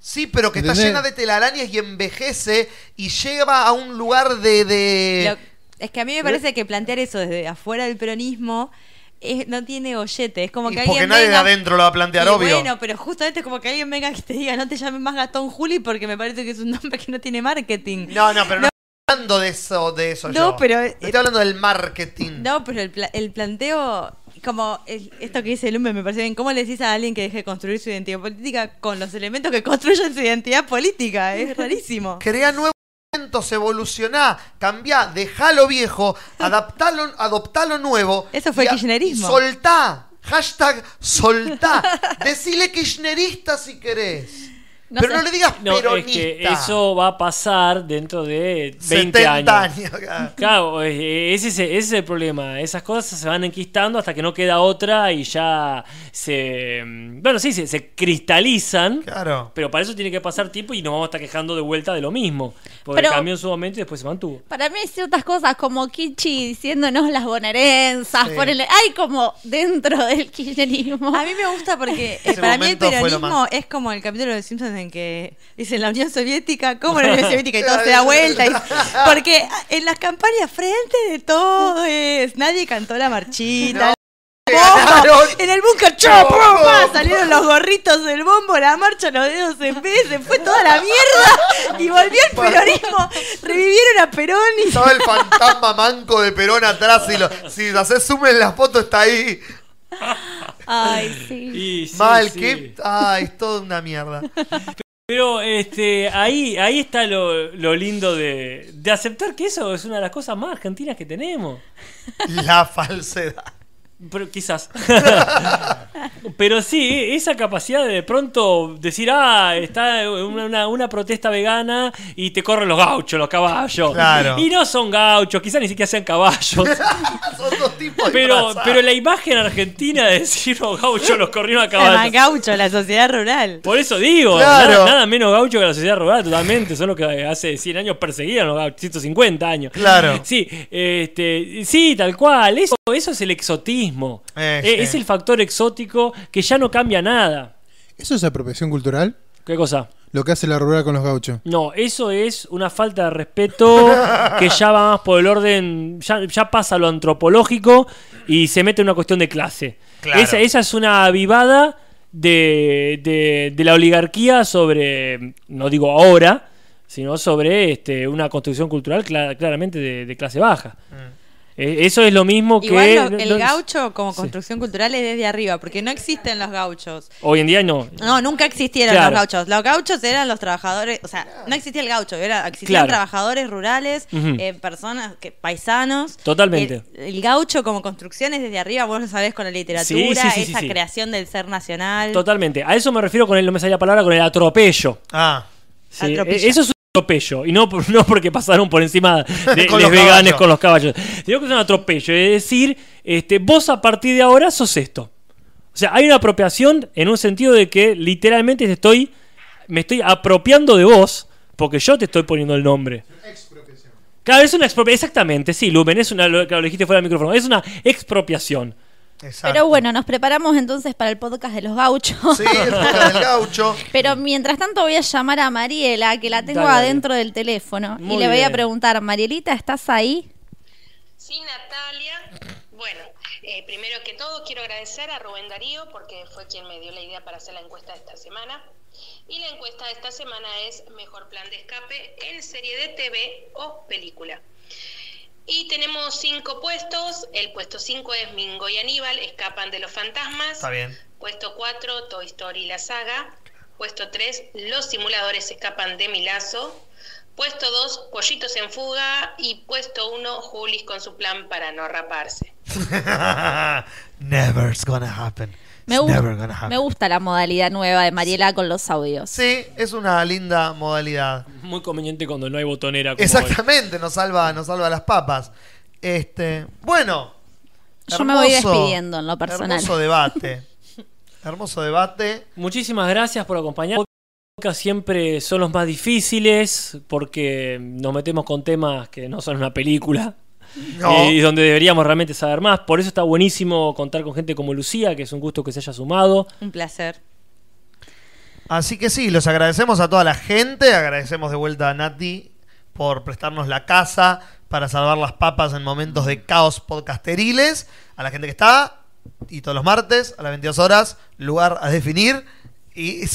Sí, pero que está llena de telarañas y envejece y lleva a un lugar de... de- Lo- es que a mí me parece que plantear eso desde afuera del peronismo es- no tiene gollete. Es como Y que porque alguien nadie de venga- adentro lo va a plantear, obvio. Bueno, pero justamente es como que alguien venga y te diga, no te llames más Gastón Juli porque me parece que es un nombre que no tiene marketing. No, no, pero no, estoy hablando de eso, de eso No, yo. pero- Estoy hablando del marketing. No, pero el, pla- el planteo, como el- esto que dice Lume, me parece bien. ¿Cómo le decís a alguien que deje de construir su identidad política con los elementos que construyen su identidad política? Es rarísimo. Crea nuevos evolucioná, cambiá, dejá lo viejo, adaptalo, adoptá lo nuevo. Eso fue y a- kirchnerismo. Soltá. Hashtag soltá. Decile kirchnerista si querés. No pero sé. no le digas No, es peronista. que eso va a pasar dentro de 20 70 años. años. claro. Ese, es- ese es el problema. Esas cosas se van enquistando hasta que no queda otra y ya se. mm, Bueno, sí, se, se cristalizan. Claro. Pero para eso tiene que pasar tiempo y nos vamos a estar quejando de vuelta de lo mismo. Porque Pero- cambió en su momento y después se mantuvo. Para mí hay ciertas cosas como Kichi diciéndonos las bonaerenses, Sí. ponele- hay como dentro del kirchnerismo. A mí me gusta porque eh, para mí el peronismo es como el capítulo de Simpsons en que dicen la Unión Soviética, ¿cómo la Unión Soviética? Y todo se da vuelta. y- porque en las campañas frente de todo es, nadie cantó la marchita. No, bombo, en el búnker, salieron los gorritos del bombo, la marcha, los dedos en vez, se fue toda la mierda y volvió el peronismo. Revivieron a Perón y Estaba el fantasma manco de Perón atrás. Y lo, si haces zoom en la foto, está ahí. Ay, sí. Y sí, Mal, sí. que. Ay, es toda una mierda. Pero este, ahí, ahí está lo, lo lindo de, de aceptar que eso es una de las cosas más argentinas que tenemos. La falsedad. Pero quizás. Pero sí, esa capacidad de de pronto decir, ah, está una, una- una protesta vegana y te corren los gauchos, los caballos. Claro. Y no son gauchos, quizás ni siquiera sean caballos. Son dos tipos Pero, pero la imagen argentina de decir los gauchos los corrieron a caballos. gaucho, la sociedad rural. Por eso digo, Claro. nada, nada menos gaucho que la sociedad rural, totalmente. Son los que hace 100 años perseguían los gauchos, 150 años. Claro. Sí, este, sí, tal cual. Eso, eso es el exotismo. Eh, Eh, sí. Es el factor exótico que ya no cambia nada. ¿Eso es apropiación cultural? ¿Qué cosa? Lo que hace la rural con los gauchos. No, eso es una falta de respeto que ya va más por el orden, ya, ya pasa lo antropológico y se mete en una cuestión de clase. Claro. Esa, esa es una avivada de, de- de la oligarquía sobre, no digo ahora, sino sobre este, una construcción cultural cla- claramente de, de clase baja. Eh, eso es lo mismo que... Igual lo- el no- gaucho como Sí. construcción cultural es desde arriba, porque no existen los gauchos. Hoy en día no. No, nunca existieron Claro. los gauchos. Los gauchos eran los trabajadores, o sea, no existía el gaucho, era, existían Claro. trabajadores rurales, eh, personas, que, paisanos. Totalmente. El, el gaucho como construcción es desde arriba, vos lo sabés con la literatura, Sí, sí, sí, sí, esa sí. creación del ser nacional. Totalmente. A eso me refiero con el, no me salía la palabra, con el atropello. Ah. Eh, eso es un atropello. Y no, por- no porque pasaron por encima de Con los veganes caballos. con los caballos. Sino que es un atropello. Es decir, este, vos a partir de ahora sos esto. O sea, hay una apropiación en un sentido de que literalmente te estoy, me estoy apropiando de vos porque yo te estoy poniendo el nombre. Claro, es una expropiación. Exactamente, sí, Lumen, es una, lo, lo dijiste fuera del micrófono. Es una expropiación. Exacto. Pero bueno, nos preparamos entonces para el podcast de los gauchos. Sí, el podcast del gaucho. Pero mientras tanto voy a llamar a Mariela, que la tengo Dale, adentro del teléfono. Muy y le voy a preguntar, Marielita, ¿estás ahí? Sí, Natalia. Bueno, eh, primero que todo quiero agradecer a Rubén Darío porque fue quien me dio la idea para hacer la encuesta de esta semana. Y la encuesta de esta semana es mejor plan de escape en serie de TV o película. Y tenemos cinco puestos. El puesto 5 es Mingo y Aníbal, escapan de los fantasmas. Está bien. Puesto 4, Toy Story la saga. Puesto 3, Los simuladores escapan de Milazo. Puesto 2, Pollitos en fuga. Y puesto 1, Julis con su plan para no raparse. Never's gonna happen. Me, gu- me gusta la modalidad nueva de Mariela con los audios. Sí, es una linda modalidad. Muy conveniente cuando no hay botonera. Como hoy. Exactamente, nos salva, nos salva las papas. Este, bueno. Yo me voy despidiendo en lo personal. Hermoso debate. hermoso debate. Muchísimas gracias por acompañar. Los podcasts siempre son los más difíciles porque nos metemos con temas que no son una película. No. y donde deberíamos realmente saber más. Por eso está buenísimo contar con gente como Lucía, que es un gusto que se haya sumado. Un placer. Así que sí, los agradecemos a toda la gente. Agradecemos de vuelta a Nati por prestarnos la casa para salvar las papas en momentos de caos podcasteriles. A la gente que está. Y todos los martes a las 22 horas, lugar a definir. Y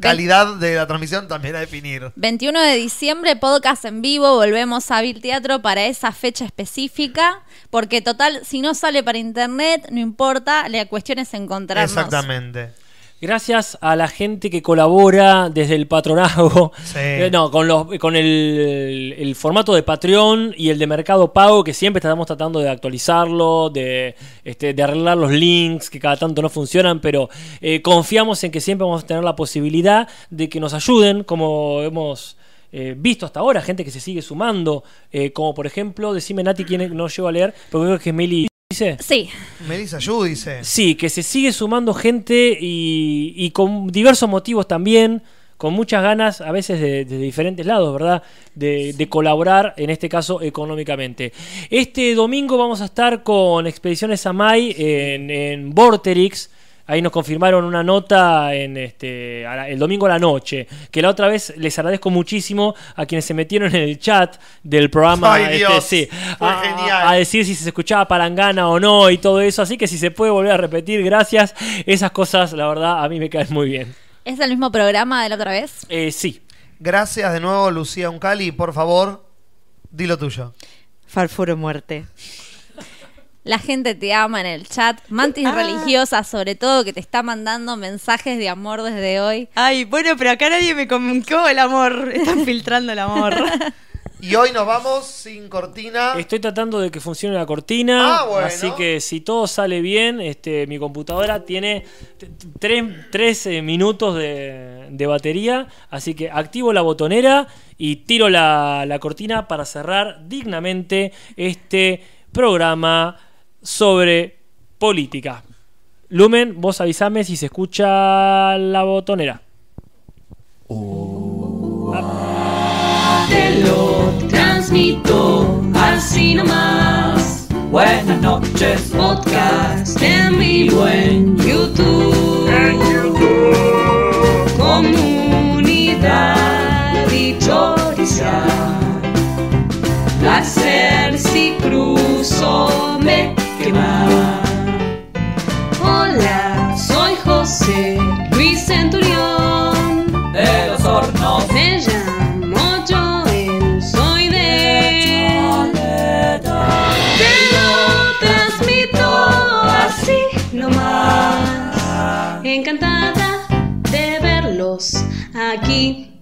calidad de la transmisión también a definir. 21 de diciembre, podcast en vivo, volvemos a Vil Teatro para esa fecha específica, porque total, si no sale para internet, no importa, la cuestión es encontrarnos. Exactamente. Gracias a la gente que colabora desde el patronazgo. Sí. Eh, no, con, los, con el, el formato de Patreon y el de Mercado Pago, que siempre estamos tratando de actualizarlo, de, este, de arreglar los links que cada tanto no funcionan, pero eh, confiamos en que siempre vamos a tener la posibilidad de que nos ayuden, como hemos eh, visto hasta ahora, gente que se sigue sumando, eh, como por ejemplo, decime Nati quién no llego a leer, pero creo que es Meli. ¿Dice? Sí. Melissa Yu dice. Sí, que se sigue sumando gente y, y con diversos motivos también, con muchas ganas, a veces de, de diferentes lados, ¿verdad? De, de colaborar, en este caso económicamente. Este domingo vamos a estar con Expediciones Amay en, en Vorterix. Ahí nos confirmaron una nota en este el domingo a la noche. Que la otra vez les agradezco muchísimo a quienes se metieron en el chat del programa. Ay, este, Dios, sí, a- decir si se escuchaba palangana o no y todo eso. Así que si se puede volver a repetir, gracias. Esas cosas, la verdad, a mí me caen muy bien. ¿Es el mismo programa de la otra vez? Eh, sí. Gracias de nuevo, Lucía Uncali. Por favor, di lo tuyo. Farfuro muerte. La gente te ama en el chat. Mantis Ah. religiosa, sobre todo, que te está mandando mensajes de amor desde hoy. Ay, bueno, pero acá nadie me comunicó el amor. Están filtrando el amor. Y hoy nos vamos sin cortina. Estoy tratando de que funcione la cortina. Ah, bueno. Así que si todo sale bien, este, mi computadora tiene tres, eh, minutos de, de batería. Así que activo la botonera y tiro la, la cortina para cerrar dignamente este programa sobre política. Lumen, vos avisame si se escucha la botonera. Te lo transmito así nomás. Buenas noches. Podcast en vivo en YouTube. Comunidad dichosa. Placer si cruzo me Hola, soy José Luis Centurión. De los hornos. Me llamo Joel, soy de... Te lo transmito así nomás. Encantada de verlos aquí.